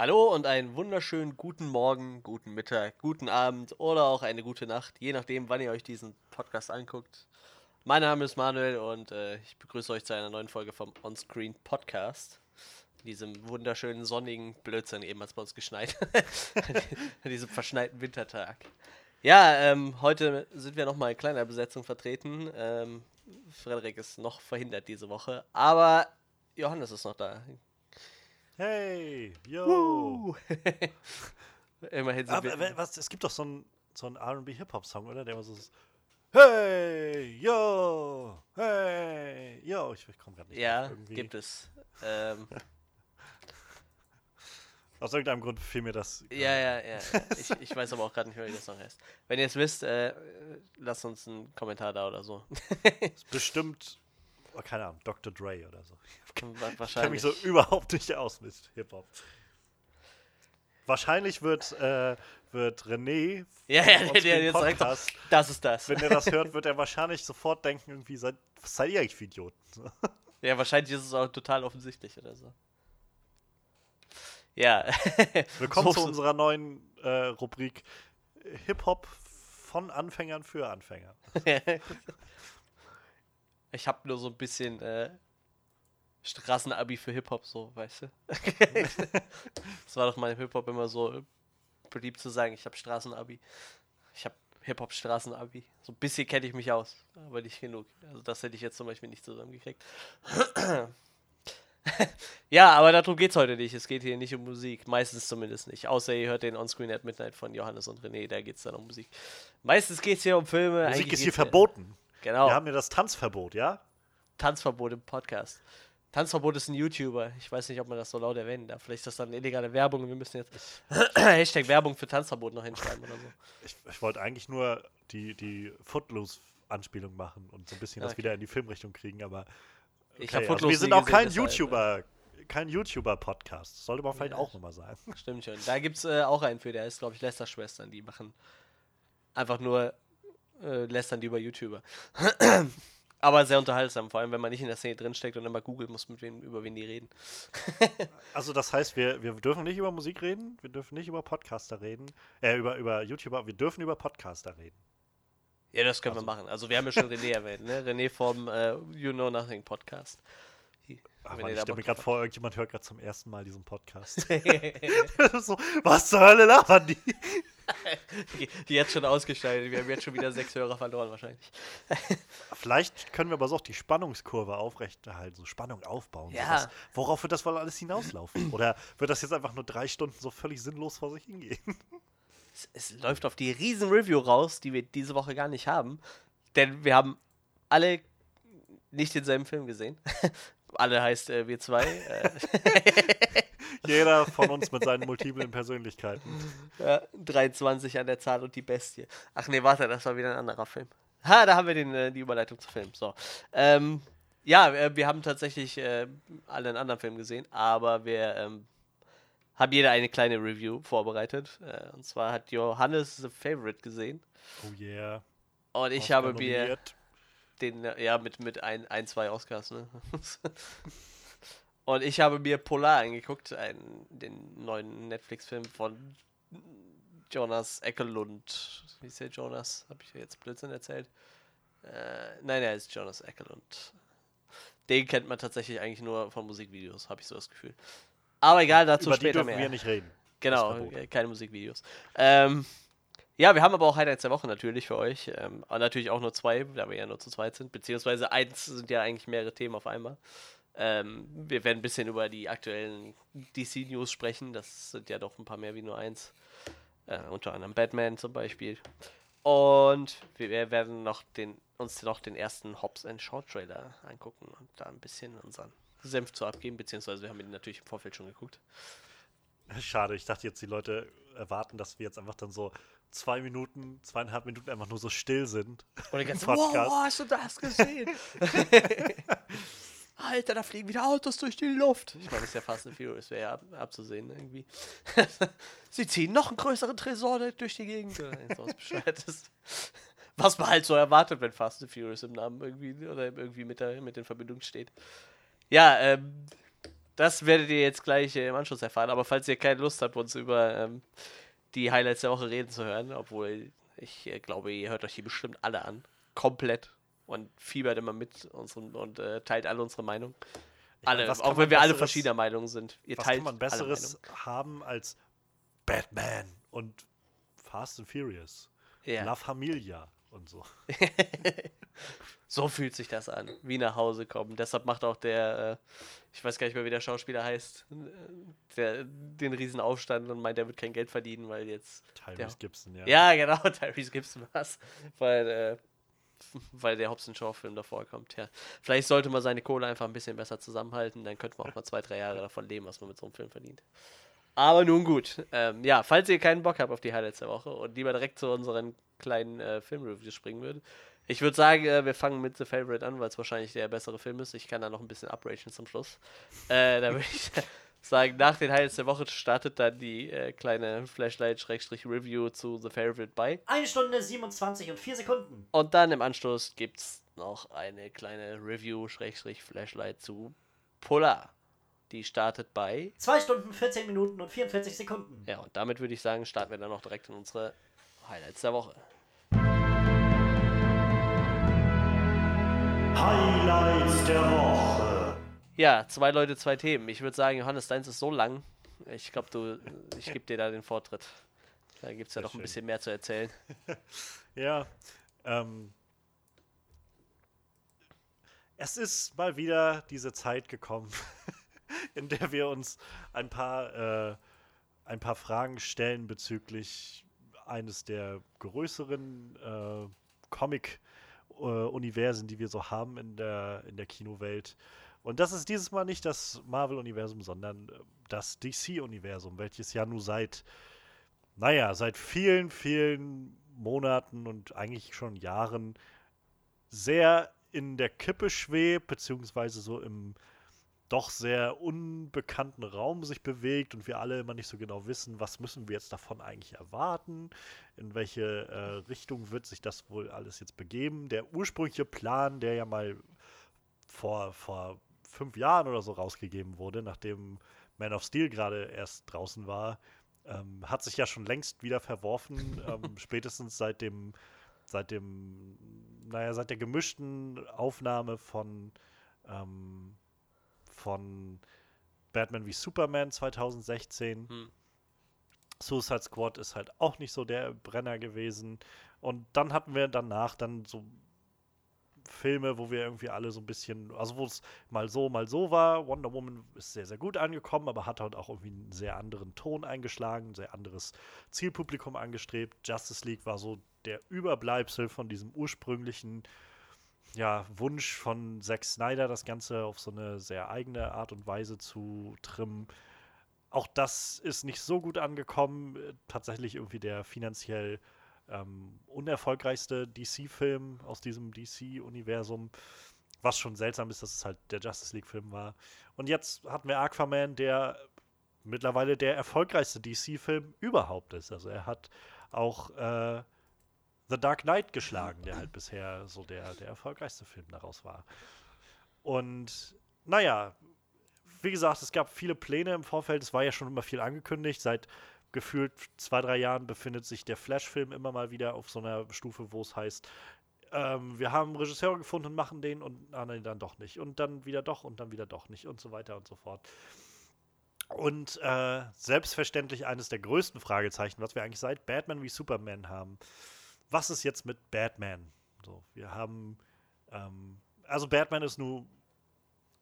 Hallo und einen wunderschönen guten Morgen, guten Mittag, guten Abend oder auch eine gute Nacht, je nachdem, wann ihr euch diesen Podcast anguckt. Mein Name ist Manuel und äh, ich begrüße euch zu einer neuen Folge vom Onscreen Podcast. In diesem wunderschönen sonnigen Blödsinn, eben als bei uns geschneit. An diesem verschneiten Wintertag. Ja, ähm, heute sind wir nochmal in kleiner Besetzung vertreten. Ähm, Frederik ist noch verhindert diese Woche, aber Johannes ist noch da. Hey, yo. Immerhin sind Aber, wir. was, es gibt doch so einen so einen R&B Hip-Hop Song, oder? Der immer so ist, Hey, yo, hey, yo. Ich, ich komme gerade nicht Ja, irgendwie. gibt es. Ähm, Aus irgendeinem Grund fiel mir das. ja, ja, ja. Ich, ich weiß aber auch gerade nicht wie das noch heißt. Wenn ihr es wisst, äh, lasst uns einen Kommentar da oder so. Ist bestimmt, oh, keine Ahnung, Dr. Dre oder so. Wa- Ich kenne mich Wahrscheinlich. so überhaupt nicht aus mit Hip-Hop. Wahrscheinlich wird, äh, wird René ja, ja, der, der Onscreen jetzt direkt Podcast, das ist das. wenn er das hört, wird er wahrscheinlich sofort denken, irgendwie, seid, was seid ihr eigentlich für Idioten? Ja, wahrscheinlich ist es auch total offensichtlich oder so. Ja. Willkommen So- zu unserer neuen äh, Rubrik Hip-Hop von Anfängern für Anfänger. Ich habe nur so ein bisschen äh, Straßenabi für Hip-Hop, so, weißt du? das war doch mal im Hip-Hop immer so beliebt zu sagen, ich habe Straßenabi. Ich habe Hip-Hop-Straßenabi. So ein bisschen kenne ich mich aus, aber nicht genug. Also das hätte ich jetzt zum Beispiel nicht zusammengekriegt. ja, aber darum geht es heute nicht. Es geht hier nicht um Musik. Meistens zumindest nicht. Außer ihr hört den Onscreen at Midnight von Johannes und René. Da geht es dann um Musik. Meistens geht es hier um Filme. Musik Eigentlich ist geht's hier- verboten. Genau. Wir haben ja das Tanzverbot, ja? Tanzverbot im Podcast. Tanzverbot ist ein YouTuber. Ich weiß nicht, ob man das so laut erwähnen darf. Vielleicht ist das dann illegale Werbung. Wir müssen jetzt Hashtag Werbung für Tanzverbot noch hinschreiben oder so. Ich, ich wollte eigentlich nur die, die Footloose-Anspielung machen und so ein bisschen das Okay. wieder in die Filmrichtung kriegen, aber Ich okay, habe also wir sind auch gesehen, kein deshalb, YouTuber, kein YouTuber-Podcast. Sollte man vielleicht Ja. auch nochmal sagen. Stimmt schon. Da gibt es äh, auch einen für, der ist, glaube ich, Lester-Schwestern. Die machen einfach nur äh, lästern die über YouTuber. Aber sehr unterhaltsam, vor allem wenn man nicht in der Szene drinsteckt und immer googeln muss, mit wem, über wen die reden. Also das heißt, wir, wir dürfen nicht über Musik reden, wir dürfen nicht über Podcaster reden, äh, über, über YouTuber, wir dürfen über Podcaster reden. Ja, das können Also- wir machen. Also wir haben ja schon René erwähnt, ne? René vom äh, You Know Nothing Podcast. Ach, Mann, ich stelle mir gerade vor, irgendjemand hört gerade zum ersten Mal diesen Podcast. so, was zur Hölle labern die? jetzt schon ausgeschaltet. Wir haben jetzt schon wieder sechs Hörer verloren wahrscheinlich. Vielleicht können wir aber so auch die Spannungskurve aufrechterhalten, so Spannung aufbauen. Ja. So was, worauf wird das wohl alles hinauslaufen? Oder wird das jetzt einfach nur drei Stunden so völlig sinnlos vor sich hingehen? Es, es läuft auf die riesen Review raus, die wir diese Woche gar nicht haben. Denn wir haben alle nicht denselben Film gesehen. Alle heißt äh, wir zwei. Äh, Jeder von uns mit seinen multiplen Persönlichkeiten. ja, 23 an der Zahl und die Bestie. Ach nee, warte, das war wieder ein anderer Film. Ha, da haben wir den, äh, die Überleitung zu Film. So. Ähm, ja, äh, wir haben tatsächlich äh, alle einen anderen Film gesehen, aber wir ähm, haben jeder eine kleine Review vorbereitet. Äh, und zwar hat Johannes The Favorite gesehen. Oh yeah. Und ich Oscar habe mir nominiert. Den, ja, mit, mit ein, ein, zwei Oscars, ne? Und ich habe mir Polar angeguckt, einen, den neuen Netflix-Film von Jonas Eckelund. Wie ist der Jonas? Habe ich jetzt Blödsinn erzählt? Äh, nein, er ist Jonas Eckelund. Den kennt man tatsächlich eigentlich nur von Musikvideos, habe ich so das Gefühl. Aber egal, dazu Über die später dürfen mehr. wir nicht reden. Genau, äh, keine Musikvideos. Ähm, ja, wir haben aber auch Highlights der Woche natürlich für euch. Ähm, natürlich auch nur zwei, da wir ja nur zu zweit sind. Beziehungsweise eins sind ja eigentlich mehrere Themen auf einmal. Ähm, wir werden ein bisschen über die aktuellen DC-News sprechen. Das sind ja doch ein paar mehr wie nur eins. Äh, unter anderem Batman zum Beispiel. Und wir werden noch den, uns noch den ersten Hobbs Shaw Trailer angucken und da ein bisschen unseren Senf zu abgeben. Beziehungsweise wir haben ihn natürlich im Vorfeld schon geguckt. Schade, ich dachte jetzt, die Leute erwarten, dass wir jetzt einfach dann so zwei Minuten, zweieinhalb Minuten einfach nur so still sind. Und die ganze Im wow, Podcast. wow, hast du das gesehen? Alter, da fliegen wieder Autos durch die Luft. Ich meine, das ist ja Fast and Furious, wäre ja ab, abzusehen irgendwie. Sie ziehen noch einen größeren Tresor durch die Gegend. Bescheuertes. Was man halt so erwartet, wenn Fast and Furious im Namen irgendwie oder irgendwie mit, der, mit in Verbindung steht. Ja, ähm, das werdet ihr jetzt gleich äh, im Anschluss erfahren. Aber falls ihr keine Lust habt, uns über ähm, die Highlights der Woche reden zu hören, obwohl ich äh, glaube, ihr hört euch die bestimmt alle an. Komplett. Und fiebert immer mit uns und, äh, teilt alle unsere Meinung. Alle, was auch wenn wir alle verschiedener Meinung sind. Ihr Was teilt kann man Besseres haben als Batman und Fast and Furious? Ja. La Familia und so. So fühlt sich das an, wie nach Hause kommen. Deshalb macht auch der, äh, ich weiß gar nicht mehr, wie der Schauspieler heißt, äh, der, den riesen Aufstand und meint, er wird kein Geld verdienen, weil jetzt. Tyrese Gibson, ja. Ja, genau, Tyrese Gibson was. Weil, äh, weil der Hobbs Shaw-Film davor kommt, ja. Vielleicht sollte man seine Kohle einfach ein bisschen besser zusammenhalten, dann könnte man auch mal zwei, drei Jahre davon leben, was man mit so einem Film verdient. Aber nun gut. Ähm, ja, falls ihr keinen Bock habt auf die Highlights der Woche und lieber direkt zu unseren kleinen äh, Filmreviews springen würdet, ich würde sagen, äh, wir fangen mit The Favorite an, weil es wahrscheinlich der bessere Film ist. Ich kann da noch ein bisschen upragen zum Schluss. Äh, da würde ich sagen, nach den Highlights der Woche startet dann die äh, kleine Flashlight-Review zu The Favorite bei. Eine Stunde 27 und 4 Sekunden. Und dann im Anschluss gibt es noch eine kleine Review-Flashlight zu Polar. Die startet bei. 2 Stunden, 14 Minuten und 44 Sekunden. Ja, und damit würde ich sagen, starten wir dann noch direkt in unsere Highlights der Woche. Highlights der Woche. Ja, zwei Leute, zwei Themen. Ich würde sagen, Johannes, deins ist so lang. Ich glaube, du, ich gebe dir da den Vortritt. Da gibt es ja Sehr noch ein bisschen mehr zu erzählen. Ja, ähm, es ist mal wieder diese Zeit gekommen, in der wir uns ein paar, äh, ein paar Fragen stellen bezüglich eines der größeren äh, Comic-Universen, die wir so haben in der, in der Kinowelt. Und das ist dieses Mal nicht das Marvel-Universum, sondern äh, das DC-Universum, welches ja nur seit naja, seit vielen, vielen Monaten und eigentlich schon Jahren sehr in der Kippe schwebt, beziehungsweise so im doch sehr unbekannten Raum sich bewegt und wir alle immer nicht so genau wissen, was müssen wir jetzt davon eigentlich erwarten, in welche äh, Richtung wird sich das wohl alles jetzt begeben. Der ursprüngliche Plan, der ja mal vor, vor fünf Jahren oder so rausgegeben wurde, nachdem Man of Steel gerade erst draußen war, ähm, hat sich ja schon längst wieder verworfen, ähm, spätestens seit dem, seit dem, naja, seit der gemischten Aufnahme von, ähm, von Batman wie Superman 2016. Hm. Suicide Squad ist halt auch nicht so der Brenner gewesen. Und dann hatten wir danach dann so Filme, wo wir irgendwie alle so ein bisschen, also wo es mal so, mal so war. Wonder Woman ist sehr, sehr gut angekommen, aber hat halt auch irgendwie einen sehr anderen Ton eingeschlagen, ein sehr anderes Zielpublikum angestrebt. Justice League war so der Überbleibsel von diesem ursprünglichen ja, Wunsch von Zack Snyder, das Ganze auf so eine sehr eigene Art und Weise zu trimmen. Auch das ist nicht so gut angekommen. Tatsächlich irgendwie der finanziell ähm, unerfolgreichste DC-Film aus diesem DC-Universum. Was schon seltsam ist, dass es halt der Justice League-Film war. Und jetzt hatten wir Aquaman, der mittlerweile der erfolgreichste DC-Film überhaupt ist. Also er hat auch äh, The Dark Knight geschlagen, der halt bisher so der, der erfolgreichste Film daraus war. Und naja, wie gesagt, es gab viele Pläne im Vorfeld. Es war ja schon immer viel angekündigt. Seit gefühlt zwei, drei Jahren befindet sich der Flash-Film immer mal wieder auf so einer Stufe, wo es heißt, ähm, wir haben Regisseure gefunden und machen den und ah, nein, dann doch nicht. Und dann wieder doch und dann wieder doch nicht und so weiter und so fort. Und äh, selbstverständlich eines der größten Fragezeichen, was wir eigentlich seit Batman wie Superman haben. Was ist jetzt mit Batman? So, wir haben, ähm, also Batman ist nun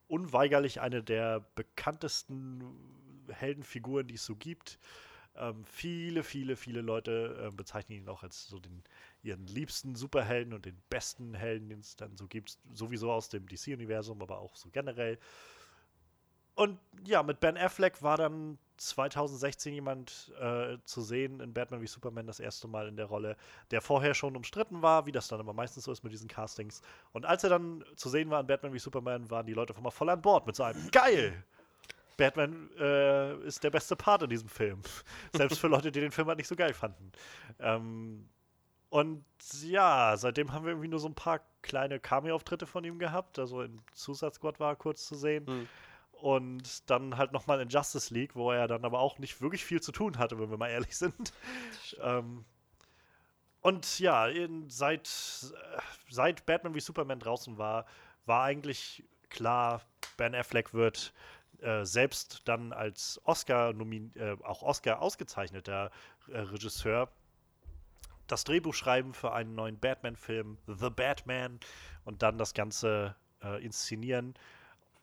unweigerlich eine der bekanntesten Heldenfiguren, die es so gibt. Ähm, viele, viele, viele Leute äh, bezeichnen ihn auch als so den ihren liebsten Superhelden und den besten Helden, den es dann so gibt, sowieso aus dem DC-Universum, aber auch so generell. Und ja, mit Ben Affleck war dann 2016 jemand äh, zu sehen in Batman wie Superman das erste Mal in der Rolle, der vorher schon umstritten war, wie das dann aber meistens so ist mit diesen Castings. Und als er dann zu sehen war in Batman wie Superman, waren die Leute auf einmal voll an Bord mit so einem Geil! Batman äh, ist der beste Part in diesem Film. Selbst für Leute, die den Film halt nicht so geil fanden. Ähm, und ja, seitdem haben wir irgendwie nur so ein paar kleine Cameo-Auftritte von ihm gehabt. Also Suicide Squad war er kurz zu sehen. Hm. Und dann halt nochmal in Justice League, wo er dann aber auch nicht wirklich viel zu tun hatte, wenn wir mal ehrlich sind. Ähm, und ja, in, seit, äh, seit Batman wie Superman draußen war, war eigentlich klar, Ben Affleck wird äh, selbst dann als Oscar äh, auch Oscar ausgezeichneter äh, Regisseur das Drehbuch schreiben für einen neuen Batman-Film, The Batman, und dann das Ganze äh, inszenieren.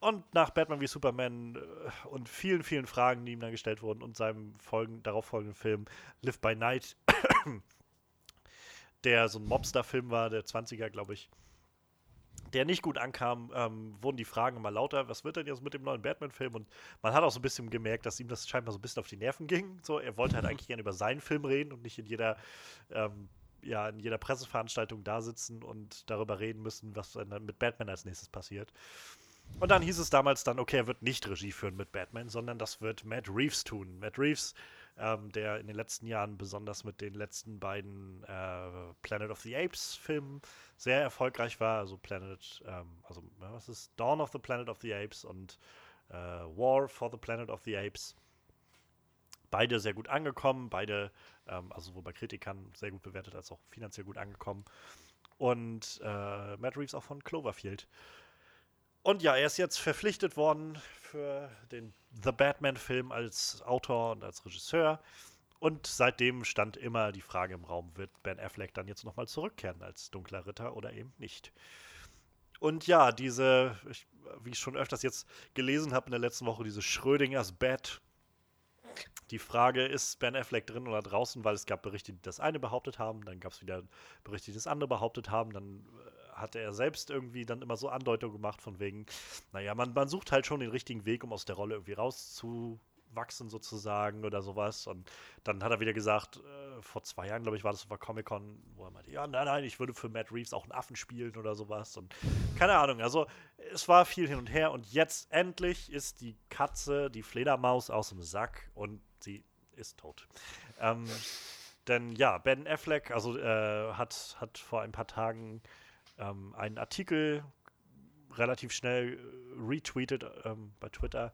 Und nach Batman wie Superman äh, und vielen, vielen Fragen, die ihm dann gestellt wurden, und seinem folgen, darauf folgenden Film Live by Night, der so ein Mobster-Film war, der 20er, glaube ich, der nicht gut ankam, ähm, wurden die Fragen immer lauter, was wird denn jetzt mit dem neuen Batman-Film? Und man hat auch so ein bisschen gemerkt, dass ihm das scheinbar so ein bisschen auf die Nerven ging. So, er wollte halt eigentlich gerne über seinen Film reden und nicht in jeder, ähm, ja, in jeder Presseveranstaltung da sitzen und darüber reden müssen, was dann mit Batman als nächstes passiert. Und dann hieß es damals dann, okay, er wird nicht Regie führen mit Batman, sondern das wird Matt Reeves tun. Matt Reeves ähm, der in den letzten Jahren besonders mit den letzten beiden äh, Planet of the Apes Filmen sehr erfolgreich war. Also Planet, ähm, also was ist Dawn of the Planet of the Apes und äh, War for the Planet of the Apes. Beide sehr gut angekommen, beide, ähm, also sowohl bei Kritikern sehr gut bewertet als auch finanziell gut angekommen. Und äh, Matt Reeves auch von Cloverfield. Und ja, er ist jetzt verpflichtet worden für den The Batman-Film als Autor und als Regisseur. Und seitdem stand immer die Frage im Raum, wird Ben Affleck dann jetzt nochmal zurückkehren als dunkler Ritter oder eben nicht? Und ja, diese, ich, wie ich schon öfters jetzt gelesen habe in der letzten Woche, diese Schrödingers Bat. Die Frage, ist Ben Affleck drin oder draußen, weil es gab Berichte, die das eine behauptet haben, dann gab es wieder Berichte, die das andere behauptet haben, dann hatte er selbst irgendwie dann immer so Andeutungen gemacht von wegen, naja, man, man sucht halt schon den richtigen Weg, um aus der Rolle irgendwie rauszuwachsen sozusagen oder sowas. Und dann hat er wieder gesagt, äh, vor zwei Jahren, glaube ich, war das auf Comic-Con, wo er meinte, ja, nein, nein, ich würde für Matt Reeves auch einen Affen spielen oder sowas. Und keine Ahnung, also es war viel hin und her und jetzt endlich ist die Katze, die Fledermaus aus dem Sack und sie ist tot. Ähm, denn ja, Ben Affleck, also äh, hat, hat vor ein paar Tagen ähm, einen Artikel relativ schnell äh, retweetet ähm, bei Twitter,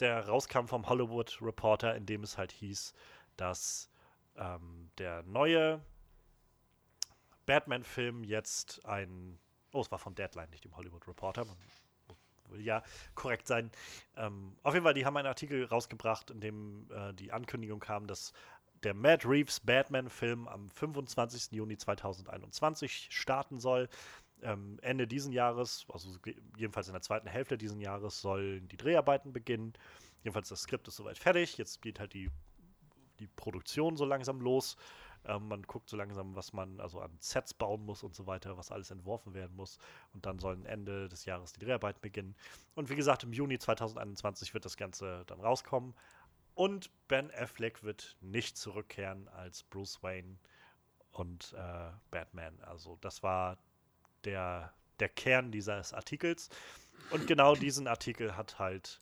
der rauskam vom Hollywood Reporter, in dem es halt hieß, dass ähm, der neue Batman-Film jetzt ein. Oh, es war von Deadline, nicht dem Hollywood Reporter. Man will ja korrekt sein. Ähm, auf jeden Fall, die haben einen Artikel rausgebracht, in dem äh, die Ankündigung kam, dass der Matt Reeves Batman-Film am 25. Juni 2021 starten soll. Ähm, Ende diesen Jahres, also jedenfalls in der zweiten Hälfte diesen Jahres, sollen die Dreharbeiten beginnen. Jedenfalls das Skript ist soweit fertig. Jetzt geht halt die, die Produktion so langsam los. Ähm, man guckt so langsam, was man also an Sets bauen muss und so weiter, was alles entworfen werden muss. Und dann sollen Ende des Jahres die Dreharbeiten beginnen. Und wie gesagt, im Juni 2021 wird das Ganze dann rauskommen. Und Ben Affleck wird nicht zurückkehren als Bruce Wayne und äh, Batman. Also das war der, der Kern dieses Artikels. Und genau diesen Artikel hat halt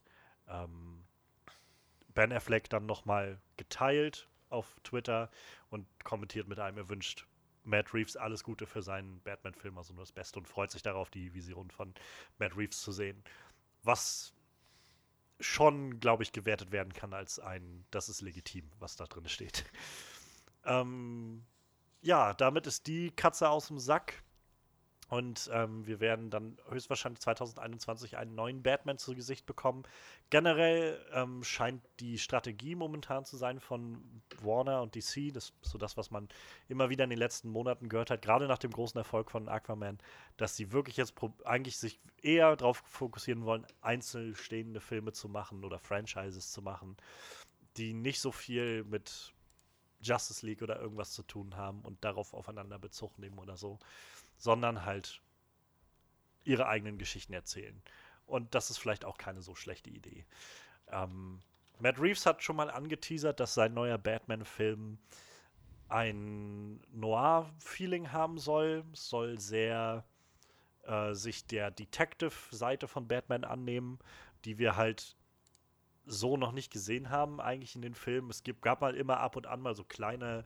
ähm, Ben Affleck dann nochmal geteilt auf Twitter und kommentiert mit einem, er wünscht Matt Reeves alles Gute für seinen Batman-Film, also nur das Beste und freut sich darauf, die Vision von Matt Reeves zu sehen. Was schon, glaube ich, gewertet werden kann als ein, das ist legitim, was da drin steht. ähm, ja, damit ist die Katze aus dem Sack. Und ähm, wir werden dann höchstwahrscheinlich 2021 einen neuen Batman zu Gesicht bekommen. Generell ähm, scheint die Strategie momentan zu sein von Warner und DC, das ist so das, was man immer wieder in den letzten Monaten gehört hat, gerade nach dem großen Erfolg von Aquaman, dass sie wirklich jetzt eigentlich sich eher darauf fokussieren wollen, einzeln stehende Filme zu machen oder Franchises zu machen, die nicht so viel mit Justice League oder irgendwas zu tun haben und darauf aufeinander Bezug nehmen oder so sondern halt ihre eigenen Geschichten erzählen. Und das ist vielleicht auch keine so schlechte Idee. Ähm, Matt Reeves hat schon mal angeteasert, dass sein neuer Batman-Film ein Noir-Feeling haben soll. Soll sehr äh, sich der Detective-Seite von Batman annehmen, die wir halt so noch nicht gesehen haben, eigentlich in den Filmen. Es gibt, gab mal immer ab und an mal so kleine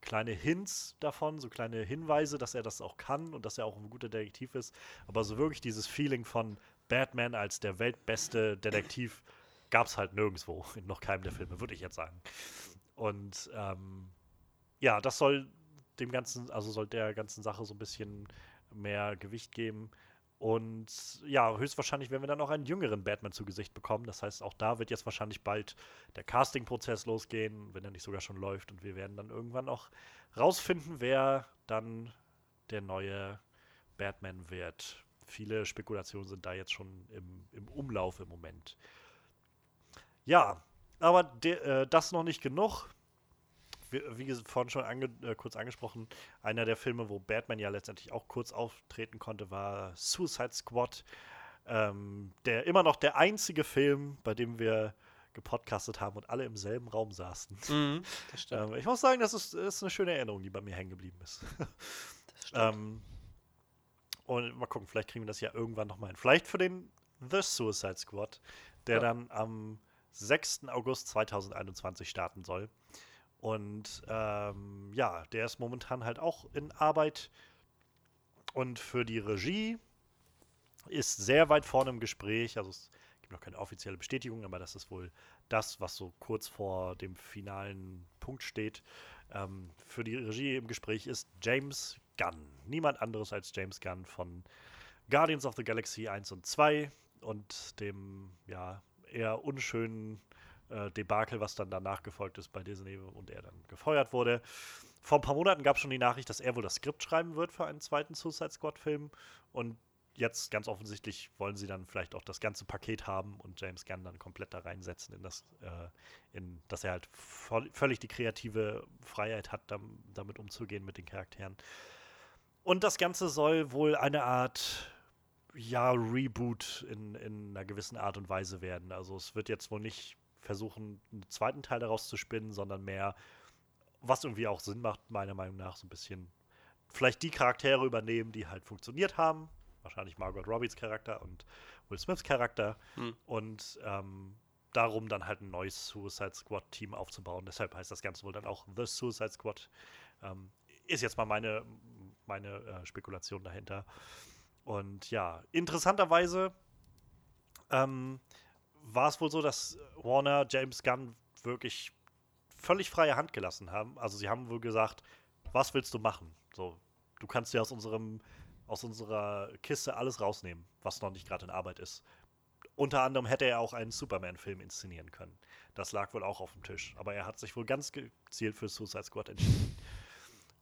kleine Hints davon, so kleine Hinweise, dass er das auch kann und dass er auch ein guter Detektiv ist. Aber so wirklich dieses Feeling von Batman als der weltbeste Detektiv gab es halt nirgendwo, in noch keinem der Filme, würde ich jetzt sagen. Und ähm, ja, das soll dem ganzen, also soll der ganzen Sache so ein bisschen mehr Gewicht geben. Und ja, höchstwahrscheinlich werden wir dann auch einen jüngeren Batman zu Gesicht bekommen. Das heißt, auch da wird jetzt wahrscheinlich bald der Casting-Prozess losgehen, wenn er nicht sogar schon läuft. Und wir werden dann irgendwann auch rausfinden, wer dann der neue Batman wird. Viele Spekulationen sind da jetzt schon im, im Umlauf im Moment. Ja, aber de, äh, das noch nicht genug. Wie, vorhin schon ange, äh, kurz angesprochen, einer der Filme, wo Batman ja letztendlich auch kurz auftreten konnte, war Suicide Squad. Ähm, der immer noch der einzige Film, bei dem wir gepodcastet haben und alle im selben Raum saßen. Mhm. Ähm, ich muss sagen, das ist, ist eine schöne Erinnerung, die bei mir hängen geblieben ist. das stimmt. ähm, und mal gucken, vielleicht kriegen wir das ja irgendwann nochmal hin. Vielleicht für den The Suicide Squad, der Ja. dann am 6. August 2021 starten soll. Und ähm, ja, der ist momentan halt auch in Arbeit. Und für die Regie ist sehr weit vorne im Gespräch. Also es gibt noch keine offizielle Bestätigung, aber das ist wohl das, was so kurz vor dem finalen Punkt steht. Ähm, für die Regie im Gespräch ist James Gunn. Niemand anderes als James Gunn von Guardians of the Galaxy 1 und 2 und dem ja eher unschönen äh, Debakel, was dann danach gefolgt ist bei Disney und er dann gefeuert wurde. Vor ein paar Monaten gab es schon die Nachricht, dass er wohl das Skript schreiben wird für einen zweiten Suicide Squad-Film. Und jetzt ganz offensichtlich wollen sie dann vielleicht auch das ganze Paket haben und James Gunn dann komplett da reinsetzen, in das, äh, in, dass er halt völlig die kreative Freiheit hat, dam, damit umzugehen mit den Charakteren. Und das Ganze soll wohl eine Art ja, Reboot in, in einer gewissen Art und Weise werden. Also es wird jetzt wohl nicht versuchen, einen zweiten Teil daraus zu spinnen, sondern mehr, was irgendwie auch Sinn macht, meiner Meinung nach, so ein bisschen vielleicht die Charaktere übernehmen, die halt funktioniert haben. Wahrscheinlich Margot Robbies Charakter und Will Smiths Charakter. Hm. Und ähm, darum dann halt ein neues Suicide Squad-Team aufzubauen. Deshalb heißt das Ganze wohl dann auch The Suicide Squad. Ähm, ist jetzt mal meine, meine äh, Spekulation dahinter. Und ja, interessanterweise ähm, war es wohl so, dass Warner James Gunn wirklich völlig freie Hand gelassen haben. Also sie haben wohl gesagt, was willst du machen? So, du kannst dir aus unserem aus unserer Kiste alles rausnehmen, was noch nicht gerade in Arbeit ist. Unter anderem hätte er auch einen Superman-Film inszenieren können. Das lag wohl auch auf dem Tisch. Aber er hat sich wohl ganz gezielt für Suicide Squad entschieden.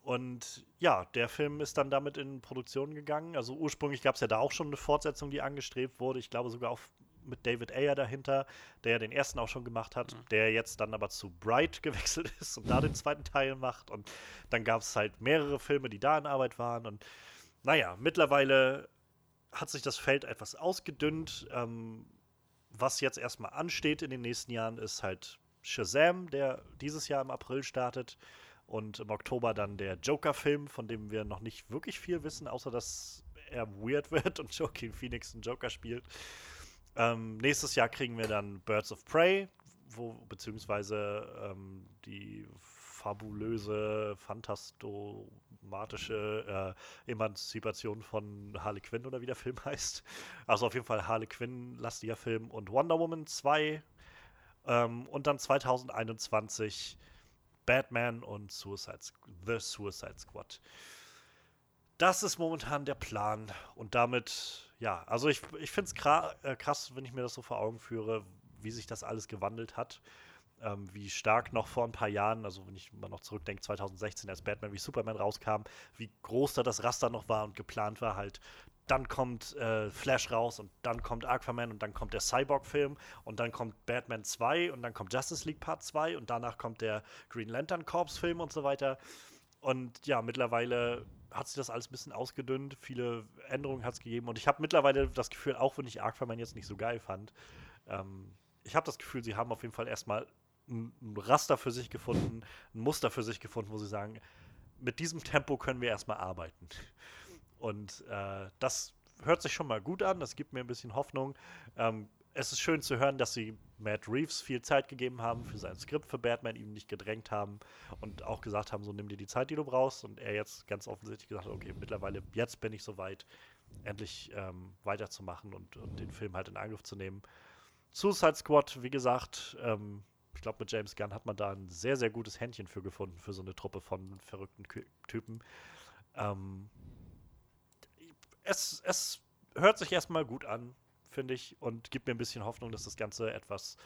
Und ja, der Film ist dann damit in Produktion gegangen. Also ursprünglich gab es ja da auch schon eine Fortsetzung, die angestrebt wurde. Ich glaube sogar auch mit David Ayer dahinter, der ja den ersten auch schon gemacht hat, der jetzt dann aber zu Bright gewechselt ist und da den zweiten Teil macht. Und dann gab es halt mehrere Filme, die da in Arbeit waren. Und naja, mittlerweile hat sich das Feld etwas ausgedünnt. Ähm, was jetzt erstmal ansteht in den nächsten Jahren, ist halt Shazam, der dieses Jahr im April startet. Und im Oktober dann der Joker-Film, von dem wir noch nicht wirklich viel wissen, außer dass er weird wird und Joaquin Phoenix einen Joker spielt. Ähm, nächstes Jahr kriegen wir dann Birds of Prey, wo, beziehungsweise ähm, die fabulöse, fantastomatische äh, Emanzipation von Harley Quinn oder wie der Film heißt. Also auf jeden Fall Harley Quinn-lastiger Film und Wonder Woman 2. Ähm, und dann 2021 Batman und Suicide, The Suicide Squad. Das ist momentan der Plan. Und damit, ja, also ich, ich finde es äh, krass, wenn ich mir das so vor Augen führe, wie sich das alles gewandelt hat. Ähm, wie stark noch vor ein paar Jahren, also wenn ich mal noch zurückdenke, 2016, als Batman wie Superman rauskam, wie groß da das Raster noch war und geplant war, halt, dann kommt äh, Flash raus und dann kommt Aquaman und dann kommt der Cyborg-Film und dann kommt Batman 2 und dann kommt Justice League Part 2 und danach kommt der Green Lantern Corps-Film und so weiter. Und ja, mittlerweile hat sich das alles ein bisschen ausgedünnt, viele Änderungen hat es gegeben und ich habe mittlerweile das Gefühl, auch wenn ich Aquaman jetzt nicht so geil fand, ähm, ich habe das Gefühl, sie haben auf jeden Fall erstmal ein, Raster für sich gefunden, ein Muster für sich gefunden, wo sie sagen, mit diesem Tempo können wir erstmal arbeiten. Und äh, das hört sich schon mal gut an, das gibt mir ein bisschen Hoffnung. Ähm, es ist schön zu hören, dass sie Matt Reeves viel Zeit gegeben haben für sein Skript für Batman, ihm nicht gedrängt haben und auch gesagt haben, so nimm dir die Zeit, die du brauchst. Und er jetzt ganz offensichtlich gesagt hat, okay, mittlerweile, jetzt bin ich soweit, endlich ähm, weiterzumachen und, und den Film halt in Angriff zu nehmen. Suicide Squad, wie gesagt, ähm, ich glaube, mit James Gunn hat man da ein sehr, sehr gutes Händchen für gefunden, für so eine Truppe von verrückten Kü Typen. Ähm, es, es hört sich erstmal gut an, finde ich, und gibt mir ein bisschen Hoffnung, dass das Ganze etwas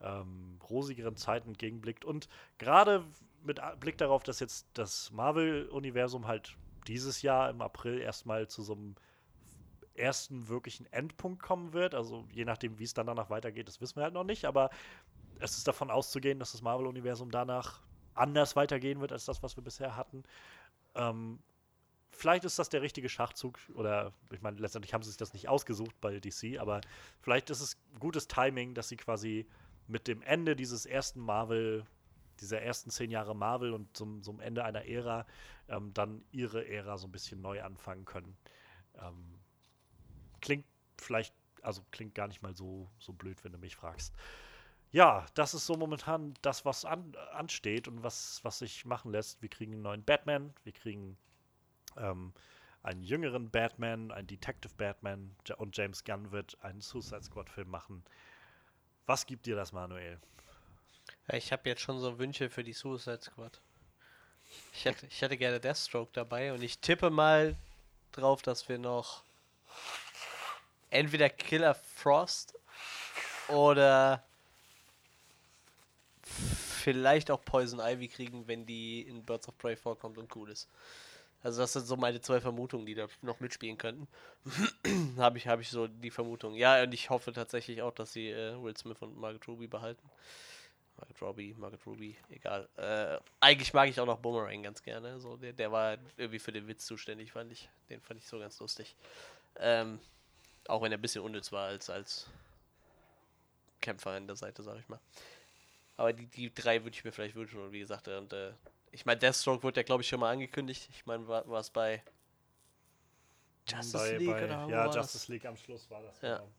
ähm, rosigeren Zeiten entgegenblickt. Und gerade mit Blick darauf, dass jetzt das Marvel-Universum halt dieses Jahr im April erstmal zu so einem ersten wirklichen Endpunkt kommen wird. Also je nachdem, wie es dann danach weitergeht, das wissen wir halt noch nicht. Aber es ist davon auszugehen, dass das Marvel-Universum danach anders weitergehen wird als das, was wir bisher hatten. Ähm, vielleicht ist das der richtige Schachzug oder ich meine, letztendlich haben sie sich das nicht ausgesucht bei DC, aber vielleicht ist es gutes Timing, dass sie quasi mit dem Ende dieses ersten Marvel, dieser ersten zehn Jahre Marvel und zum, zum Ende einer Ära ähm, dann ihre Ära so ein bisschen neu anfangen können. Ähm, klingt vielleicht, also klingt gar nicht mal so, so blöd, wenn du mich fragst. Ja, das ist so momentan das, was an, ansteht und was, was sich machen lässt. Wir kriegen einen neuen Batman, wir kriegen ähm, einen jüngeren Batman, einen Detective Batman und James Gunn wird einen Suicide Squad-Film machen. Was gibt dir das, Manuel? Ich habe jetzt schon so Wünsche für die Suicide Squad. Ich hätte, ich hätte gerne Deathstroke dabei und ich tippe mal drauf, dass wir noch entweder Killer Frost oder vielleicht auch Poison Ivy kriegen, wenn die in Birds of Prey vorkommt und cool ist. Also das sind so meine zwei Vermutungen, die da noch mitspielen könnten. habe ich, habe ich so die Vermutung. Ja, und ich hoffe tatsächlich auch, dass sie äh, Will Smith und Margaret Ruby behalten. Margaret Robbie, Margaret Ruby, egal. Äh, eigentlich mag ich auch noch Boomerang ganz gerne. So, der, der war irgendwie für den Witz zuständig, fand ich. Den fand ich so ganz lustig. Ähm, auch wenn er ein bisschen unnütz war als, als Kämpfer an der Seite, sag ich mal. Aber die, die drei würde ich mir vielleicht wünschen. Und wie gesagt, und, äh, ich meine, Deathstroke wurde ja, glaube ich, schon mal angekündigt. Ich meine, war es bei Justice Bei- League bei- oder Ja, war das? Justice League am Schluss war das. Ja. genau.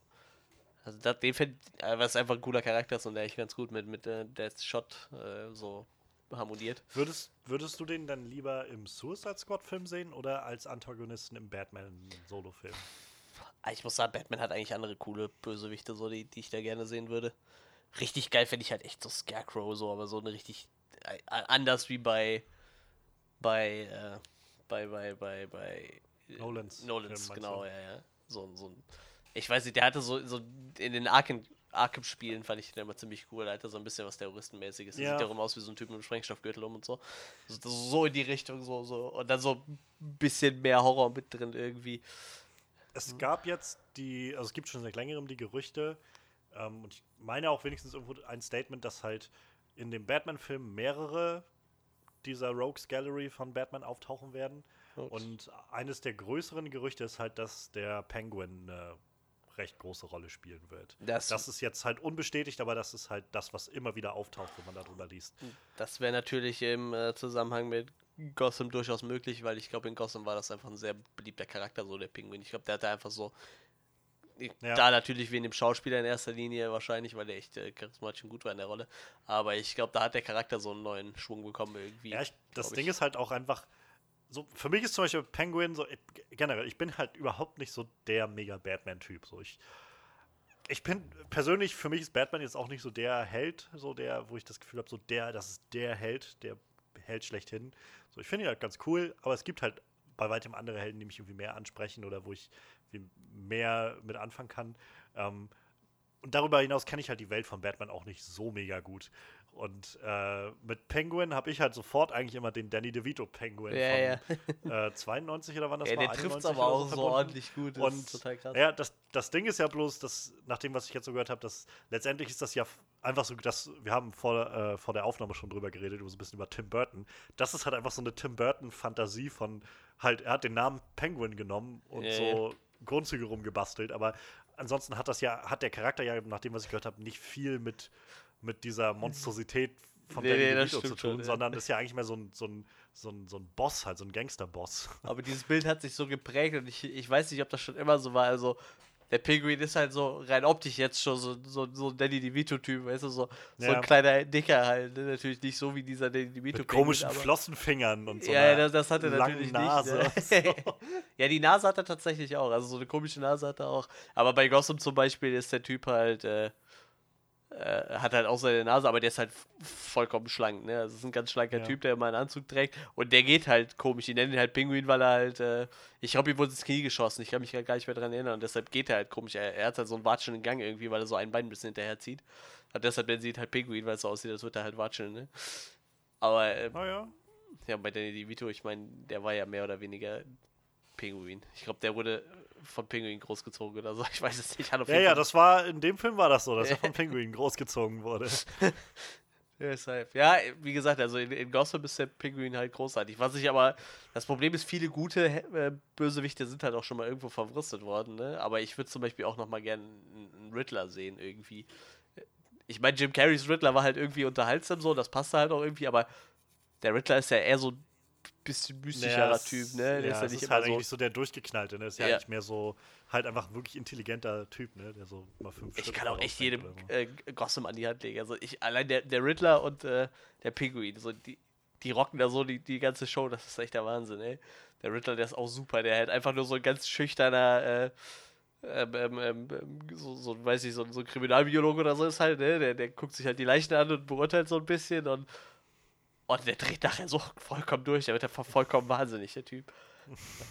Also das, den find, äh, was einfach ein cooler Charakter ist und der echt ganz gut mit, mit äh, Deathshot äh, so harmoniert. Würdest, würdest du den dann lieber im Suicide Squad-Film sehen oder als Antagonisten im Batman-Solo-Film? Ah, Ich muss sagen, Batman hat eigentlich andere coole Bösewichte, so, die, die ich da gerne sehen würde. Richtig geil fände ich halt echt so Scarecrow, so, aber so eine richtig anders wie bei bei äh, bei bei bei bei äh, Nolans Nolans, genau, ja, ja. So, so ein, ich weiß nicht, der hatte so, so in den Arkham Arkham-Spielen fand ich den immer ziemlich cool. Hatte so ein bisschen was Terroristenmäßiges. Der Ja. Sieht darum aus wie so ein Typ mit einem Sprengstoffgürtel um und so. so. So in die Richtung, so, so. Und dann so ein bisschen mehr Horror mit drin irgendwie. Es gab jetzt die, also es gibt schon seit längerem die Gerüchte, ähm, und ich meine auch wenigstens irgendwo ein Statement, dass halt in dem Batman-Film mehrere dieser Rogues Gallery von Batman auftauchen werden. Ups. Und eines der größeren Gerüchte ist halt, dass der Penguin eine recht große Rolle spielen wird. Das- das ist jetzt halt unbestätigt, aber das ist halt das, was immer wieder auftaucht, wenn man darüber liest. Das wäre natürlich im äh, Zusammenhang mit Gotham durchaus möglich, weil ich glaube, in Gotham war das einfach ein sehr beliebter Charakter, so der Pinguin. Ich glaube, der hatte einfach so. Ja. Da natürlich wegen dem Schauspieler in erster Linie wahrscheinlich, weil der echt äh, charismatisch und gut war in der Rolle. Aber ich glaube, da hat der Charakter so einen neuen Schwung bekommen irgendwie. Ja, ich, das Ding ist halt auch einfach, so, für mich ist zum Beispiel Penguin so, generell, ich bin halt überhaupt nicht so der mega Batman-Typ. So, ich, ich bin persönlich, für mich ist Batman jetzt auch nicht so der Held, so der, wo ich das Gefühl habe, so der, das ist der Held, der Held schlechthin. So, ich finde ihn halt ganz cool, aber es gibt halt bei weitem andere Helden, die mich irgendwie mehr ansprechen oder wo ich mehr mit anfangen kann. Ähm, und darüber hinaus kenne ich halt die Welt von Batman auch nicht so mega gut. Und äh, mit Penguin habe ich halt sofort eigentlich immer den Danny DeVito Penguin Ja, von Äh, 92 oder wann das Ja, war. der trifft es 91 aber auch so ordentlich gut. Das Und total krass. ja, das, das Ding ist ja bloß, dass, nach dem, was ich jetzt so gehört habe, dass letztendlich ist das ja einfach so, dass wir haben vor, äh, vor der Aufnahme schon drüber geredet, über so ein bisschen über Tim Burton. Das ist halt einfach so eine Tim Burton-Fantasie von halt, er hat den Namen Penguin genommen und Ja, so Grundzüge rumgebastelt, aber ansonsten hat das ja, hat der Charakter ja, nach dem, was ich gehört habe, nicht viel mit, mit dieser Monstrosität von Nee, Danny nee, DeVito zu tun, schon, ja. sondern ist ja eigentlich mehr so ein, so ein, so ein, so ein Boss, halt, so ein Gangsterboss. Aber dieses Bild hat sich so geprägt und ich, ich weiß nicht, ob das schon immer so war. Also, der Pinguin ist halt so rein optisch jetzt schon so, so, so ein Danny DeVito-Typ, weißt du, so, so Ja. ein kleiner Dicker halt. Ne? Natürlich nicht so wie dieser Danny DeVito. Mit komischen aber- Flossenfingern und so. ja, das, das hat er natürlich Nase. nicht. Ne? ja, die Nase hat er tatsächlich auch. Also so eine komische Nase hat er auch. Aber bei Gotham zum Beispiel ist der Typ halt, äh, äh, hat halt auch seine Nase, aber der ist halt vollkommen schlank. Ne? Also es ist ein ganz schlanker Ja. Typ, der immer einen Anzug trägt. Und der geht halt komisch. Die nennen ihn halt Pinguin, weil er halt, äh, ich glaube, ihm wurde ins Knie geschossen. Ich kann mich gar nicht mehr dran erinnern. Und deshalb geht er halt komisch. Er, er hat halt so einen watschelnden Gang irgendwie, weil er so ein Bein ein bisschen hinterher zieht. Und deshalb nennen sie ihn halt Pinguin, weil es so aussieht, als würde er halt watscheln. Ne? Aber äh, Naja. ja, bei Danny DeVito, ich meine, der war ja mehr oder weniger Pinguin. Ich glaube, der wurde von Pinguin großgezogen oder so. Ich weiß es nicht. Ja, ja, das war, in dem Film war das so, dass er vom Pinguin großgezogen wurde. Ja, Deshalb. Ja, wie gesagt, also in, in Gotham ist der Pinguin halt großartig. Was ich aber, das Problem ist, viele gute äh, Bösewichte sind halt auch schon mal irgendwo verwurstet worden, ne? Aber ich würde zum Beispiel auch noch mal gerne einen Riddler sehen, irgendwie. Ich meine, Jim Carreys Riddler war halt irgendwie unterhaltsam so, das passte halt auch irgendwie, aber der Riddler ist ja eher so bisschen mystischerer Naja, Typ, ne? Der Ja, ist ja nicht ist halt so. eigentlich so der durchgeknallte, ne? Ist ja, Ja. eigentlich mehr so, halt einfach wirklich intelligenter Typ, ne? Der so mal fünf Ich Schritte kann auch echt jedem äh, Gotham an die Hand legen. Also ich, allein der, der Riddler und äh, der Pinguin, so die, die rocken da so die, die ganze Show, das ist echt der Wahnsinn, ey. Der Riddler, der ist auch super, der halt einfach nur so ein ganz schüchterner, äh, ähm, ähm, ähm, ähm, so, so, weiß ich, so, so ein Kriminalbiologe oder so ist halt, ne? Der, der guckt sich halt die Leichen an und beurteilt so ein bisschen und, und der dreht nachher so vollkommen durch, der wird einfach vollkommen wahnsinnig, der Typ.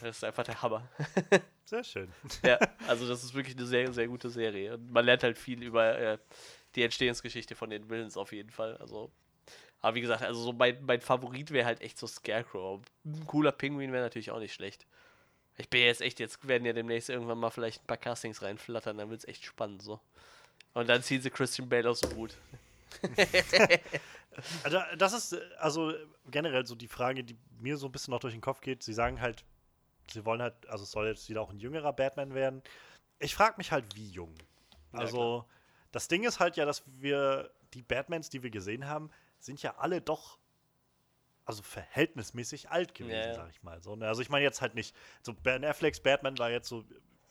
Das ist einfach der Hammer. Sehr schön. Ja, also das ist wirklich eine sehr, sehr gute Serie. Und man lernt halt viel über äh, die Entstehungsgeschichte von den Villains auf jeden Fall. Also, aber wie gesagt, also so mein, mein Favorit wäre halt echt so Scarecrow. Ein cooler Pinguin wäre natürlich auch nicht schlecht. Ich bin jetzt echt, jetzt werden ja demnächst irgendwann mal vielleicht ein paar Castings reinflattern, dann wird es echt spannend so. Und dann ziehen sie Christian Bale aus dem Hut. Also, das ist also generell so die Frage, die mir so ein bisschen noch durch den Kopf geht. Sie sagen halt, sie wollen halt, also es soll jetzt wieder auch ein jüngerer Batman werden. Ich frage mich halt, wie jung. Ja, Also, das Ding ist halt ja, dass wir die Batmans, die wir gesehen haben, sind ja alle doch also verhältnismäßig alt gewesen, Ja, ja. sag ich mal. So, ne? Also ich meine jetzt halt nicht, so Ben Afflecks Batman war jetzt so,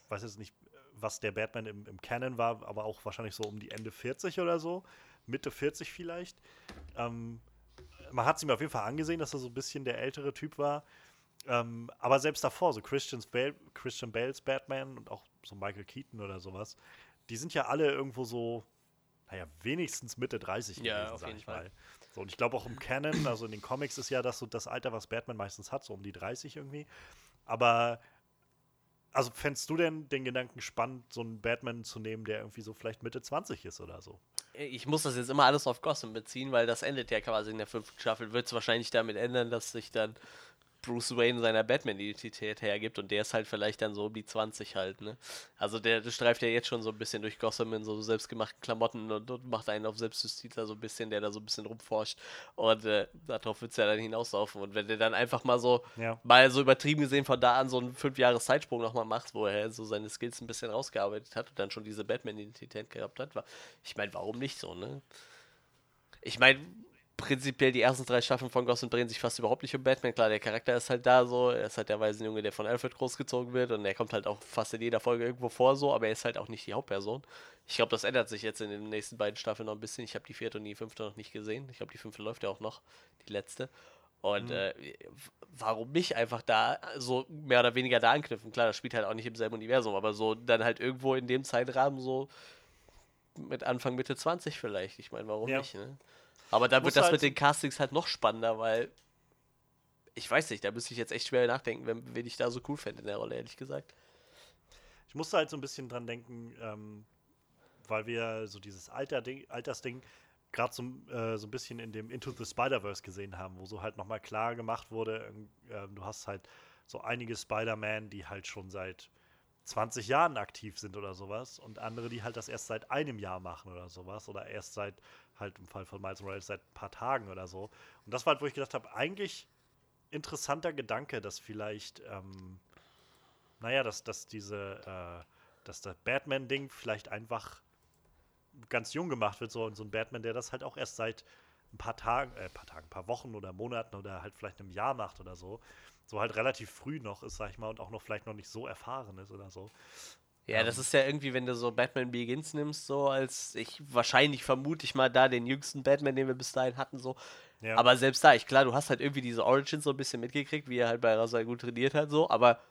weiß jetzt nicht, was der Batman im, im Canon war, aber auch wahrscheinlich so um die Ende 40 oder so, Mitte 40 vielleicht. Ähm, man hat es ihm auf jeden Fall angesehen, dass er so ein bisschen der ältere Typ war. Ähm, aber selbst davor, so Christians Bale, Christian Bales Batman und auch so Michael Keaton oder sowas, die sind ja alle irgendwo so, naja, wenigstens Mitte 30 Ja, gewesen, auf sag ich Fall. mal. So, und ich glaube auch im Canon, also in den Comics ist ja das so das Alter, was Batman meistens hat, so um die 30 irgendwie. Aber, also fändest du denn den Gedanken spannend, so einen Batman zu nehmen, der irgendwie so vielleicht Mitte 20 ist oder so? Ich muss das jetzt immer alles auf Gotham beziehen, weil das endet ja quasi in der fünften Staffel. Wird es wahrscheinlich damit ändern, dass sich dann Bruce Wayne seiner Batman-Identität hergibt und der ist halt vielleicht dann so um die 20 halt, ne? Also der, der streift ja jetzt schon so ein bisschen durch Gotham in so selbstgemachten Klamotten und, und macht einen auf Selbstjustiz da so ein bisschen, der da so ein bisschen rumforscht und äh, darauf wird es ja dann hinauslaufen und wenn der dann einfach mal so, Ja. mal so übertrieben gesehen von da an so einen 5 Jahres Zeitsprung nochmal macht, wo er so seine Skills ein bisschen rausgearbeitet hat und dann schon diese Batman-Identität gehabt hat, war, ich meine, warum nicht so, ne? Ich meine, prinzipiell die ersten drei Staffeln von Gotham drehen sich fast überhaupt nicht um Batman. Klar, der Charakter ist halt da so. Er ist halt der Waisenjunge, der von Alfred großgezogen wird und er kommt halt auch fast in jeder Folge irgendwo vor so, aber er ist halt auch nicht die Hauptperson. Ich glaube, das ändert sich jetzt in den nächsten beiden Staffeln noch ein bisschen. Ich habe die vierte und die fünfte noch nicht gesehen. Ich glaube, die fünfte läuft ja auch noch, die letzte. Und äh, w- warum nicht einfach da so mehr oder weniger da anknüpfen? Klar, das spielt halt auch nicht im selben Universum, aber so dann halt irgendwo in dem Zeitrahmen so mit Anfang, Mitte 20 vielleicht. Ich meine, warum Ja. nicht, ne? Aber da Muss wird das halt mit den Castings halt noch spannender, weil ich weiß nicht, da müsste ich jetzt echt schwer nachdenken, wen, wen ich da so cool fände in der Rolle, ehrlich gesagt. Ich musste halt so ein bisschen dran denken, ähm, weil wir so dieses Alter Altersding gerade so, äh, so ein bisschen in dem Into the Spider-Verse gesehen haben, wo so halt nochmal klar gemacht wurde, ähm, du hast halt so einige Spider-Man, die halt schon seit 20 Jahren aktiv sind oder sowas und andere, die halt das erst seit einem Jahr machen oder sowas oder erst seit halt im Fall von Miles Morales seit ein paar Tagen oder so. Und das war halt, wo ich gedacht habe, eigentlich interessanter Gedanke, dass vielleicht ähm, naja, dass, dass diese, äh, dass das Batman-Ding vielleicht einfach ganz jung gemacht wird, so und so ein Batman, der das halt auch erst seit ein paar Tagen, äh, paar Tagen, ein paar Wochen oder Monaten oder halt vielleicht einem Jahr macht oder so, so halt relativ früh noch ist, sag ich mal, und auch noch vielleicht noch nicht so erfahren ist oder so. Ja, das ist ja irgendwie, wenn du so Batman Begins nimmst, so als ich wahrscheinlich vermute ich mal da den jüngsten Batman, den wir bis dahin hatten, so. Ja. Aber selbst da, ich klar, du hast halt irgendwie diese Origins so ein bisschen mitgekriegt, wie er halt bei Rasal gut trainiert hat, so, aber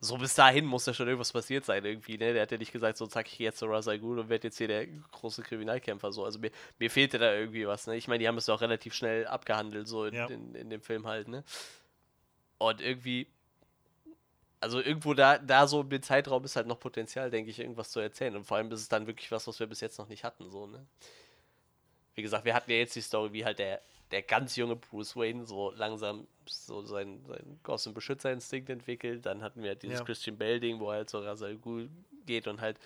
so bis dahin muss ja schon irgendwas passiert sein, irgendwie, ne? Der hat ja nicht gesagt, so zack, ich geh jetzt zu Rasal Ghul und werde jetzt hier der große Kriminalkämpfer, so. Also mir, mir fehlte da irgendwie was, ne? Ich meine, die haben es ja auch relativ schnell abgehandelt, so in, Ja. in, in dem Film halt, ne? Und irgendwie, also irgendwo da, da so im Zeitraum ist halt noch Potenzial, denke ich, irgendwas zu erzählen. Und vor allem ist es dann wirklich was, was wir bis jetzt noch nicht hatten, so, ne? Wie gesagt, wir hatten ja jetzt die Story, wie halt der, der ganz junge Bruce Wayne so langsam so seinen, seinen Gotham Beschützerinstinkt entwickelt. Dann hatten wir halt dieses Ja. Christian Bale-Ding, wo er halt so Rasal Ghul geht und halt,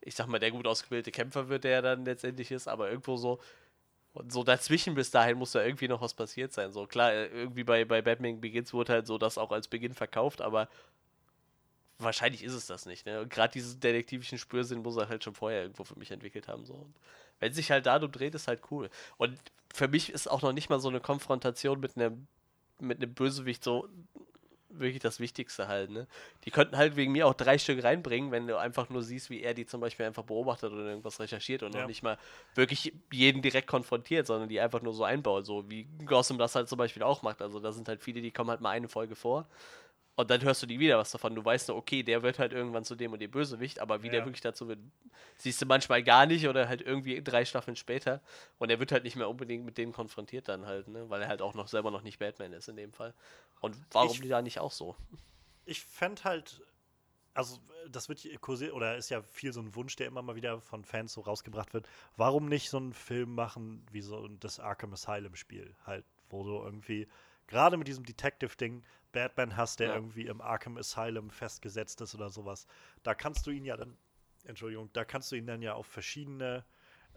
ich sag mal, der gut ausgebildete Kämpfer wird, der er dann letztendlich ist, aber irgendwo so, und so dazwischen bis dahin muss da irgendwie noch was passiert sein. So klar, äh, irgendwie bei, bei Batman Begins wurde halt so das auch als Beginn verkauft, aber wahrscheinlich ist es das nicht. Ne? Und gerade diesen detektivischen Spürsinn muss er halt schon vorher irgendwo für mich entwickelt haben. So. Und wenn sich halt darum dreht, ist halt cool. Und für mich ist auch noch nicht mal so eine Konfrontation mit einem mit einem Bösewicht so wirklich das Wichtigste halt, ne? Die könnten halt wegen mir auch drei Stück reinbringen, wenn du einfach nur siehst, wie er die zum Beispiel einfach beobachtet oder irgendwas recherchiert und Ja. noch nicht mal wirklich jeden direkt konfrontiert, sondern die einfach nur so einbaut, so wie Gotham das halt zum Beispiel auch macht. Also da sind halt viele, die kommen halt mal eine Folge vor und dann hörst du die wieder was davon. Du weißt nur, okay, der wird halt irgendwann zu dem und dem Bösewicht, aber wie der Ja. wirklich dazu wird, siehst du manchmal gar nicht oder halt irgendwie drei Staffeln später und er wird halt nicht mehr unbedingt mit denen konfrontiert dann halt, ne? Weil er halt auch noch selber noch nicht Batman ist in dem Fall. Und warum Ich- die da nicht auch so? ich fände halt, also das wird kursiert, oder ist ja viel so ein Wunsch, der immer mal wieder von Fans so rausgebracht wird. Warum nicht so einen Film machen wie so das Arkham Asylum Spiel? Halt, wo du irgendwie, gerade mit diesem Detective-Ding, Batman hast, der Ja. irgendwie im Arkham Asylum festgesetzt ist oder sowas. Da kannst du ihn ja dann, Entschuldigung, da kannst du ihn dann ja auf verschiedene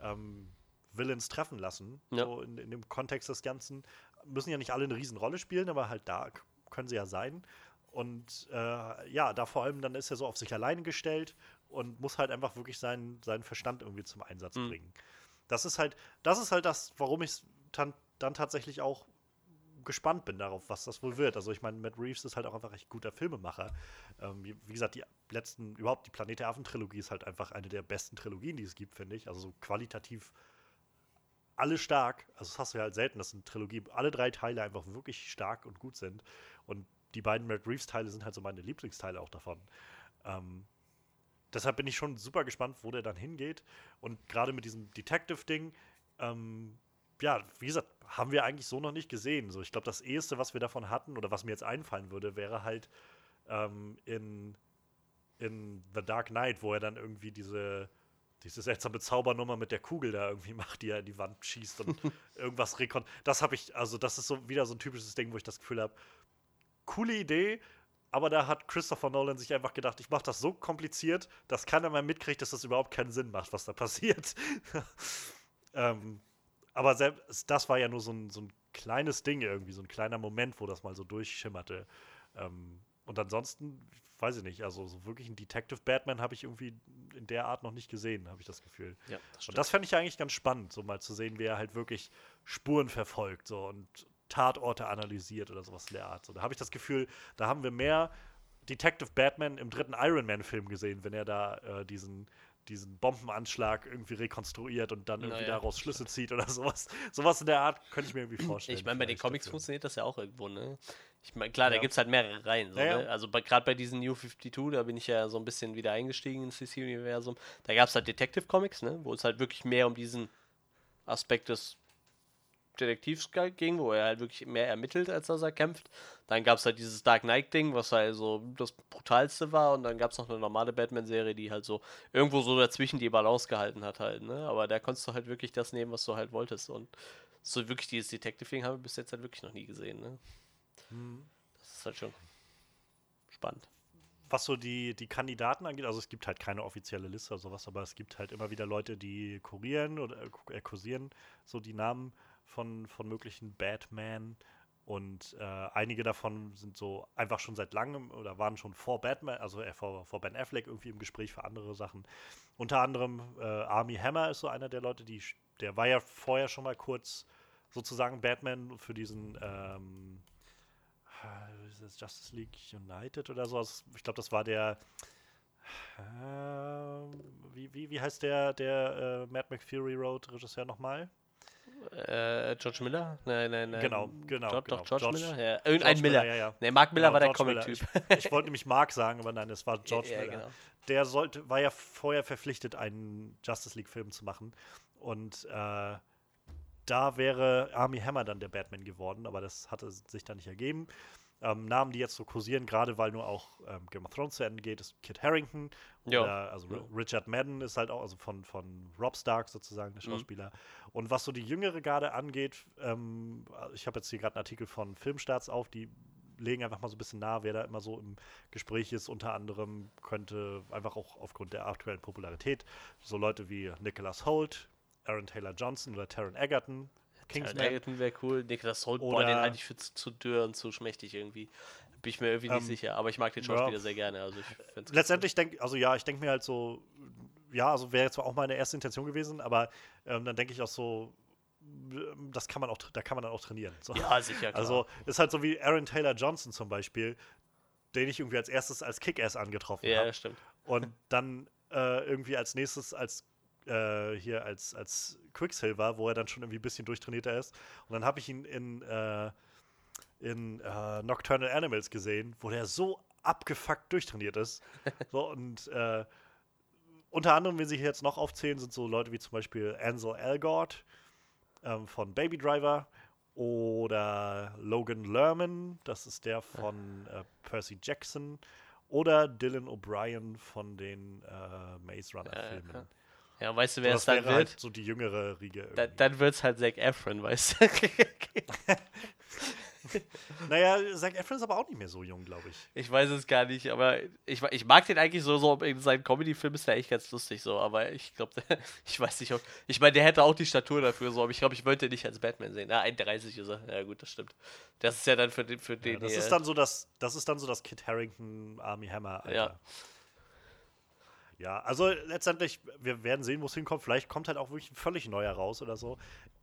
ähm, Villains treffen lassen. Ja. So in, in dem Kontext des Ganzen. Müssen ja nicht alle eine Riesenrolle spielen, aber halt da können sie ja sein. Und äh, ja, da vor allem dann ist er so auf sich alleine gestellt und muss halt einfach wirklich seinen, seinen Verstand irgendwie zum Einsatz Mhm. bringen. Das ist halt, das ist halt das, warum ich dann, dann tatsächlich auch gespannt bin darauf, was das wohl wird. Also ich meine, Matt Reeves ist halt auch einfach echt guter Filmemacher. Ähm, wie, gesagt, die letzten, überhaupt die Planet der Affen-Trilogie ist halt einfach eine der besten Trilogien, die es gibt, finde ich. Also so qualitativ alle stark. Also das hast du ja halt selten, dass eine Trilogie, alle drei Teile einfach wirklich stark und gut sind. Und die beiden Matt Reeves-Teile sind halt so meine Lieblingsteile auch davon. Ähm, deshalb bin ich schon super gespannt, wo der dann hingeht. Und gerade mit diesem Detective-Ding, ähm, ja, wie gesagt, haben wir eigentlich so noch nicht gesehen. So, ich glaube, das eheste, was wir davon hatten oder was mir jetzt einfallen würde, wäre halt ähm, in, in The Dark Knight, wo er dann irgendwie diese, diese seltsame Zaubernummer mit der Kugel da irgendwie macht, die er in die Wand schießt und irgendwas rekon. Das habe ich, also das ist so wieder so ein typisches Ding, wo ich das Gefühl habe, coole Idee, aber da hat Christopher Nolan sich einfach gedacht, ich mache das so kompliziert, dass keiner mehr mitkriegt, dass das überhaupt keinen Sinn macht, was da passiert. ähm, aber selbst das war ja nur so ein, so ein kleines Ding irgendwie, so ein kleiner Moment, wo das mal so durchschimmerte. Ähm, und ansonsten, weiß ich nicht, also so wirklich einen Detective Batman habe ich irgendwie in der Art noch nicht gesehen, habe ich das Gefühl. Ja, das Und das fände ich eigentlich ganz spannend, so mal zu sehen, wie er halt wirklich Spuren verfolgt so und Tatorte analysiert oder sowas in der Art. So, da habe ich das Gefühl, da haben wir mehr Detective Batman im dritten Iron Man-Film gesehen, wenn er da äh, diesen, diesen Bombenanschlag irgendwie rekonstruiert und dann irgendwie Naja. daraus Schlüsse zieht oder sowas. Sowas in der Art könnte ich mir irgendwie vorstellen. Ich meine, bei den Comics dafür. funktioniert das ja auch irgendwo, ne? Ich meine, klar, da Ja. gibt es halt mehrere Reihen. So, ja. Ne? Also gerade bei diesen New 52, da bin ich ja so ein bisschen wieder eingestiegen ins DC-Universum. Da gab es halt Detective Comics, ne? Wo es halt wirklich mehr um diesen Aspekt des Detektivs ge- ging, wo er halt wirklich mehr ermittelt, als dass er kämpft. Dann gab es halt dieses Dark Knight-Ding, was halt so das Brutalste war. Und dann gab es noch eine normale Batman-Serie, die halt so irgendwo so dazwischen die Balance gehalten hat halt, ne? Aber da konntest du halt wirklich das nehmen, was du halt wolltest. Und so wirklich dieses Detective-Ding haben wir bis jetzt halt wirklich noch nie gesehen, ne? Hm. Das ist halt schon spannend. was so die, die Kandidaten angeht, also es gibt halt keine offizielle Liste oder sowas, aber es gibt halt immer wieder Leute, die kurieren oder äh, äh, kursieren so die Namen von, von möglichen Batman und äh, einige davon sind so einfach schon seit langem oder waren schon vor Batman, also äh, vor, vor Ben Affleck irgendwie im Gespräch für andere Sachen. Unter anderem äh, Army Hammer ist so einer der Leute, die, der war ja vorher schon mal kurz sozusagen Batman für diesen ähm, äh, Justice League United oder so. Ich glaube, das war der. Ähm, wie, wie, wie heißt der, der äh, Mad Max Fury Road Regisseur nochmal? Äh, George Miller? Nein, nein, nein. Genau, genau, Doch, genau. doch George, George- Miller? Ja. Irgendein George Miller. Miller, ja, ja. Ne, Mark Miller Genau, war der George. Comic-Typ. Ich, ich wollte nämlich Mark sagen, aber nein, es war George Ja, Miller. genau. Der sollte, war ja vorher verpflichtet, einen Justice League-Film zu machen. Und äh, da wäre Army Hammer dann der Batman geworden, aber das hatte sich dann nicht ergeben. Ähm, Namen, die jetzt so kursieren, gerade weil nur auch ähm, Game of Thrones zu Ende geht, ist Kit Harrington. Ja. Oder, also Ja. Richard Madden ist halt auch, also von, von Rob Stark sozusagen, der Mhm. Schauspieler. Und was so die jüngere Garde angeht, ähm, ich habe jetzt hier gerade einen Artikel von Filmstarts auf, die legen einfach mal so ein bisschen nahe, wer da immer so im Gespräch ist. Unter anderem könnte einfach auch aufgrund der aktuellen Popularität so Leute wie Nicholas Holt, Aaron Taylor Johnson oder Taron Egerton, Kingsman. Egerton wäre cool. Nicholas Holt, boah, Oder- den halte ich für zu, zu dürr und zu schmächtig irgendwie. Bin ich mir irgendwie nicht Ähm, sicher. Aber ich mag den ja. Schauspieler sehr gerne. Also Letztendlich denke also ja, ich denke mir halt so, ja, also wäre jetzt zwar auch meine erste Intention gewesen, aber ähm, dann denke ich auch so, das kann man auch, da kann man dann auch trainieren. So. cool. Ja, sicher, klar. Also ist halt so wie Aaron Taylor Johnson zum Beispiel, den ich irgendwie als erstes als Kick-Ass angetroffen ja, habe. das stimmt. Und dann äh, irgendwie als nächstes als äh, hier als, als Quicksilver, wo er dann schon irgendwie ein bisschen durchtrainierter ist. Und dann habe ich ihn in, äh, in äh, Nocturnal Animals gesehen, wo der so abgefuckt durchtrainiert ist. so, und äh, unter anderem, wenn sie hier jetzt noch aufzählen, sind so Leute wie zum Beispiel Ansel Elgort ähm, von Baby Driver oder Logan Lerman, das ist der von äh, Percy Jackson, oder Dylan O'Brien von den äh, Maze Ja, Runner-Filmen. klar. Ja, weißt du, wer das es dann wäre wird? halt so die jüngere Riege. Da, dann wird es halt Zac Efron, weißt du? naja, Zac Efron ist aber auch nicht mehr so jung, glaube ich. ich weiß es gar nicht, aber ich, ich mag den eigentlich so, so in seinen Comedy-Filmen ist der echt ganz lustig so, aber ich glaube, ich weiß nicht, ob, ich meine, der hätte auch die Statur dafür so, aber ich glaube, ich wollte ihn nicht als Batman sehen. Na, 31 ist er. Ja gut, das stimmt. Das ist ja dann für den, für Ja, den das hier- ist dann so das, das ist dann so das Kit Harrington Army Hammer. Alter. Ja. Ja, also letztendlich, wir werden sehen, wo es hinkommt. Vielleicht kommt halt auch wirklich ein völlig neuer raus oder so.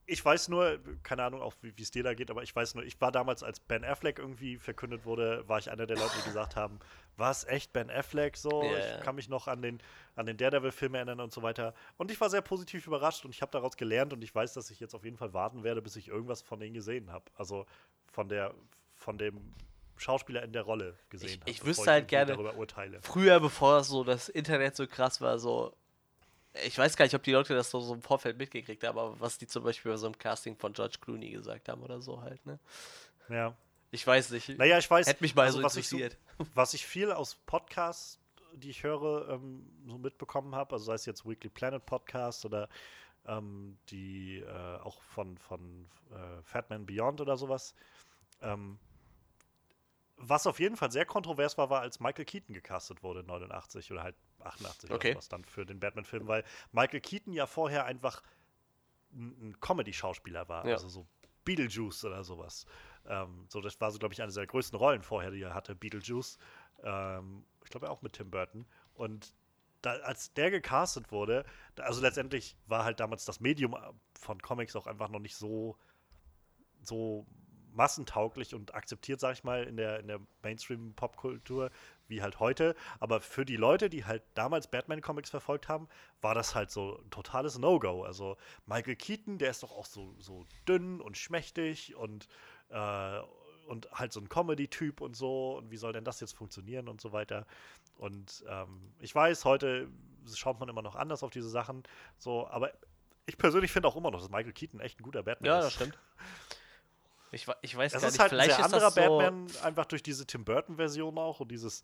Ich weiß nur, keine Ahnung auch, wie es dir da geht, aber ich weiß nur, ich war damals, als Ben Affleck irgendwie verkündet wurde, war ich einer der Leute, die gesagt haben, was, echt Ben Affleck so? Ja, ich kann mich noch an den, an den Daredevil-Film erinnern und so weiter. Und ich war sehr positiv überrascht und ich habe daraus gelernt und ich weiß, dass ich jetzt auf jeden Fall warten werde, bis ich irgendwas von denen gesehen habe. Also von der, von dem Schauspieler in der Rolle gesehen Ich- habe. ich wüsste halt gerne- darüber urteile. früher, bevor so das Internet so krass war, so. Ich weiß gar nicht, ob die Leute das so, so im Vorfeld mitgekriegt haben, aber was die zum Beispiel bei so einem Casting von George Clooney gesagt haben oder so halt, ne? Ja. Ich weiß nicht. Naja, ich weiß. Hätte mich mal also so was ich so- interessiert. Was ich viel aus Podcasts, die ich höre, ähm, so mitbekommen habe, also sei es jetzt Weekly Planet Podcast oder ähm, die äh, auch von, von äh, Fatman Beyond oder sowas. Ähm, was auf jeden Fall sehr kontrovers war, war, als Michael Keaton gecastet wurde, 89 oder halt 88 Okay. oder was dann für den Batman-Film, weil Michael Keaton ja vorher einfach ein, Comedy-Schauspieler war, Ja. also so Beetlejuice oder sowas. Ähm, so, das war so, glaube ich, eine seiner größten Rollen vorher, die er hatte, Beetlejuice. Ähm, ich glaube auch mit Tim Burton. Und da, als der gecastet wurde, also letztendlich war halt damals das Medium äh, von Comics auch einfach noch nicht so, so massentauglich und akzeptiert, sag ich mal, in der, in der Mainstream-Popkultur wie halt heute. Aber für die Leute, die halt damals Batman-Comics verfolgt haben, war das halt so ein totales No-Go. Also Michael Keaton, der ist doch auch so, so dünn und schmächtig und, äh, und halt so ein Comedy-Typ und so. Und wie soll denn das jetzt funktionieren und so weiter. Und ähm, ich weiß, heute schaut man immer noch anders auf diese Sachen. So, aber ich persönlich finde auch immer noch, dass Michael Keaton echt ein guter Batman Ja, ist. das stimmt. Ich, ich weiß Es gar ist nicht, halt ein vielleicht sehr ist anderer das so, Batman, einfach durch diese Tim Burton-Version auch und dieses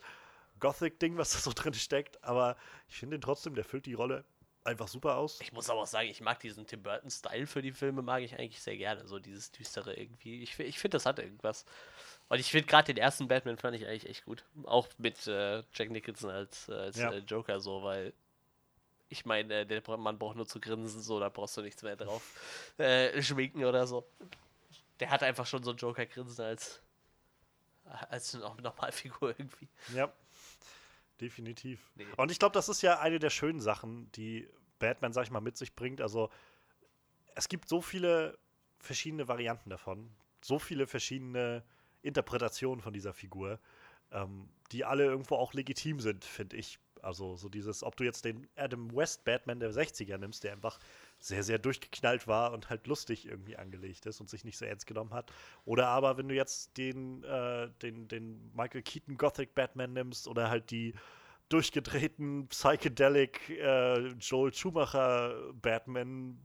Gothic-Ding, was da so drin steckt. Aber ich finde ihn trotzdem, der füllt die Rolle einfach super aus. Ich muss aber auch sagen, ich mag diesen Tim Burton-Style für die Filme, mag ich eigentlich sehr gerne. So dieses Düstere irgendwie. Ich, ich finde, das hat irgendwas. Und ich finde gerade den ersten Batman fand ich eigentlich echt gut. Auch mit äh, Jack Nicholson als, äh, als Ja. äh, Joker so, weil ich meine, äh, der Mann braucht nur zu grinsen, so, da brauchst du nichts mehr drauf äh, schminken oder so. Der hat einfach schon so ein Joker-Grinsen als, als eine Normalfigur irgendwie. Ja, definitiv. Nee. Und ich glaube, das ist ja eine der schönen Sachen, die Batman, sag ich mal, mit sich bringt. Also, es gibt so viele verschiedene Varianten davon, so viele verschiedene Interpretationen von dieser Figur, ähm, die alle irgendwo auch legitim sind, finde ich. Also so dieses, ob du jetzt den Adam West Batman der 60er nimmst, der einfach sehr, sehr durchgeknallt war und halt lustig irgendwie angelegt ist und sich nicht so ernst genommen hat. Oder aber wenn du jetzt den, äh, den, den Michael Keaton Gothic Batman nimmst oder halt die durchgedrehten Psychedelic äh, Joel Schumacher Batman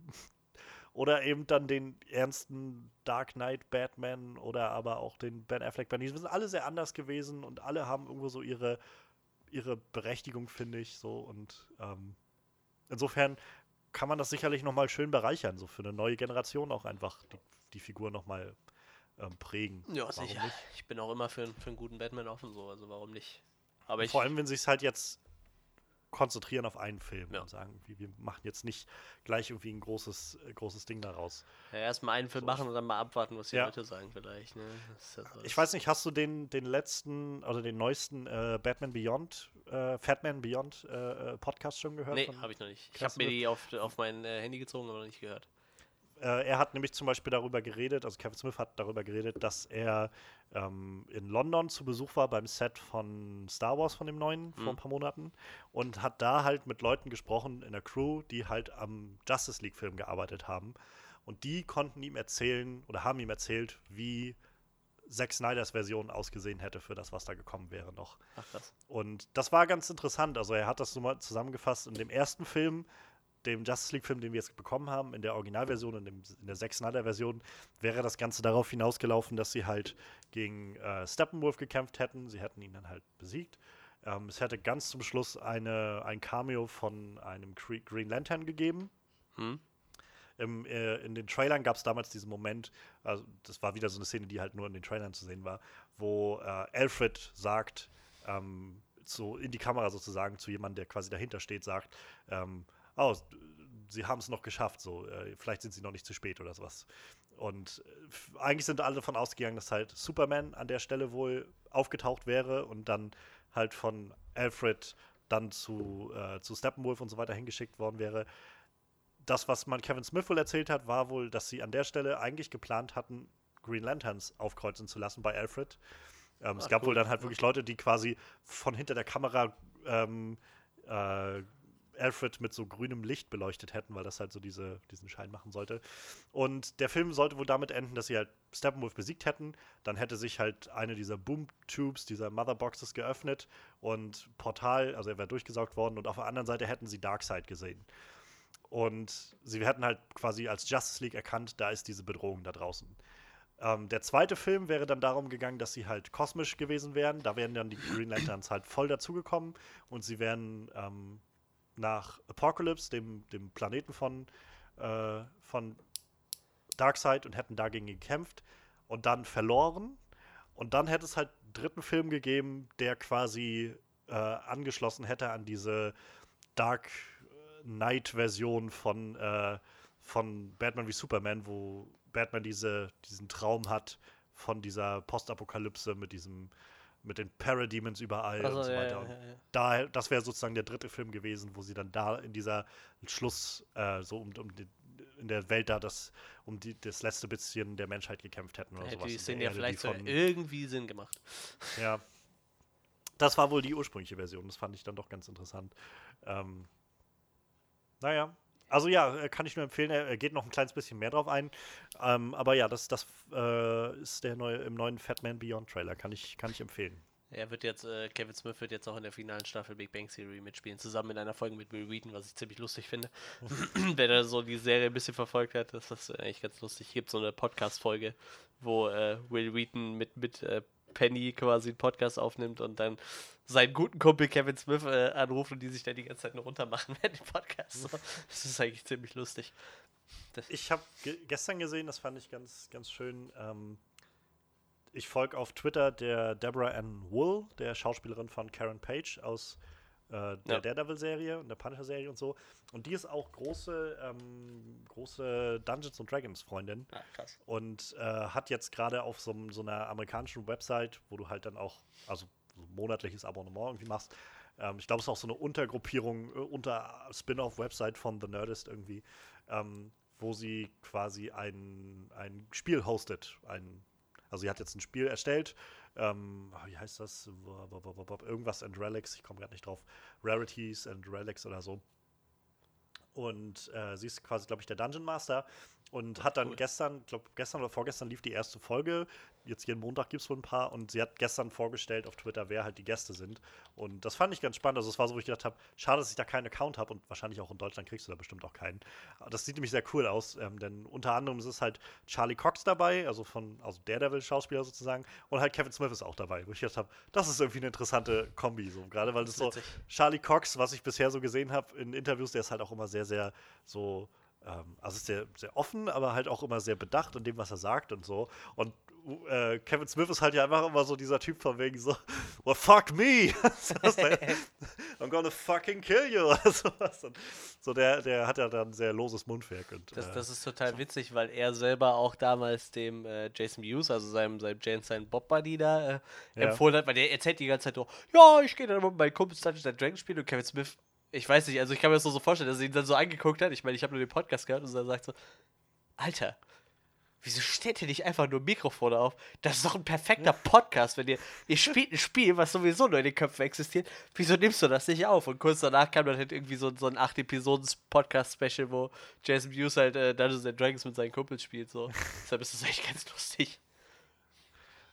oder eben dann den ernsten Dark Knight Batman oder aber auch den Ben Affleck Batman. Die sind alle sehr anders gewesen und alle haben irgendwo so ihre, ihre Berechtigung, finde ich, so und ähm, insofern kann man das sicherlich nochmal schön bereichern, so für eine neue Generation auch einfach die, die Figur nochmal ähm, prägen. Ja, sicher. Ich bin auch immer für, für einen guten Batman offen, so, also warum nicht? Aber ich. Vor allem, wenn sie es halt jetzt konzentrieren auf einen Film Ja. und sagen, wir machen jetzt nicht gleich irgendwie ein großes, äh, großes Ding daraus. Ja, erstmal einen Film So, machen und dann mal abwarten, was die Ja. Leute sagen, vielleicht. Ne? Ja Ich weiß nicht, hast du den, den letzten oder den neuesten äh, Batman Beyond, äh, Fatman Beyond äh, äh, Podcast schon gehört? Nee, habe ich noch nicht. Ich habe mir die auf, auf mein äh, Handy gezogen, aber noch nicht gehört. Äh, er hat nämlich zum Beispiel darüber geredet, also Kevin Smith hat darüber geredet, dass er ähm, in London zu Besuch war beim Set von Star Wars von dem neuen vor Mhm. ein paar Monaten und hat da halt mit Leuten gesprochen in der Crew, die halt am Justice League Film gearbeitet haben und die konnten ihm erzählen oder haben ihm erzählt, wie Zack Snyders Version ausgesehen hätte für das, was da gekommen wäre noch. Ach. Und das war ganz interessant. Also er hat das so mal zusammengefasst in dem ersten Film, dem Justice League-Film, den wir jetzt bekommen haben, in der Originalversion, in, dem, in der Zack Snyder-Version, wäre das Ganze darauf hinausgelaufen, dass sie halt gegen äh, Steppenwolf gekämpft hätten. Sie hätten ihn dann halt besiegt. Ähm, es hätte ganz zum Schluss eine, ein Cameo von einem Cre Green Lantern gegeben. Hm? Im, äh, in den Trailern gab es damals diesen Moment, also das war wieder so eine Szene, die halt nur in den Trailern zu sehen war, wo äh, Alfred sagt, ähm, so in die Kamera sozusagen, zu jemandem, der quasi dahinter steht, sagt, ähm, oh, s- sie haben es noch geschafft, so, äh, vielleicht sind sie noch nicht zu spät oder sowas. Und äh, eigentlich sind alle davon ausgegangen, dass halt Superman an der Stelle wohl aufgetaucht wäre und dann halt von Alfred dann zu, äh, zu Steppenwolf und so weiter hingeschickt worden wäre das, was man Kevin Smith wohl erzählt hat, war wohl, dass sie an der Stelle eigentlich geplant hatten, Green Lanterns aufkreuzen zu lassen bei Alfred. Ähm, es Ah, gab cool. wohl dann halt wirklich Leute, die quasi von hinter der Kamera ähm, äh, Alfred mit so grünem Licht beleuchtet hätten, weil das halt so diese, diesen Schein machen sollte. Und der Film sollte wohl damit enden, dass sie halt Steppenwolf besiegt hätten. Dann hätte sich halt eine dieser Boom-Tubes, dieser Motherboxes geöffnet und Portal, also er wäre durchgesaugt worden und auf der anderen Seite hätten sie Darkseid gesehen. Und sie hätten halt quasi als Justice League erkannt, da ist diese Bedrohung da draußen. Ähm, der zweite Film wäre dann darum gegangen, dass sie halt kosmisch gewesen wären. Da wären dann die Green Lanterns halt voll dazugekommen und sie wären ähm, nach Apocalypse, dem, dem Planeten von, äh, von Darkseid, und hätten dagegen gekämpft und dann verloren. Und dann hätte es halt einen dritten Film gegeben, der quasi äh, angeschlossen hätte an diese Dark Knight-Version von, äh, von Batman wie Superman, wo Batman diese, diesen Traum hat von dieser Postapokalypse mit diesem mit den Parademons überall Also, und so weiter. ja, ja, ja. da, das wäre sozusagen der dritte Film gewesen, wo sie dann da in dieser Schluss, äh, so um, um die, in der Welt da das, um die, das letzte bisschen der Menschheit gekämpft hätten oder Hätte sowas. die Szene ja vielleicht von- irgendwie Sinn gemacht. ja. Das war wohl die ursprüngliche Version. Das fand ich dann doch ganz interessant. Ähm, naja. Also ja, äh, kann ich nur empfehlen. Er er geht noch ein kleines bisschen mehr drauf ein. Ähm, aber ja, das, das äh, ist der neue, im neuen Fatman Beyond Trailer. Kann ich, kann ich empfehlen. Er wird jetzt, äh, Kevin Smith wird jetzt auch in der finalen Staffel Big Bang Theory mitspielen, zusammen in einer Folge mit Will Wheaton, was ich ziemlich lustig finde. Wer da so die Serie ein bisschen verfolgt hat, das ist eigentlich ganz lustig. Gibt so eine Podcast-Folge, wo äh, Will Wheaton mit, mit äh, Penny quasi einen Podcast aufnimmt und dann seinen guten Kumpel Kevin Smith äh, anruft und die sich dann die ganze Zeit nur runtermachen während dem Podcast. So. Das ist eigentlich ziemlich lustig. Das, Ich habe ge gestern gesehen, das fand ich ganz, ganz schön. Ähm, ich folge auf Twitter der Deborah Ann Wool, der Schauspielerin von Karen Page aus äh, der Ja. Daredevil-Serie und der Punisher-Serie und so. Und die ist auch große, ähm, große Dungeons and Dragons-Freundin ah, krass. und äh, hat jetzt gerade auf so, so einer amerikanischen Website, wo du halt dann auch, also so monatliches Abonnement irgendwie machst. Ähm, ich glaube, es ist auch so eine Untergruppierung, äh, unter Spin-off-Website von The Nerdist irgendwie, ähm, wo sie quasi ein, ein Spiel hostet, ein Also sie hat jetzt ein Spiel erstellt. Ähm, wie heißt das? Irgendwas and Relics, ich komme gerade nicht drauf. Rarities and Relics oder so. Und äh, sie ist quasi, glaube ich, der Dungeon Master und hat dann cool. gestern, glaube gestern oder vorgestern lief die erste Folge. Jetzt jeden Montag gibt es wohl ein paar und sie hat gestern vorgestellt auf Twitter, wer halt die Gäste sind. Und das fand ich ganz spannend. Also es war so, wo ich gedacht habe, schade, dass ich da keinen Account habe und wahrscheinlich auch in Deutschland kriegst du da bestimmt auch keinen. Das sieht nämlich sehr cool aus, ähm, denn unter anderem ist es halt Charlie Cox dabei, also von also Daredevil-Schauspieler sozusagen, und halt Kevin Smith ist auch dabei, wo ich gedacht habe, das ist irgendwie eine interessante Kombi, so gerade weil das so Witzig. Charlie Cox, was ich bisher so gesehen habe in Interviews, der ist halt auch immer sehr, sehr so, ähm, also ist sehr, sehr offen, aber halt auch immer sehr bedacht in dem, was er sagt und so. Und äh, Kevin Smith ist halt ja einfach immer so dieser Typ von wegen so, well, fuck me. Heißt, I'm gonna fucking kill you. Oder sowas. Und so, der, der hat ja dann sehr loses Mundwerk. Und, Das, äh, das ist total witzig, weil er selber auch damals dem äh, Jason Mewes, also seinem, seinem Jane sein Bob Buddy da, äh, Ja. empfohlen hat, weil der erzählt die ganze Zeit so, ja, ich gehe dann mit meinen Kumpels Dungeons Dragons spielen und Kevin Smith, ich weiß nicht, also ich kann mir das nur so vorstellen, dass er ihn dann so angeguckt hat, ich meine, ich habe nur den Podcast gehört und er sagt so, Alter, wieso stellt ihr nicht einfach nur Mikrofone auf? Das ist doch ein perfekter Podcast, wenn ihr, ihr spielt ein Spiel, was sowieso nur in den Köpfen existiert, wieso nimmst du das nicht auf? Und kurz danach kam dann halt irgendwie so, so ein 8-Episoden-Podcast-Special, wo Jason Mewes halt äh, Dungeons and Dragons mit seinen Kumpels spielt, so. Deshalb ist das echt ganz lustig.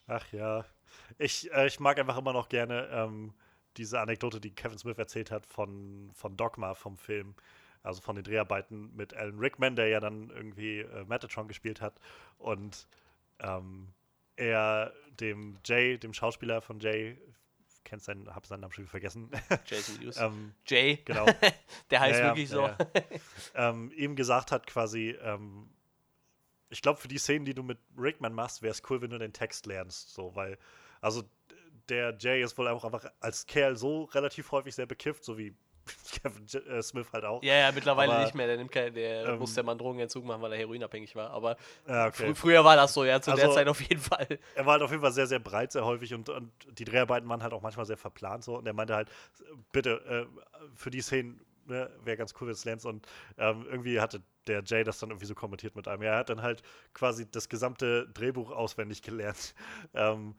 Ach ja. Ich, äh, ich mag einfach immer noch gerne ähm, diese Anekdote, die Kevin Smith erzählt hat von, von Dogma vom Film. Also von den Dreharbeiten mit Alan Rickman, der ja dann irgendwie äh, Metatron gespielt hat. Und ähm, er dem Jay, dem Schauspieler von Jay, kennt seinen, hab seinen Namen schon wieder vergessen. Jason Mewes. ähm, Jay, genau. der heißt Ja, ja, wirklich so. ja, ähm, ihm gesagt hat quasi, ähm, ich glaube, für die Szenen, die du mit Rickman machst, wäre es cool, wenn du den Text lernst. So, weil, also der Jay ist wohl auch einfach als Kerl so relativ häufig sehr bekifft, so wie Kevin äh, Smith halt auch. Ja, ja, mittlerweile Aber, nicht mehr. Der, nimmt kein, der ähm, muss der Mann Drogenentzug machen, weil er heroinabhängig war. Aber Ja, frü okay. früher war das so, ja, zu der Also- Zeit auf jeden Fall. er war halt auf jeden Fall sehr, sehr breit, sehr häufig und, und die Dreharbeiten waren halt auch manchmal sehr verplant so. Und er meinte halt, bitte, äh, für die Szenen ne, wäre ganz cool, wenn es lernst. Und ähm, irgendwie hatte der Jay das dann irgendwie so kommentiert mit einem. Er hat dann halt quasi das gesamte Drehbuch auswendig gelernt. ähm,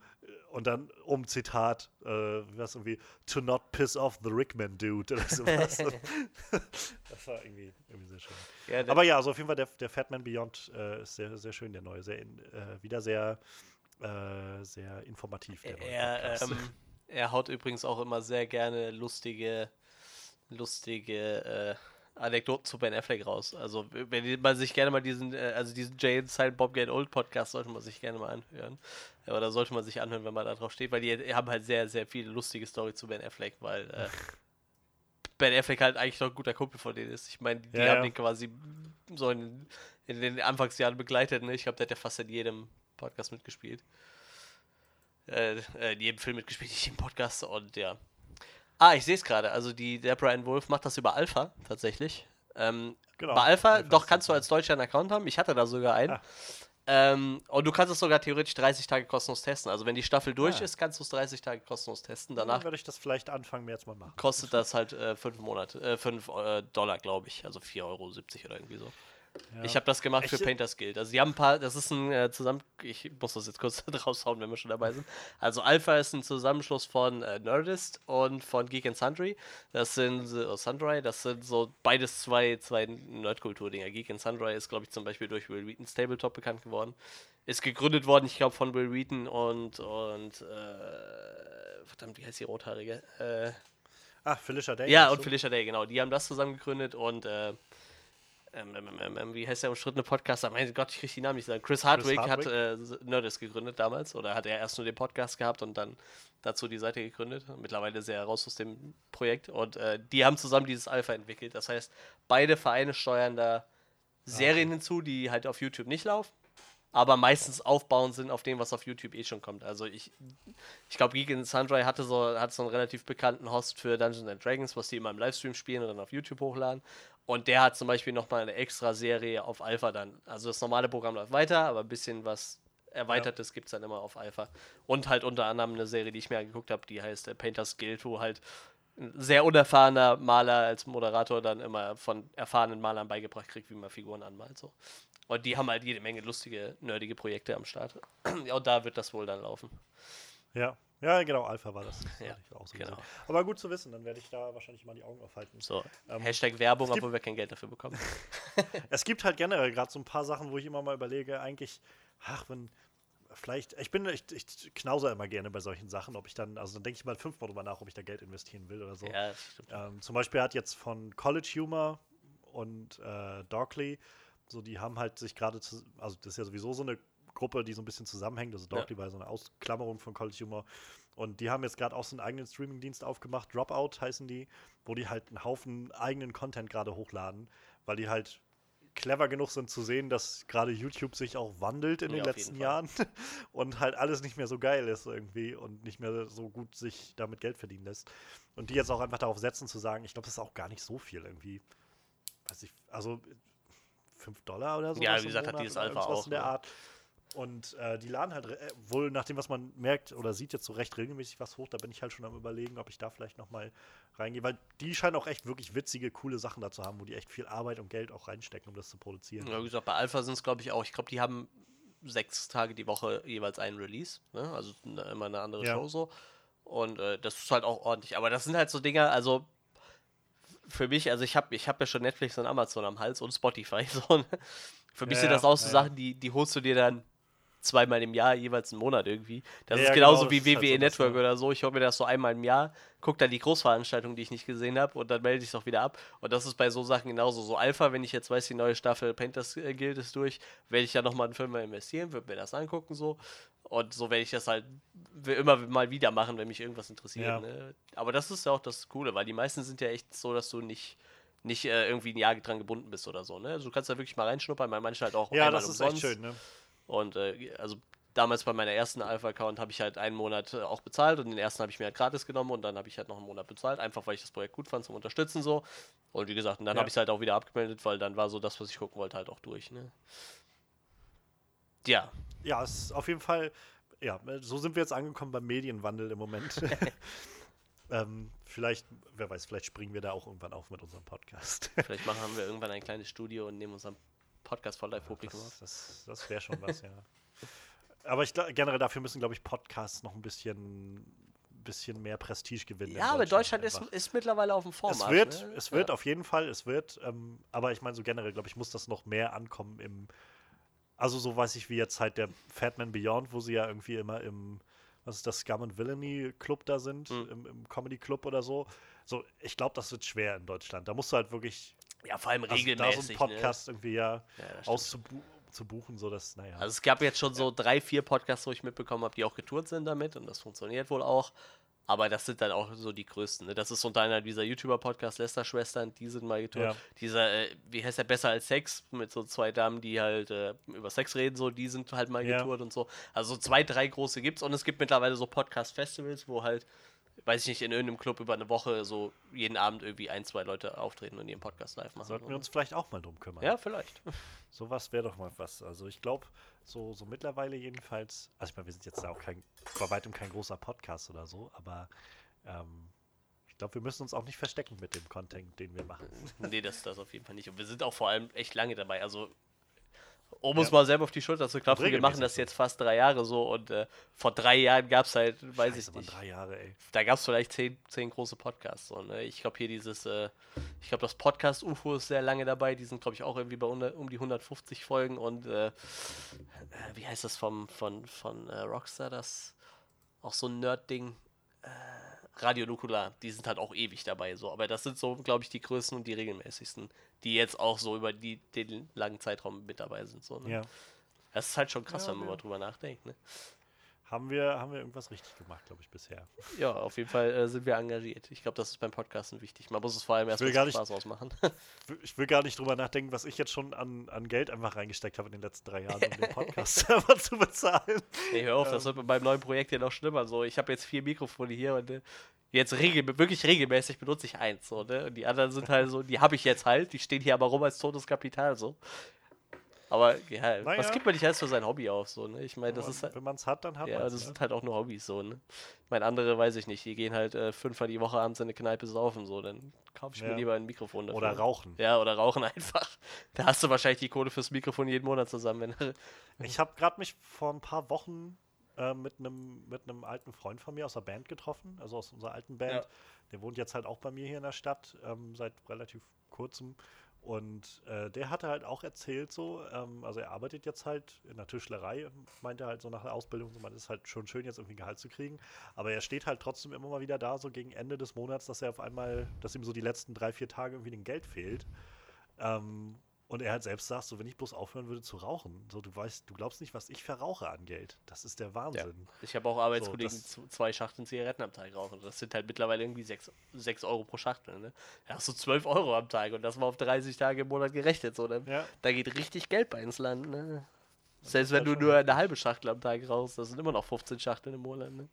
und dann um Zitat, äh, was irgendwie, to not piss off the Rickman dude oder sowas. das war irgendwie, irgendwie sehr schön. Ja, Aber ja, also auf jeden Fall der, der Fatman Beyond äh, ist sehr, sehr schön, der neue. Sehr, in- äh, wieder sehr, äh, sehr informativ. Der neue Er, ähm, er haut übrigens auch immer sehr gerne lustige, lustige äh, Anekdoten zu Ben Affleck raus. Also wenn man sich gerne mal diesen, äh, also diesen Jay and Silent Bob Get Old Podcast sollte man sich gerne mal anhören. Ja, Oder sollte man sich anhören, wenn man da drauf steht, weil die haben halt sehr, sehr viele lustige Stories zu Ben Affleck, weil äh, Ben Affleck halt eigentlich noch ein guter Kumpel von denen ist. Ich meine, die Ja, haben ja. den quasi so in, in den Anfangsjahren begleitet. Ne? Ich glaube, der hat ja fast in jedem Podcast mitgespielt. Äh, äh, in jedem Film mitgespielt, nicht im Podcast und ja. Ah, ich sehe es gerade. Also die der Brian Wolf macht das über Alpha tatsächlich. Ähm, Genau, bei Alpha, Alpha doch kannst du als Deutscher einen Account haben. Ich hatte da sogar einen. Ah. Ähm, und du kannst es sogar theoretisch 30 Tage kostenlos testen. Also wenn die Staffel durch Ah. ist, kannst du es 30 Tage kostenlos testen. Dann Danach werde ich das vielleicht anfangen, mir jetzt mal machen. kostet das halt 5 Monate, äh, 5 äh, Dollar, glaube ich. Also 4,70 Euro oder irgendwie so. Ja. Ich habe das gemacht für Ich- Painters Guild. Also die haben ein paar, das ist ein äh, zusammen, ich muss das jetzt kurz raushauen, wenn wir schon dabei sind. Also Alpha ist ein Zusammenschluss von äh, Nerdist und von Geek and Sundry. Das sind äh, Sundry, das sind so beides zwei, zwei Nerdkultur-Dinger. Geek and Sundry ist, glaube ich, zum Beispiel durch Will Wheaton's Tabletop bekannt geworden. Ist gegründet worden, ich glaube, von Will Wheaton und, und äh, verdammt, wie heißt die Rothaarige? Äh, Ah, Felicia Day. ja, und du? Felicia Day, genau. Die haben das zusammen gegründet und äh, ähm, ähm, ähm, ähm, wie heißt der umstrittene Podcaster? Mein Gott, ich kriege die Namen nicht sagen. Chris Hardwick, hat äh, Nerdist gegründet damals oder hat er erst nur den Podcast gehabt und dann dazu die Seite gegründet. Mittlerweile er raus aus dem Projekt und äh, die haben zusammen dieses Alpha entwickelt. Das heißt, beide Vereine steuern da Serien hinzu, die halt auf YouTube nicht laufen. Aber meistens aufbauend sind auf dem, was auf YouTube eh schon kommt. Also ich, ich glaube, Geek and Sundry hatte so, hat so einen relativ bekannten Host für Dungeons and Dragons, was die immer im Livestream spielen und dann auf YouTube hochladen. Und der hat zum Beispiel nochmal eine extra Serie auf Alpha dann. Also das normale Programm läuft weiter, aber ein bisschen was Erweitertes gibt es dann immer auf Alpha. Und halt unter anderem eine Serie, die ich mir angeguckt habe, die heißt äh, Painter's Guild, wo halt ein sehr unerfahrener Maler als Moderator dann immer von erfahrenen Malern beigebracht kriegt, wie man Figuren anmalt. So. Und die haben halt jede Menge lustige, nerdige Projekte am Start. ja, und da wird das wohl dann laufen. Ja. Ja, genau, Alpha war das. Ja, auch so genau. gesehen. Aber gut zu wissen, dann werde ich da wahrscheinlich mal die Augen aufhalten. So, Ähm, Hashtag Werbung, gibt- obwohl wir kein Geld dafür bekommen. Es gibt halt generell gerade so ein paar Sachen, wo ich immer mal überlege, eigentlich, ach, wenn, vielleicht, ich bin, ich, ich knause immer gerne bei solchen Sachen, ob ich dann, also dann denke ich mal fünfmal drüber nach, ob ich da Geld investieren will oder so. Ja, das stimmt. Ähm, zum Beispiel hat jetzt von College Humor und äh, Dorkly, so die haben halt sich gerade, also das ist ja sowieso so eine Gruppe, die so ein bisschen zusammenhängt. Also Dorkly war so eine Ausklammerung von College Humor. Und die haben jetzt gerade auch so einen eigenen Streamingdienst aufgemacht, Dropout heißen die, wo die halt einen Haufen eigenen Content gerade hochladen, weil die halt clever genug sind zu sehen, dass gerade YouTube sich auch wandelt in Ja, den letzten. Jahren und halt alles nicht mehr so geil ist irgendwie und nicht mehr so gut sich damit Geld verdienen lässt. Und die jetzt auch einfach darauf setzen zu sagen, ich glaube, das ist auch gar nicht so viel irgendwie. Weiß ich, also 5 Dollar oder so. Ja, wie gesagt, hat dieses Alpha auch, In der ne? Art. Und äh, die laden halt äh, wohl, nach dem, was man merkt oder sieht, jetzt so recht regelmäßig was hoch. Da bin ich halt schon am überlegen, ob ich da vielleicht nochmal reingehe. Weil die scheinen auch echt wirklich witzige, coole Sachen da zu haben, wo die echt viel Arbeit und Geld auch reinstecken, um das zu produzieren. Ja, wie gesagt, bei Alpha sind es, glaube ich, auch. Ich glaube, die haben sechs Tage die Woche jeweils einen Release. Ne? Also ne- immer eine andere Ja. Show so. Und äh, das ist halt auch ordentlich. Aber das sind halt so Dinger, also für mich, also ich habe ich hab ja schon Netflix und Amazon am Hals und Spotify. So, ne? Für mich Ja, sind das auch so ja. Sachen, die, die holst du dir dann zweimal im Jahr, jeweils einen Monat irgendwie. Das Ja, ist genauso genau, wie ist halt WWE so Network ne? oder so. Ich hole mir das so einmal im Jahr, gucke dann die Großveranstaltung, die ich nicht gesehen habe, und dann melde ich es auch wieder ab. Und das ist bei so Sachen genauso. So Alpha, wenn ich jetzt weiß, die neue Staffel Painters äh, Guild ist durch, werde ich ja nochmal einen Film investieren, würde mir das angucken so. Und so werde ich das halt immer mal wieder machen, wenn mich irgendwas interessiert. Ja. Ne? Aber das ist ja auch das Coole, weil die meisten sind ja echt so, dass du nicht nicht äh, irgendwie ein Jahr dran gebunden bist oder so, ne? Also du kannst da wirklich mal reinschnuppern, bei manchen halt auch Ja, das ist umsonst. echt schön, ne? Und äh, also damals bei meiner ersten Alpha-Account habe ich halt einen Monat äh, auch bezahlt und den ersten habe ich mir halt gratis genommen und dann habe ich halt noch einen Monat bezahlt, einfach weil ich das Projekt gut fand zum Unterstützen so. Und wie gesagt, und dann Ja. habe ich es halt auch wieder abgemeldet, weil dann war so das, was ich gucken wollte, halt auch durch. Ne? Ja, Ja, es ist auf jeden Fall, ja, so sind wir jetzt angekommen beim Medienwandel im Moment. ähm, vielleicht, wer weiß, vielleicht springen wir da auch irgendwann auf mit unserem Podcast. vielleicht machen wir irgendwann ein kleines Studio und nehmen unseren Podcast vor Live-Publikum. Das, das, das wäre schon was, ja. Aber ich glaub, generell dafür müssen, glaube ich, Podcasts noch ein bisschen, bisschen mehr Prestige gewinnen. in Ja, aber Deutschland ist, einfach. ist mittlerweile auf dem Vormarsch. Es wird, ne? es wird ja. auf jeden Fall, es wird, ähm, aber ich meine, so generell, glaube ich, muss das noch mehr ankommen im, also so weiß ich, wie jetzt halt der Fatman Beyond, wo sie ja irgendwie immer im, was ist das, Scum and Villainy Club da sind, Hm. im, im Comedy Club oder so. So, ich glaube, das wird schwer in Deutschland. Da musst du halt wirklich, Ja, vor allem also da so regelmäßig. einen Podcast irgendwie ja, Ne? Ja, das stimmt. auszubu zu buchen, so dass, naja. Also es gab jetzt schon so drei, vier Podcasts, wo ich mitbekommen habe, die auch getourt sind damit und das funktioniert wohl auch. Aber das sind dann auch so die größten. Ne? Das ist unter anderem dieser YouTuber-Podcast Lester-Schwestern, die sind mal getourt. Ja. Dieser, äh, wie heißt der, Besser als Sex, mit so zwei Damen, die halt äh, über Sex reden, so, die sind halt mal Ja. getourt und so. Also so zwei, drei große gibt's und es gibt mittlerweile so Podcast-Festivals, wo halt, weiß ich nicht, in irgendeinem Club über eine Woche so jeden Abend irgendwie ein, zwei Leute auftreten und ihren Podcast live machen. Sollten so, wir uns vielleicht auch mal drum kümmern. Ja, vielleicht. Sowas wäre doch mal was. Also ich glaube, so, so mittlerweile jedenfalls, also ich meine, wir sind jetzt da auch kein, bei weitem kein großer Podcast oder so, aber ähm, ich glaube, wir müssen uns auch nicht verstecken mit dem Content, den wir machen. Nee, das das auf jeden Fall nicht. Und wir sind auch vor allem echt lange dabei. Also, um uns Ja. mal selber auf die Schulter zu klopfen, wir machen das jetzt fast drei Jahre so und äh, vor drei Jahren gab es halt, weiß Scheiße, ich nicht, drei Jahre, ey. da gab es vielleicht zehn, zehn große Podcasts. So, ne? Ich glaube hier dieses, äh, ich glaube das Podcast UFO ist sehr lange dabei, die sind glaube ich auch irgendwie bei um die 150 Folgen und äh, äh, wie heißt das vom, von, von äh, Rockstar, das auch so ein Nerd-Ding, äh, Radio Nukular, die sind halt auch ewig dabei, so. Aber das sind so, glaube ich, die größten und die regelmäßigsten, die jetzt auch so über die, den langen Zeitraum mit dabei sind. So, ne? Ja. Das ist halt schon krass, Ja, wenn man ja. mal drüber nachdenkt. Ne? Haben wir, haben wir irgendwas richtig gemacht, glaube ich, bisher. Ja, auf jeden Fall äh, sind wir engagiert. Ich glaube, das ist beim Podcasten wichtig. Man muss es vor allem erst will mal gar zum nicht- Spaß ausmachen. Ich will gar nicht drüber nachdenken, was ich jetzt schon an, an Geld einfach reingesteckt habe in den letzten drei Jahren, um den Podcast selber zu bezahlen. nee, hör auf, das wird beim neuen Projekt ja noch schlimmer. So, ich habe jetzt vier Mikrofone hier und äh, jetzt regel wirklich regelmäßig benutze ich eins. So, ne? Und die anderen sind halt so, die habe ich jetzt halt, die stehen hier aber rum als totes Kapital. So. Aber ja, Naja. was gibt man nicht alles für sein Hobby auf, so, ne? Ich meine, das Wenn ist man- halt, Wenn man es hat, dann hat ja, man das es. sind halt auch nur Hobbys, so, ne? Ich meine, andere weiß ich nicht, die gehen halt äh, fünfmal die Woche abends in eine Kneipe saufen, so, dann kaufe ich mir Ja. lieber ein Mikrofon dafür. Oder rauchen. Ja, oder rauchen einfach. Da hast du wahrscheinlich die Kohle fürs Mikrofon jeden Monat zusammen. Wenn, Ich habe gerade mich vor ein paar Wochen äh, mit einem mit einem alten Freund von mir aus der Band getroffen, also aus unserer alten Band. Ja. Der wohnt jetzt halt auch bei mir hier in der Stadt ähm, seit relativ kurzem. Und äh, der hatte halt auch erzählt so, ähm, also er arbeitet jetzt halt in der Tischlerei meinte halt so nach der Ausbildung, so man ist halt schon schön jetzt irgendwie Gehalt zu kriegen, aber er steht halt trotzdem immer mal wieder da, so gegen Ende des Monats, dass er auf einmal, dass ihm so die letzten drei, vier Tage irgendwie den Geld fehlt. Ähm, und er halt selbst sagt, so wenn ich bloß aufhören würde zu rauchen, so du weißt, du glaubst nicht, was ich verrauche an Geld. Das ist der Wahnsinn. ich habe auch Arbeitskollegen, das- die zwei Schachteln Zigaretten am Tag rauchen. Das sind halt mittlerweile irgendwie 6 Euro pro Schachtel. Ne? Da hast du 12 Euro am Tag und das mal auf 30 Tage im Monat gerechnet. So, ne? Ja. Da geht richtig Geld bei ins Land. Ne? Selbst wenn halt du schon nur eine halbe Schachtel am Tag rauchst, das sind immer noch 15 Schachteln im Monat. Ne?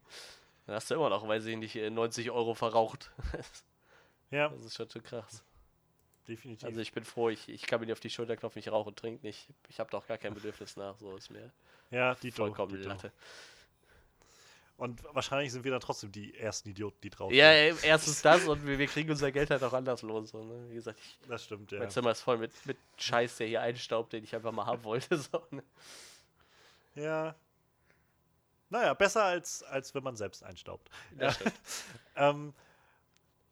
Dann hast du immer noch, weiß ich nicht, äh, 90 Euro verraucht. Ja, Das ist schon zu krass. Definitiv. Also ich bin froh, ich, ich kann mir nicht auf die Schulter klopfen, ich rauche und trinke nicht. Ich habe doch gar kein Bedürfnis nach, so ist mir ja, die vollkommen Latte. Und wahrscheinlich sind wir dann trotzdem die ersten Idioten, die drauf Ja, sind. äh, erstens das und wir, wir kriegen unser Geld halt auch anders los. So, ne? Wie gesagt, ich, Das stimmt, ja. mein Zimmer ist voll mit, mit Scheiß, der hier einstaubt, den ich einfach mal haben wollte. So, ne? Ja. Naja, besser als, als wenn man selbst einstaubt. Stimmt. Ähm,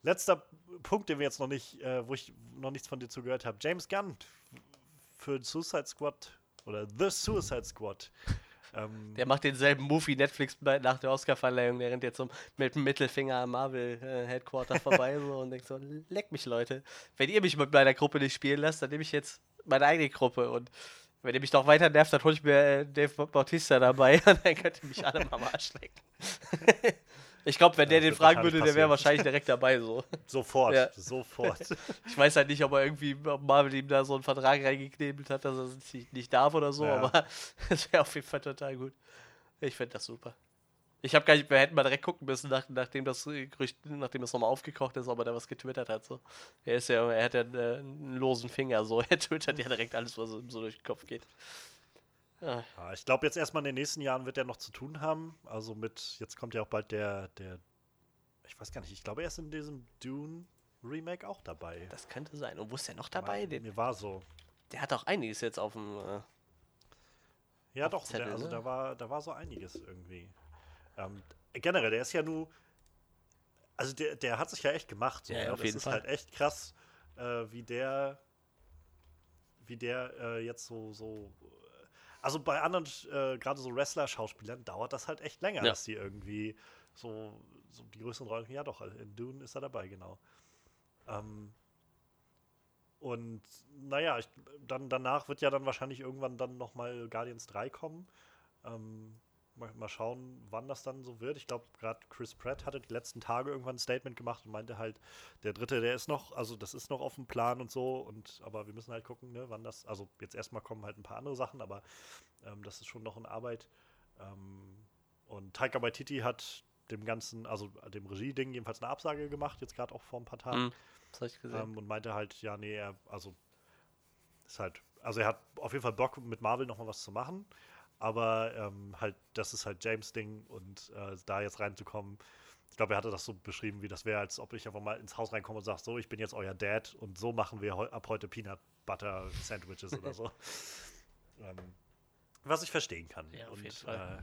letzter Punkt, den wir jetzt noch nicht, äh, wo ich noch nichts von dir zugehört habe. James Gunn für Suicide Squad oder The Suicide Squad. Ähm, Der macht denselben Move wie Netflix nach der Oscarverleihung. Der rennt jetzt so mit dem Mittelfinger am Marvel-Headquarter vorbei so, und denkt so: Leck mich, Leute. Wenn ihr mich mit meiner Gruppe nicht spielen lasst, dann nehme ich jetzt meine eigene Gruppe. Und wenn ihr mich noch weiter nervt, dann hole ich mir äh, Dave Bautista dabei und dann könnt ihr mich alle mal am Arsch lecken. Ich glaube, wenn der den fragen würde, der wäre wahrscheinlich direkt dabei. So. sofort, Ja. sofort. Ich weiß halt nicht, ob er irgendwie, ob Marvel ihm da so einen Vertrag reingeknebelt hat, dass er es nicht, nicht darf oder so, Ja. aber es wäre auf jeden Fall total gut. Ich finde das super. Ich habe gar nicht, wir hätten mal direkt gucken müssen, nach, nachdem das Gerücht, nachdem das nochmal aufgekocht ist, ob er da was getwittert hat. So. Er ist ja, er hat ja äh, einen losen Finger, so. Er twittert ja direkt alles, was ihm so durch den Kopf geht. Ah, Ja, ich glaube, jetzt erstmal in den nächsten Jahren wird er noch zu tun haben. Also mit, jetzt kommt ja auch bald der, der, ich weiß gar nicht, ich glaube, er ist in diesem Dune Remake auch dabei. das könnte sein. Und wo ist der noch dabei? Den, Mir war so. der hat auch einiges jetzt auf dem. Äh, Ja, Auf doch, Zettel, der, also ne? da war, da war so einiges irgendwie. Ähm, generell, der ist ja nur, also der, der hat sich ja echt gemacht. So, Ja, ja, ne? auf das jeden ist Fall. halt echt krass, äh, wie der, wie der äh, jetzt so, so, also bei anderen, äh, gerade so Wrestler-Schauspielern dauert das halt echt länger, Ja. dass die irgendwie so, so die größeren Rollen, ja doch, in Dune ist er dabei, genau. Ähm, und naja, ich, dann, danach wird ja dann wahrscheinlich irgendwann dann nochmal Guardians 3 kommen. Ähm, mal, mal schauen, wann das dann so wird. Ich glaube, gerade Chris Pratt hatte die letzten Tage irgendwann ein Statement gemacht und meinte halt, der dritte, der ist noch, also das ist noch auf dem Plan und so, und aber wir müssen halt gucken, ne, wann das, also jetzt erstmal kommen halt ein paar andere Sachen, aber ähm, das ist schon noch in Arbeit. Ähm, und Taika Waititi hat dem ganzen, also dem Regie-Ding jedenfalls eine Absage gemacht, jetzt gerade auch vor ein paar Tagen. hm, das habe ich gesehen. Ähm, und meinte halt, ja, nee, er, also ist halt, also er hat auf jeden Fall Bock, mit Marvel nochmal was zu machen, aber ähm, halt, das ist halt James Ding und äh, da jetzt reinzukommen, ich glaube, er hatte das so beschrieben, wie das wäre, als ob ich einfach mal ins Haus reinkomme und sage, so, ich bin jetzt euer Dad und so machen wir heu ab heute Peanut Butter Sandwiches oder so. Ähm, was ich verstehen kann. Ja, auf und. Äh,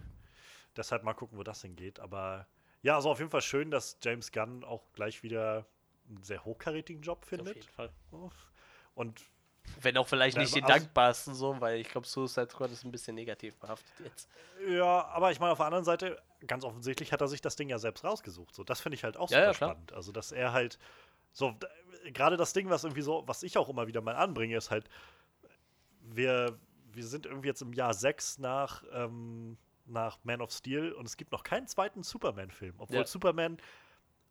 deshalb mal gucken, wo das hingeht. Aber ja, also auf jeden Fall schön, dass James Gunn auch gleich wieder einen sehr hochkarätigen Job Auf findet. jeden Fall. Und Wenn auch vielleicht Ja, nicht den also- dankbarsten so, weil ich glaube, Suicide Squad ist ein bisschen negativ behaftet jetzt. ja, aber ich meine, auf der anderen Seite, ganz offensichtlich hat er sich das Ding ja selbst rausgesucht. So, das finde ich halt auch Ja, super ja, spannend. Also, dass er halt so, gerade das Ding, was irgendwie so, was ich auch immer wieder mal anbringe, ist halt, wir, wir sind irgendwie jetzt im Jahr 6 nach, ähm, nach Man of Steel und es gibt noch keinen zweiten Superman-Film, obwohl Ja. Superman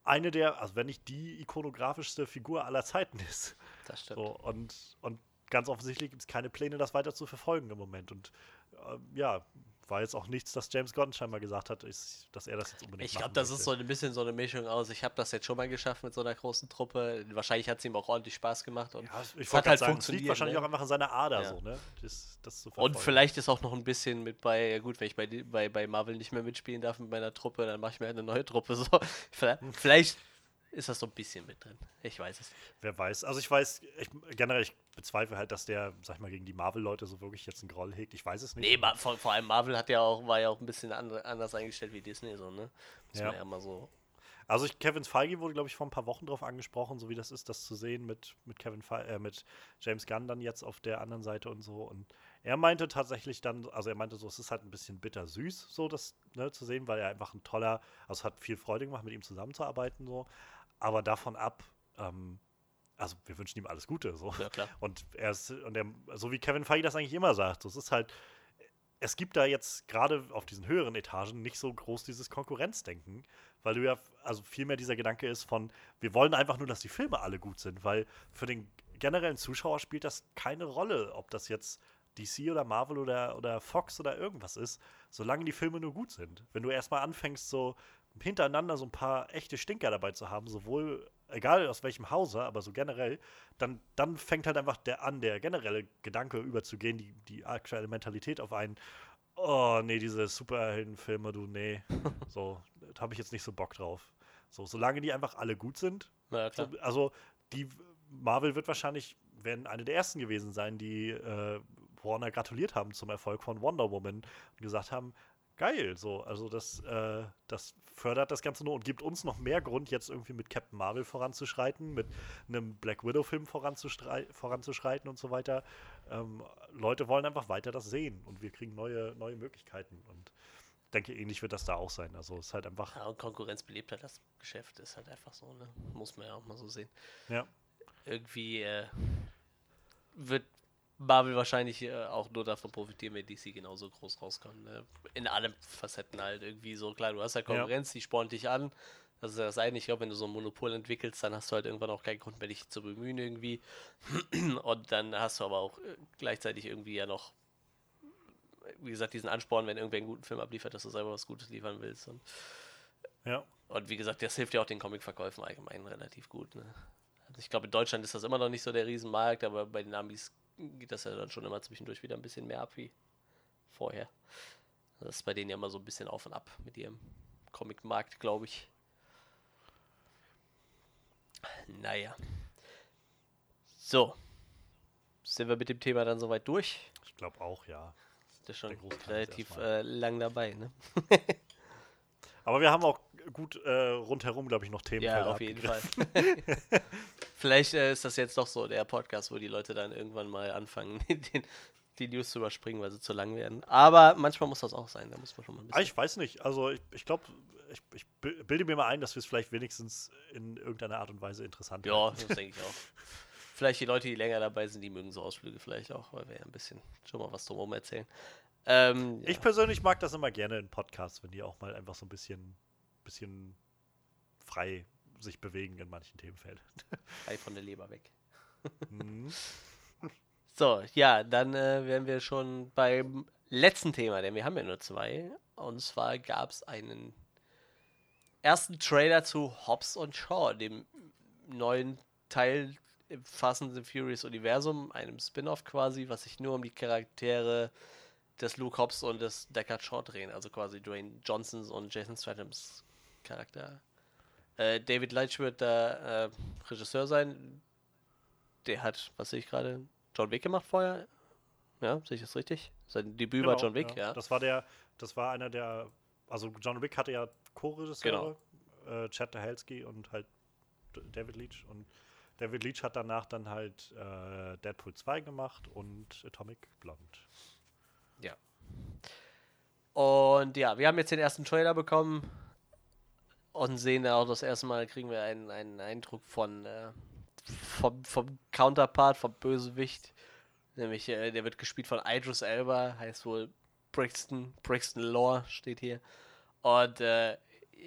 eine der, also wenn nicht die ikonografischste Figur aller Zeiten ist. Das stimmt. So, und, und ganz offensichtlich gibt es keine Pläne, das weiter zu verfolgen im Moment. Und äh, ja, war jetzt auch nichts, dass James Gunn scheinbar gesagt hat, ist, dass er das jetzt unbedingt Ich glaube, das ist möchte. so ein bisschen so eine Mischung aus. Ich habe das jetzt schon mal geschafft mit so einer großen Truppe. Wahrscheinlich hat es ihm auch ordentlich Spaß gemacht. Und, Ja, ich hat halt sagen, es liegt funktioniert, wahrscheinlich ne? auch einfach an seiner Ader Ja. so, ne? Das, das zu und vielleicht ist auch noch ein bisschen mit bei, ja gut, wenn ich bei, bei, bei Marvel nicht mehr mitspielen darf mit meiner Truppe, dann mache ich mir halt eine neue Truppe. So. Vielleicht ist das so ein bisschen mit drin. Ich weiß es nicht. Wer weiß. Also ich weiß, ich, generell, ich bezweifle halt, dass der, sag ich mal, gegen die Marvel-Leute so wirklich jetzt einen Groll hegt. Ich weiß es nicht. Nee, Ma- vor, vor allem Marvel hat ja auch, war ja auch ein bisschen andre, anders eingestellt wie Disney, so, ne? Muss Ja. man ja mal so. Also ich, Kevin Feige wurde, glaube ich, vor ein paar Wochen drauf angesprochen, so wie das ist, das zu sehen mit, mit Kevin Fe äh, mit James Gunn dann jetzt auf der anderen Seite und so. Und er meinte tatsächlich dann, also er meinte so, es ist halt ein bisschen bittersüß, so das ne, zu sehen, weil er einfach ein toller, also es hat viel Freude gemacht, mit ihm zusammenzuarbeiten, so. Aber davon ab, ähm, also wir wünschen ihm alles Gute, so. Ja, klar. Und er ist, und er, so wie Kevin Feige das eigentlich immer sagt, es ist halt, es gibt da jetzt gerade auf diesen höheren Etagen nicht so groß dieses Konkurrenzdenken, weil du ja, also vielmehr dieser Gedanke ist von, wir wollen einfach nur, dass die Filme alle gut sind, weil für den generellen Zuschauer spielt das keine Rolle, ob das jetzt DC oder Marvel oder, oder Fox oder irgendwas ist, solange die Filme nur gut sind. Wenn du erstmal anfängst, so hintereinander so ein paar echte Stinker dabei zu haben, sowohl, egal aus welchem Hause, aber so generell, dann, dann fängt halt einfach der an, der generelle Gedanke überzugehen, die, die aktuelle Mentalität auf einen, oh nee, diese Superheldenfilme, du, nee, so, da habe ich jetzt nicht so Bock drauf. So, solange die einfach alle gut sind, Ja, klar. so, also die Marvel wird wahrscheinlich, werden eine der ersten gewesen sein, die äh, Warner gratuliert haben zum Erfolg von Wonder Woman und gesagt haben, geil, so, also das, äh, das fördert das Ganze nur und gibt uns noch mehr Grund, jetzt irgendwie mit Captain Marvel voranzuschreiten, mit einem Black Widow-Film voranzuschreiten und so weiter. Ähm, Leute wollen einfach weiter das sehen und wir kriegen neue, neue Möglichkeiten und ich denke, ähnlich wird das da auch sein. Also es ist halt einfach, Ja, und Konkurrenz belebt halt das Geschäft, ist halt einfach so, ne? Muss man ja auch mal so sehen. ja. Irgendwie äh, wird Marvel wahrscheinlich äh, auch nur davon profitieren, wenn DC genauso groß rauskommt. Ne? In allen Facetten halt irgendwie so. Klar, du hast ja Konkurrenz, die spornt dich an. Das ist ja das eine. Ich glaube, wenn du so ein Monopol entwickelst, dann hast du halt irgendwann auch keinen Grund mehr, dich zu bemühen irgendwie. Und dann hast du aber auch äh, gleichzeitig irgendwie ja noch, wie gesagt, diesen Ansporn, wenn irgendwer einen guten Film abliefert, dass du selber was Gutes liefern willst. Und, Ja. und wie gesagt, das hilft ja auch den Comicverkäufen allgemein relativ gut. Ne? Also ich glaube, in Deutschland ist das immer noch nicht so der Riesenmarkt, aber bei den Amis geht das ja dann schon immer zwischendurch wieder ein bisschen mehr ab wie vorher. Das ist bei denen ja immer so ein bisschen auf und ab mit ihrem Comicmarkt, glaube ich. Naja. So. Sind wir mit dem Thema dann soweit durch? Ich glaube auch, ja. Das ist schon relativ äh, lang dabei, ne? Aber wir haben auch gut äh, rundherum, glaube ich, noch Themen. Ja, auf jeden Fall. Vielleicht äh, ist das jetzt doch so der Podcast, wo die Leute dann irgendwann mal anfangen, den, die News zu überspringen, weil sie zu lang werden. Aber manchmal muss das auch sein, da muss man schon mal ein Ah, bisschen. ich weiß nicht. Also ich, ich glaube, ich, ich bi- bilde mir mal ein, dass wir es vielleicht wenigstens in irgendeiner Art und Weise interessant Ja, das denke ich auch. Vielleicht die Leute, die länger dabei sind, die mögen so Ausflüge vielleicht auch, weil wir ja ein bisschen schon mal was drumherum erzählen. Ähm, Ich persönlich mag das immer gerne in Podcasts, wenn die auch mal einfach so ein bisschen, bisschen frei sich bewegen in manchen Themenfeldern. frei von der Leber weg. Mhm. So, ja, dann äh, wären wir schon beim letzten Thema, denn wir haben ja nur zwei. Und zwar gab es einen ersten Trailer zu Hobbs und Shaw, dem neuen Teil im Fast and the Furious Universum, einem Spin-off quasi, was sich nur um die Charaktere des Luke Hobbs und des Deckard Shaw drehen, also quasi Dwayne Johnsons und Jason Statham's Charakter. Äh, David Leitch wird da äh, Regisseur sein. Der hat, was sehe ich gerade, John Wick gemacht vorher. Ja, sehe ich das richtig? Sein Debüt war Genau, John Wick, ja. Das war der, das war einer der, also John Wick hatte ja Co-Regisseure, äh, Chad Stahelski und halt David Leach und David Leach hat danach dann halt äh, Deadpool 2 gemacht und Atomic Blonde. Ja. Und ja, wir haben jetzt den ersten Trailer bekommen und sehen da auch das erste Mal, kriegen wir einen, einen Eindruck von äh, vom, vom Counterpart, vom Bösewicht. Nämlich, äh, der wird gespielt von Idris Elba, heißt wohl Brixton, Brixton Law steht hier. Und äh,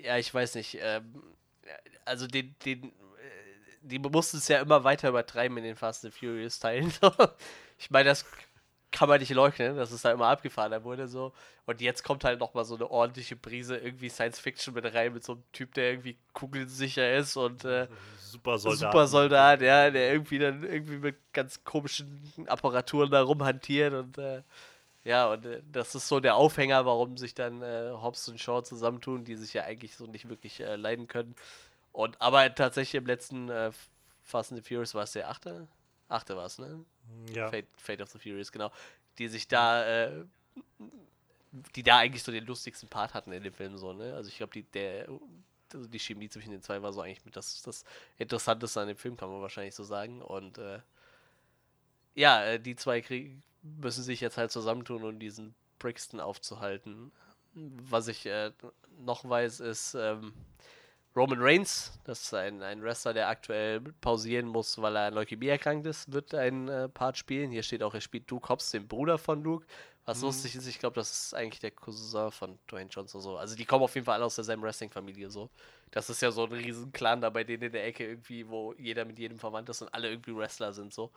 ja, ich weiß nicht, ähm, also den, den, äh, die mussten es ja immer weiter übertreiben in den Fast and Furious Teilen. ich meine, das kann man nicht leugnen, dass es da immer abgefahren wurde so. Und jetzt kommt halt nochmal so eine ordentliche Prise irgendwie Science Fiction mit rein, mit so einem Typ, der irgendwie kugelsicher ist und äh, Super Soldat. super Soldat, ja, der irgendwie dann irgendwie mit ganz komischen Apparaturen da rumhantiert und äh, ja, und äh, das ist so der Aufhänger, warum sich dann äh, Hobbs und Shaw zusammentun, die sich ja eigentlich so nicht wirklich äh, leiden können. Und aber tatsächlich im letzten äh, Fast and the Furious war es der achte? Achte war es, ne? Ja. Fate, Fate of the Furious, genau. Die sich da, äh, die da eigentlich so den lustigsten Part hatten in dem Film, so, ne? Also ich glaube, die, der, also die Chemie zwischen den zwei war so eigentlich mit das, das Interessanteste an dem Film, kann man wahrscheinlich so sagen. Und äh, ja, äh, die zwei krieg, müssen sich jetzt halt zusammentun, um diesen Brixton aufzuhalten. Was ich äh, noch weiß, ist ähm, Roman Reigns, das ist ein, ein Wrestler, der aktuell pausieren muss, weil er an Leukämie erkrankt ist, wird ein äh, Part spielen. Hier steht auch, er spielt Duke Hobbs, den Bruder von Luke. Was lustig ist, ich glaube, das ist eigentlich der Cousin von Dwayne Johnson so. Also die kommen auf jeden Fall alle aus derselben Wrestling-Familie so. Das ist ja so ein riesen Clan da bei denen in der Ecke irgendwie, wo jeder mit jedem verwandt ist und alle irgendwie Wrestler sind so.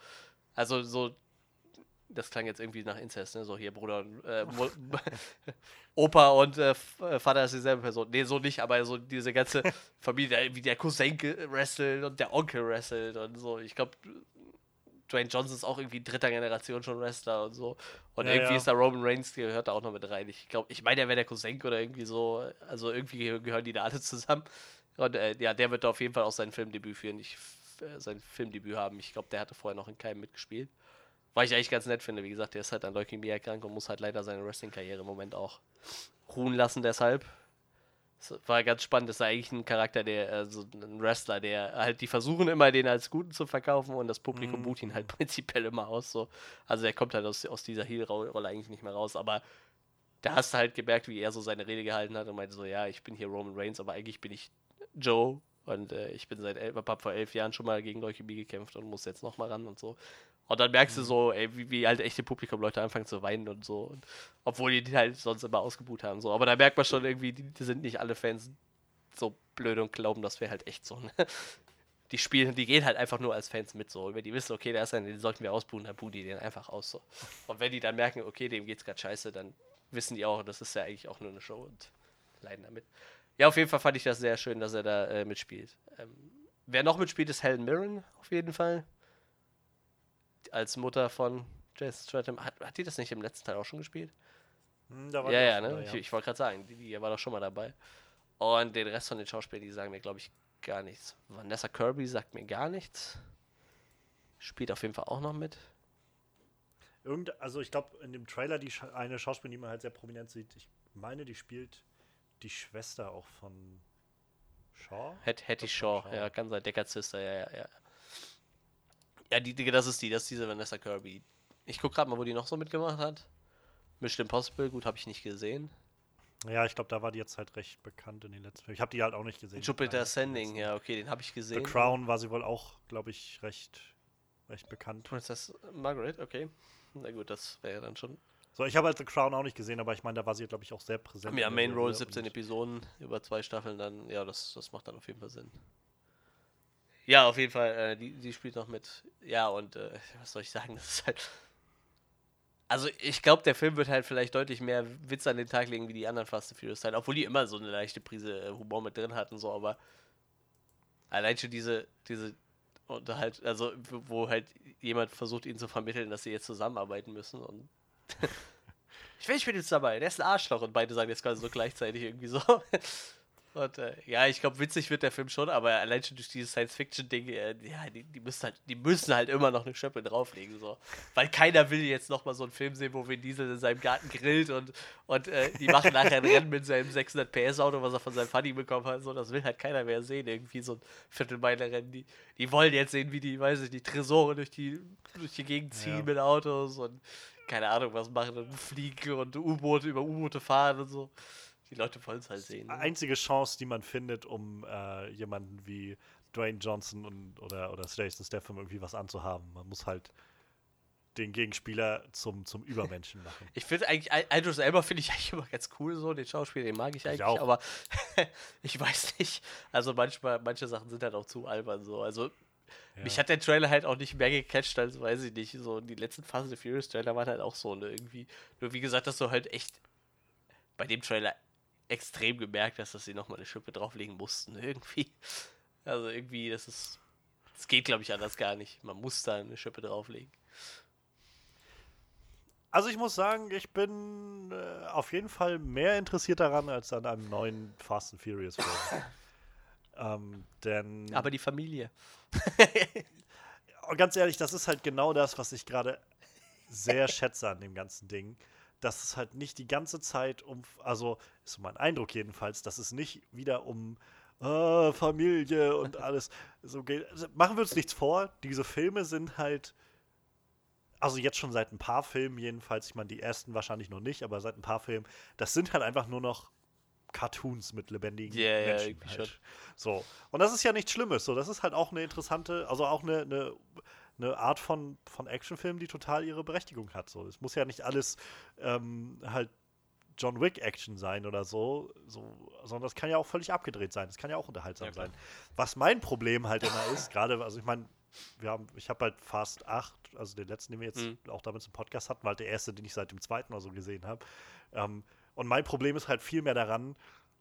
Also so, das klang jetzt irgendwie nach Inzest, ne? So hier Bruder und äh, Opa und äh, äh, Vater ist dieselbe Person. Nee, so nicht, aber so diese ganze Familie, da wie der Cousin wrestelt und der Onkel wrestelt und so. Ich glaube, Dwayne Johnson ist auch irgendwie dritter Generation schon Wrestler und so. Und Ja, irgendwie ja. ist da Roman Reigns, der gehört da auch noch mit rein. Ich glaube, ich meine, der wäre der Cousin oder irgendwie so. Also irgendwie geh- gehören die da alle zusammen. Und äh, ja, der wird da auf jeden Fall auch sein Filmdebüt führen. Ich, äh, sein Filmdebüt haben. Ich glaube, der hatte vorher noch in keinem mitgespielt. Was ich eigentlich ganz nett finde. Wie gesagt, der ist halt an Leukämie erkrankt und muss halt leider seine Wrestling-Karriere im Moment auch ruhen lassen deshalb. Es war ganz spannend, das ist eigentlich ein Charakter, der, also ein Wrestler, der halt, die versuchen immer, den als Guten zu verkaufen und das Publikum Mhm. buht ihn halt prinzipiell immer aus. So. Also er kommt halt aus, aus dieser Heel-Rolle eigentlich nicht mehr raus, aber da hast du halt gemerkt, wie er so seine Rede gehalten hat und meinte so, ja, ich bin hier Roman Reigns, aber eigentlich bin ich Joe und äh, ich bin seit elf, hab vor elf Jahren schon mal gegen Leukämie gekämpft und muss jetzt noch mal ran und so. Und dann merkst du so, ey, wie, wie halt echte Publikum-Leute anfangen zu weinen und so. Und, obwohl die die halt sonst immer ausgebuht haben. So. Aber da merkt man schon irgendwie, die, die sind nicht alle Fans so blöd und glauben, das wäre halt echt so. Ne? Die spielen, die gehen halt einfach nur als Fans mit so. Und wenn die wissen, okay, der ist einer, den sollten wir ausbuhen, dann buhen die den einfach aus so. Und wenn die dann merken, okay, dem geht's gerade scheiße, dann wissen die auch, das ist ja eigentlich auch nur eine Show und leiden damit. Ja, auf jeden Fall fand ich das sehr schön, dass er da äh, mitspielt. Ähm, wer noch mitspielt, ist Helen Mirren, auf jeden Fall. Als Mutter von Jason Stratham. Hat, hat die das nicht im letzten Teil auch schon gespielt? Hm, Ja, ja, ne? da, Ich, ich wollte gerade sagen, die, die war doch schon mal dabei. Und den Rest von den Schauspielern, die sagen mir, glaube ich, gar nichts. Vanessa Kirby sagt mir gar nichts. Spielt auf jeden Fall auch noch mit. Irgend, also ich glaube, in dem Trailer die Scha eine Schauspielerin, die man halt sehr prominent sieht, ich meine, die spielt die Schwester auch von Shaw. Hattie Shaw, kann ja, Shaw. kann sein, Deckard Sister, ja, ja, ja. Ja, die, die, das ist die, das ist diese Vanessa Kirby. Ich guck gerade mal, wo die noch so mitgemacht hat. Mission Impossible, gut, habe ich nicht gesehen. Ja, ich glaube, da war die jetzt halt recht bekannt in den letzten Filmen. Ich habe die halt auch nicht gesehen. Jupiter Ascending, ja, okay, den habe ich gesehen. The Crown war sie wohl auch, glaube ich, recht, recht bekannt. Princess Margaret, okay. Na gut, das wäre ja dann schon. So, ich habe halt The Crown auch nicht gesehen, aber ich meine, da war sie, glaube ich, auch sehr präsent. Ja, Main Roll, Serie 17 und- Episoden über zwei Staffeln, dann, ja, das, das macht dann auf jeden Fall Sinn. Ja, auf jeden Fall, äh, die, die spielt noch mit. Ja, und äh, was soll ich sagen, das ist halt. Also, ich glaube, der Film wird halt vielleicht deutlich mehr Witz an den Tag legen wie die anderen Fast and Furious Teile, obwohl die immer so eine leichte Prise äh, Humor mit drin hatten, so, aber allein schon diese, diese Unterhalt, also wo halt jemand versucht, ihnen zu vermitteln, dass sie jetzt zusammenarbeiten müssen und ich will nicht mit ihm zusammenarbeiten, der ist ein Arschloch und beide sagen jetzt quasi so gleichzeitig irgendwie so. Und äh, ja, ich glaube, witzig wird der Film schon, aber allein schon durch dieses Science-Fiction-Ding, äh, ja, die, die, müssen halt, die müssen halt immer noch eine Schöppe drauflegen, so. Weil keiner will jetzt nochmal so einen Film sehen, wo Vin Diesel in seinem Garten grillt und, und äh, die machen nachher ein Rennen mit seinem 600 PS-Auto, was er von seinem Funny bekommen hat, so. Das will halt keiner mehr sehen, irgendwie so ein Viertelmeiler-Rennen. Die, die wollen jetzt sehen, wie die, weiß ich nicht, Tresore durch die, durch die Gegend ziehen Ja. mit Autos und keine Ahnung was machen und fliegen und U-Boote über U-Boote fahren und so. Die Leute wollen es halt sehen. Ne? Einzige Chance, die man findet, um äh, jemanden wie Dwayne Johnson und, oder, oder Jason Statham irgendwie was anzuhaben. Man muss halt den Gegenspieler zum, zum Übermenschen machen. Ich finde eigentlich, Idris Elba finde ich eigentlich immer ganz cool so, den Schauspieler, den mag ich eigentlich, auch. aber ich weiß nicht. Also manchmal, manche Sachen sind halt auch zu albern so. Also Mich hat der Trailer halt auch nicht mehr gecatcht, als weiß ich nicht. So, die letzten and the Furious Trailer waren halt auch so, ne, irgendwie. Nur wie gesagt, dass du halt echt bei dem Trailer extrem gemerkt hast, dass sie nochmal eine Schippe drauflegen mussten, irgendwie. Also irgendwie, das ist. Das geht, glaube ich, anders gar nicht. Man muss da eine Schippe drauflegen. Also ich muss sagen, ich bin äh, auf jeden Fall mehr interessiert daran als an einem neuen Fast and Furious Film. ähm, denn Aber die Familie. Und ganz ehrlich, das ist halt genau das, was ich gerade sehr schätze an dem ganzen Ding. Dass es halt nicht die ganze Zeit um, also ist so mein Eindruck jedenfalls, dass es nicht wieder um äh, Familie und alles so geht. Also machen wir uns nichts vor, diese Filme sind halt, also jetzt schon seit ein paar Filmen jedenfalls, ich meine, die ersten wahrscheinlich noch nicht, aber seit ein paar Filmen, das sind halt einfach nur noch Cartoons mit lebendigen ja, Menschen. irgendwie halt. So. Und das ist ja nichts Schlimmes. So, das ist halt auch eine interessante, also auch eine, eine, eine Art von, von Actionfilm, die total ihre Berechtigung hat. So. Es muss ja nicht alles ähm, halt John Wick Action sein oder so, so, sondern das kann ja auch völlig abgedreht sein. Das kann ja auch unterhaltsam Ja, sein. Was mein Problem halt immer ist, gerade, also ich meine, wir haben, ich habe halt Fast 8, also den letzten, den wir jetzt Mhm. auch damals im Podcast hatten, war halt der erste, den ich seit dem zweiten oder so gesehen habe. Ähm, und mein Problem ist halt viel mehr daran,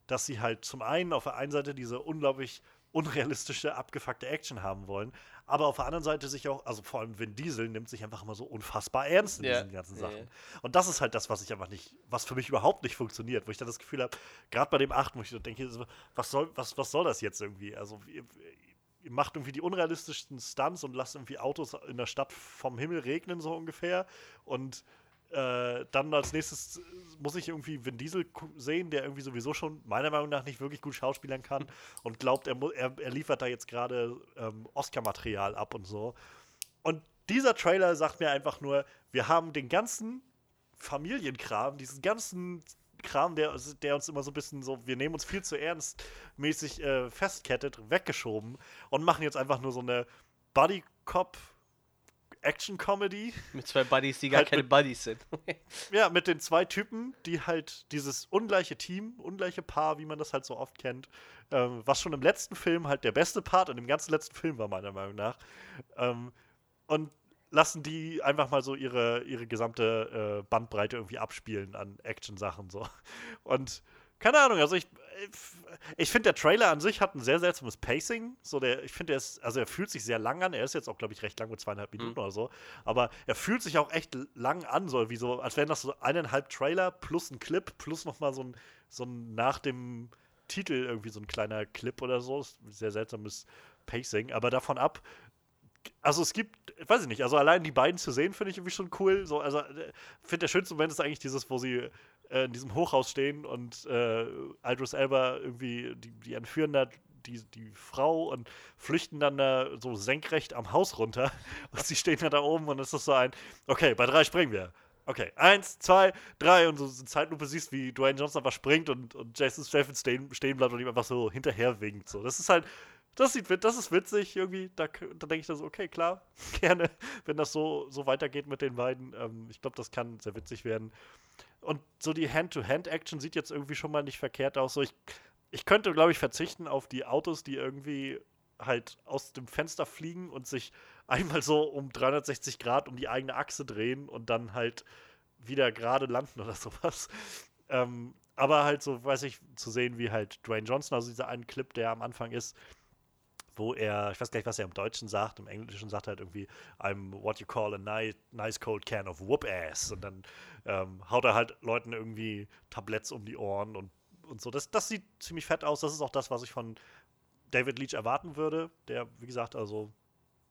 dass sie halt zum einen auf der einen Seite diese unglaublich unrealistische, abgefuckte Action haben wollen, aber auf der anderen Seite sich auch, also vor allem Vin Diesel nimmt sich einfach immer so unfassbar ernst in Ja, diesen ganzen Sachen. ja. Und das ist halt das, was ich einfach nicht, was für mich überhaupt nicht funktioniert, wo ich dann das Gefühl habe, gerade bei dem 8, wo ich so denke, was soll, was, was soll das jetzt irgendwie? Also ihr, ihr macht irgendwie die unrealistischsten Stunts und lasst irgendwie Autos in der Stadt vom Himmel regnen, so ungefähr. Und äh, dann als nächstes muss ich irgendwie Vin Diesel sehen, der irgendwie sowieso schon meiner Meinung nach nicht wirklich gut schauspielern kann und glaubt, er, er, er liefert da jetzt gerade ähm, Oscar-Material ab und so. Und dieser Trailer sagt mir einfach nur, wir haben den ganzen Familienkram, diesen ganzen Kram, der, der uns immer so ein bisschen so, wir nehmen uns viel zu ernst mäßig äh, festkettet, weggeschoben und machen jetzt einfach nur so eine Buddy-Cop Action-Comedy. Mit zwei Buddies, die gar Halt keine mit- Buddies sind. Ja, mit den zwei Typen, die halt dieses ungleiche Team, ungleiche Paar, wie man das halt so oft kennt, ähm, was schon im letzten Film halt der beste Part in dem ganzen letzten Film war, meiner Meinung nach. Ähm, und lassen die einfach mal so ihre, ihre gesamte äh, Bandbreite irgendwie abspielen an Action-Sachen so. Und keine Ahnung, also ich, ich finde, der Trailer an sich hat ein sehr seltsames Pacing. So der, ich finde, er ist, also er fühlt sich sehr lang an. Er ist jetzt auch, glaube ich, recht lang mit zweieinhalb Minuten oder so. Aber er fühlt sich auch echt lang an, so wie so, als wären das so eineinhalb Trailer plus ein Clip plus nochmal so ein, so ein nach dem Titel irgendwie so ein kleiner Clip oder so. Sehr seltsames Pacing. Aber davon ab, also es gibt, weiß ich nicht, also allein die beiden zu sehen, finde ich irgendwie schon cool. So, also äh, finde der schönste Moment ist eigentlich dieses, wo sie äh, in diesem Hochhaus stehen und äh, Idris Elba irgendwie, die, die entführen da die, die Frau und flüchten dann da so senkrecht am Haus runter und sie stehen dann da oben und es ist so ein, okay, bei drei springen wir. Okay, eins, zwei, drei und so in Zeitlupe siehst, wie Dwayne Johnson einfach springt und, und Jason Statham stehen, stehen bleibt und ihm einfach so hinterher winkt. So. Das ist halt, das sieht das ist witzig irgendwie. Da, da denke ich dann so, okay, klar, gerne, wenn das so, so weitergeht mit den beiden. Ähm, ich glaube, das kann sehr witzig werden. Und so die Hand-to-Hand-Action sieht jetzt irgendwie schon mal nicht verkehrt aus. So ich, ich könnte, glaube ich, verzichten auf die Autos, die irgendwie halt aus dem Fenster fliegen und sich einmal so um 360 Grad um die eigene Achse drehen und dann halt wieder gerade landen oder sowas. Ähm, aber halt so, weiß ich, zu sehen, wie halt Dwayne Johnson, also dieser einen Clip, der am Anfang ist, wo er, ich weiß gar nicht, was er im Deutschen sagt, im Englischen sagt er halt irgendwie, I'm what you call a nice, nice cold can of whoop ass. Und dann ähm, haut er halt Leuten irgendwie Tabletts um die Ohren und, und so. Das, das sieht ziemlich fett aus. Das ist auch das, was ich von David Leach erwarten würde, der, wie gesagt, also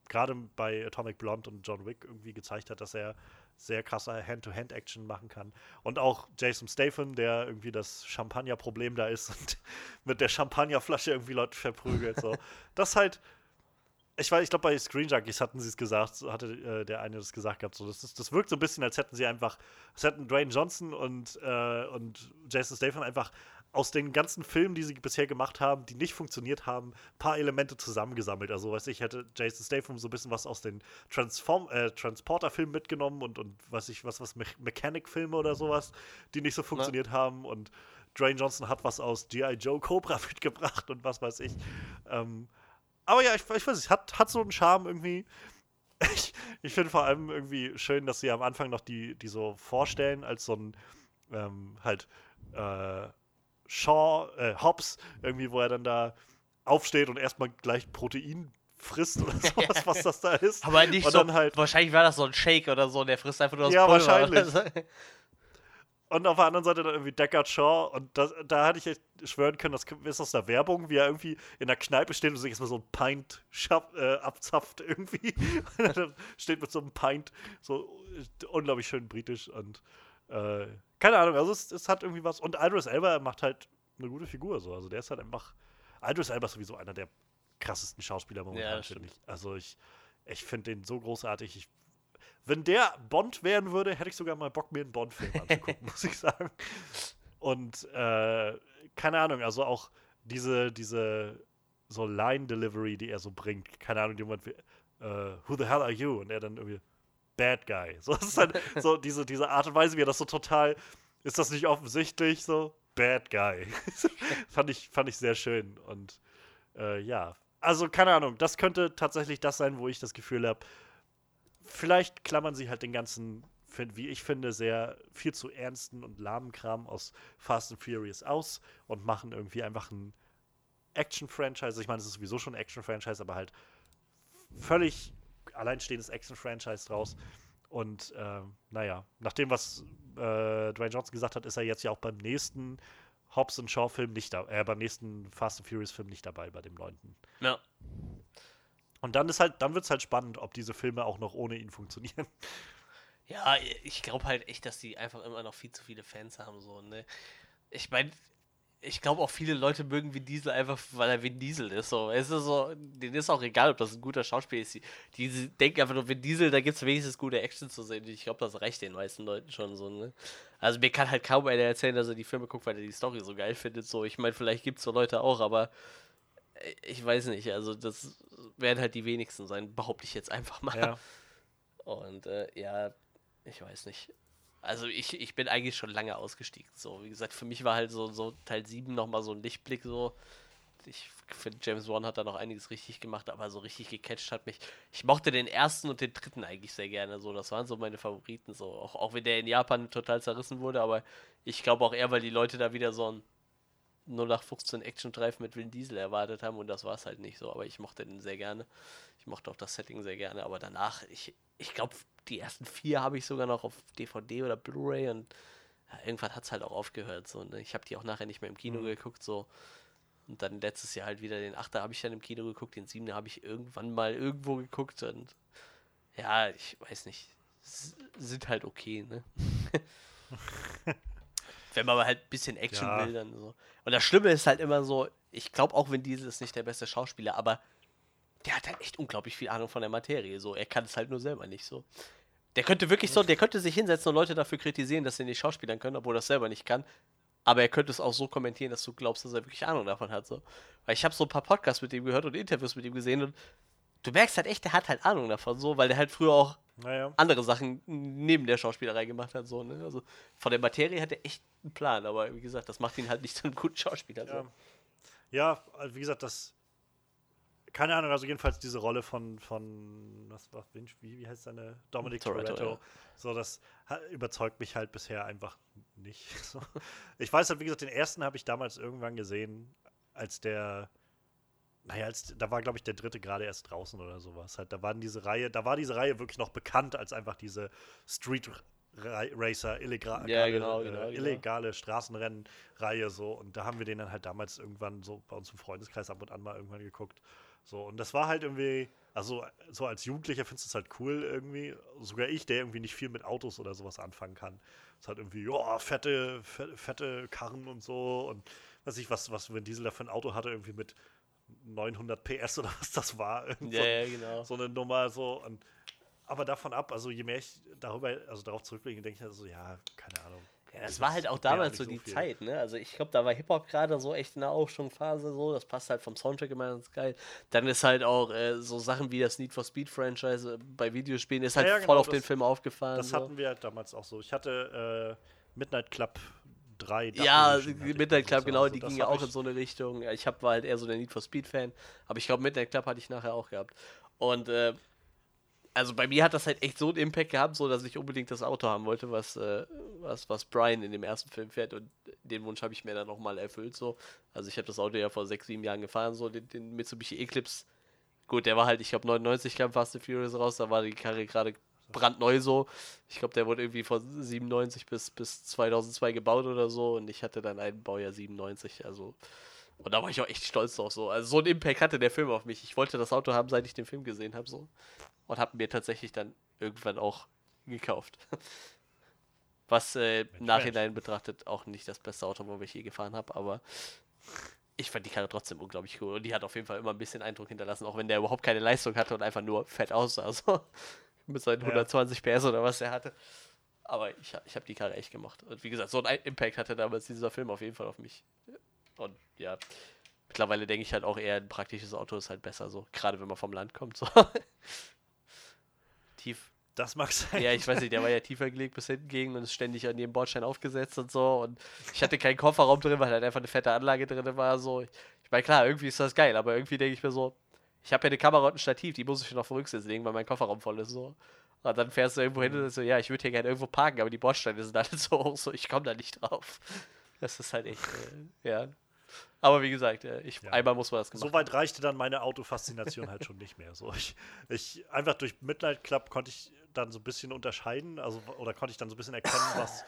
gerade bei Atomic Blonde und John Wick irgendwie gezeigt hat, dass er sehr krasse Hand-to-Hand-Action machen kann. Und auch Jason Statham, der irgendwie das Champagner-Problem da ist und mit der Champagnerflasche irgendwie Leute verprügelt. So. Das halt, ich weiß, ich glaube, bei Screen Junkies hatten sie es gesagt, so hatte äh, der eine das gesagt gehabt. So, das, ist, das wirkt so ein bisschen, als hätten sie einfach, als hätten Dwayne Johnson und, äh, und Jason Statham einfach aus den ganzen Filmen, die sie bisher gemacht haben, die nicht funktioniert haben, ein paar Elemente zusammengesammelt. Also, weiß ich, hätte Jason Statham so ein bisschen was aus den Transform äh, Transporter-Filmen mitgenommen und, und weiß ich, was, was Me Mechanic-Filme oder sowas, die nicht so funktioniert haben. Und Dwayne Johnson hat was aus G.I. Joe Cobra mitgebracht und was weiß ich. Ähm, aber ja, ich, ich weiß nicht, hat, hat so einen Charme irgendwie. Ich, ich finde vor allem irgendwie schön, dass sie am Anfang noch die, die so vorstellen, als so ein ähm, halt äh, Shaw, äh, Hobbs, irgendwie, wo er dann da aufsteht und erstmal gleich Protein frisst oder sowas, was das da ist. Aber nicht und so, dann halt wahrscheinlich war das so ein Shake oder so, und der frisst einfach nur das Ja, Pulver. wahrscheinlich. Und auf der anderen Seite dann irgendwie Deckard Shaw. Und das, da hatte ich echt schwören können, das ist aus der Werbung, wie er irgendwie in der Kneipe steht und sich erstmal so ein Pint schaff, äh, abzapft irgendwie. Und dann steht mit so einem Pint so äh, unglaublich schön britisch und äh, keine Ahnung, also es, es hat irgendwie was. Und Idris Elba macht halt eine gute Figur so. Also der ist halt einfach. Idris Elba ist sowieso einer der krassesten Schauspieler momentan, Ja, finde ich. Also ich, ich finde den so großartig. Ich wenn der Bond werden würde, hätte ich sogar mal Bock, mir einen Bond-Film anzugucken, muss ich sagen. Und äh, keine Ahnung, also auch diese, diese so Line-Delivery, die er so bringt, keine Ahnung, jemand wie, äh, who the hell are you? Und er dann irgendwie, bad guy. So, das ist halt so diese, diese Art und Weise, wie er das so total, ist das nicht offensichtlich, so, bad guy. fand, ich, fand ich sehr schön. Und äh, ja, also keine Ahnung, das könnte tatsächlich das sein, wo ich das Gefühl habe, vielleicht klammern sie halt den ganzen, wie ich finde, sehr viel zu ernsten und lahmen Kram aus Fast and Furious aus und machen irgendwie einfach ein Action-Franchise. Ich meine, es ist sowieso schon ein Action-Franchise, aber halt völlig alleinstehendes Action-Franchise draus. Und ähm, naja, nach dem, was äh, Dwayne Johnson gesagt hat, ist er jetzt ja auch beim nächsten Hobbs Shaw-Film nicht da, äh, beim nächsten Fast and Furious-Film nicht dabei, bei dem neunten. Ja. Und dann ist halt, dann wird es halt spannend, ob diese Filme auch noch ohne ihn funktionieren. Ja, ich glaube halt echt, dass die einfach immer noch viel zu viele Fans haben. So, ne? Ich meine, ich glaube auch viele Leute mögen Vin Diesel einfach, weil er Vin Diesel ist. So. Es ist so, denen ist auch egal, ob das ein guter Schauspieler ist. Die, die denken einfach nur, Vin Diesel, da gibt es wenigstens gute Action zu sehen. Ich glaube, das reicht den meisten Leuten schon so. Ne? Also mir kann halt kaum einer erzählen, dass er die Filme guckt, weil er die Story so geil findet. So, ich meine, vielleicht gibt es so Leute auch, aber äh, ich weiß nicht. Also das werden halt die wenigsten sein, behaupte ich jetzt einfach mal. Ja. Und äh, ja, ich weiß nicht. Also ich, ich bin eigentlich schon lange ausgestiegen. So, wie gesagt, für mich war halt so, so Teil 7 nochmal so ein Lichtblick so. Ich finde, James Wan hat da noch einiges richtig gemacht, aber so richtig gecatcht hat mich. Ich mochte den ersten und den dritten eigentlich sehr gerne. So, das waren so meine Favoriten. So, auch, auch wenn der in Japan total zerrissen wurde, aber ich glaube auch eher, weil die Leute da wieder so ein 0815 Action-Drive mit Vin Diesel erwartet haben und das war es halt nicht so. Aber ich mochte den sehr gerne. Ich mochte auch das Setting sehr gerne, aber danach, ich, ich glaube, die ersten vier habe ich sogar noch auf DVD oder Blu-ray und ja, irgendwann hat es halt auch aufgehört. So, ne? Ich habe die auch nachher nicht mehr im Kino geguckt, so. Und dann letztes Jahr halt wieder den Achter habe ich dann im Kino geguckt, den Siebener habe ich irgendwann mal irgendwo geguckt und ja, ich weiß nicht. S sind halt okay, ne? Wenn man aber halt ein bisschen Action Ja. will, dann so. Und das Schlimme ist halt immer so, ich glaube auch, wenn Diesel ist nicht der beste Schauspieler, aber der hat halt echt unglaublich viel Ahnung von der Materie. So, er kann es halt nur selber nicht so. Der könnte wirklich so, der könnte sich hinsetzen und Leute dafür kritisieren, dass sie nicht schauspielern können, obwohl er das selber nicht kann. Aber er könnte es auch so kommentieren, dass du glaubst, dass er wirklich Ahnung davon hat. So. Weil ich habe so ein paar Podcasts mit ihm gehört und Interviews mit ihm gesehen und du merkst halt echt, der hat halt Ahnung davon, so, weil der halt früher auch Naja. andere Sachen neben der Schauspielerei gemacht hat. So, ne? Also von der Materie hat er echt einen Plan, aber wie gesagt, das macht ihn halt nicht zu einem guten Schauspieler. So. Ja. Ja, also wie gesagt, das. Keine Ahnung, also jedenfalls diese Rolle von, von was war, wie, wie heißt seine? Dominic Toretto, Toretto. ja. So, das überzeugt mich halt bisher einfach nicht. So. Ich weiß halt, wie gesagt, den ersten habe ich damals irgendwann gesehen, als der. Naja, als, da war, glaube ich, der dritte gerade erst draußen oder sowas. Halt, da waren diese Reihe, da war diese Reihe wirklich noch bekannt als einfach diese Street Ra- Racer, illegale, Ja, genau, äh, genau, genau. illegale Straßenrennenreihe so. Und da haben wir den dann halt damals irgendwann so bei uns im Freundeskreis ab und an mal irgendwann geguckt. So, und das war halt irgendwie, also so als Jugendlicher findest du es halt cool irgendwie. Sogar ich, der irgendwie nicht viel mit Autos oder sowas anfangen kann. Es hat irgendwie, ja, fette, fette, fette Karren und so und weiß ich, was, was Vin Diesel da für ein Auto hatte, irgendwie mit 900 PS oder was das war. Ja, so, ja, genau. so eine Nummer so und aber davon ab, also je mehr ich darüber, also darauf zurückblicke, denke ich halt so, ja, keine Ahnung. Ja, das war halt auch damals so so die viel. Zeit, ne? Also ich glaube, da war Hip-Hop gerade so echt in der Aufschwungphase so. Das passt halt vom Soundtrack immer ganz geil. Dann ist halt auch äh, so Sachen wie das Need for Speed Franchise äh, bei Videospielen ist halt Ja, ja, voll genau, auf den das- Film aufgefahren. Das so. hatten wir halt damals auch so. Ich hatte äh, Midnight Club 3. Ja, Midnight Club, so. genau, Also die das ging ja auch in so eine Richtung. Ich hab, war halt eher so der Need for Speed-Fan, aber ich glaube, Midnight Club hatte ich nachher auch gehabt. Und äh, also bei mir hat das halt echt so einen Impact gehabt, so dass ich unbedingt das Auto haben wollte, was, äh, was, was Brian in dem ersten Film fährt. Und den Wunsch habe ich mir dann nochmal erfüllt. So. Also ich habe das Auto ja vor sechs, sieben Jahren gefahren, so den, den Mitsubishi Eclipse. Gut, der war halt, ich glaube 99 kam Fast and Furious raus, da war die Karre gerade brandneu so. Ich glaube, der wurde irgendwie von 97 bis, bis 2002 gebaut oder so und ich hatte dann einen Baujahr 97, also und da war ich auch echt stolz drauf so. Also so einen Impact hatte der Film auf mich. Ich wollte das Auto haben, seit ich den Film gesehen habe so und habe mir tatsächlich dann irgendwann auch gekauft. Was äh, im Mensch, Nachhinein betrachtet auch nicht das beste Auto, wo ich je gefahren habe, aber ich fand die Karre trotzdem unglaublich cool. Und die hat auf jeden Fall immer ein bisschen Eindruck hinterlassen, auch wenn der überhaupt keine Leistung hatte und einfach nur fett aussah. So. Mit seinen Ja. 120 PS oder was er hatte. Aber ich, ich habe die Karre echt gemacht. Und wie gesagt, so ein Impact hatte damals dieser Film auf jeden Fall auf mich. Und ja, mittlerweile denke ich halt auch eher, ein praktisches Auto ist halt besser so. Gerade wenn man vom Land kommt. So. Tief. Das mag sein. Ja, ich weiß nicht, der war ja tiefer gelegt bis hinten gegen und ist ständig an jedem Bordstein aufgesetzt und so. Und ich hatte keinen Kofferraum drin, weil halt einfach eine fette Anlage drin war. So. Ich meine, klar, irgendwie ist das geil, aber irgendwie denke ich mir so, ich habe ja eine Kamera und ein Stativ, die muss ich noch Rücksitz legen, weil mein Kofferraum voll ist. So. Und dann fährst du irgendwo hin und so, ja, ich würde hier gerne irgendwo parken, aber die Bordsteine sind alle so hoch, so ich komme da nicht drauf. Das ist halt echt, äh, ja. Aber wie gesagt, äh, ich, Ja. einmal muss man das gemacht So weit reichte dann meine Autofaszination halt schon nicht mehr. So, ich, ich, einfach durch Midnight Club konnte ich dann so ein bisschen unterscheiden, also oder konnte ich dann so ein bisschen erkennen, was,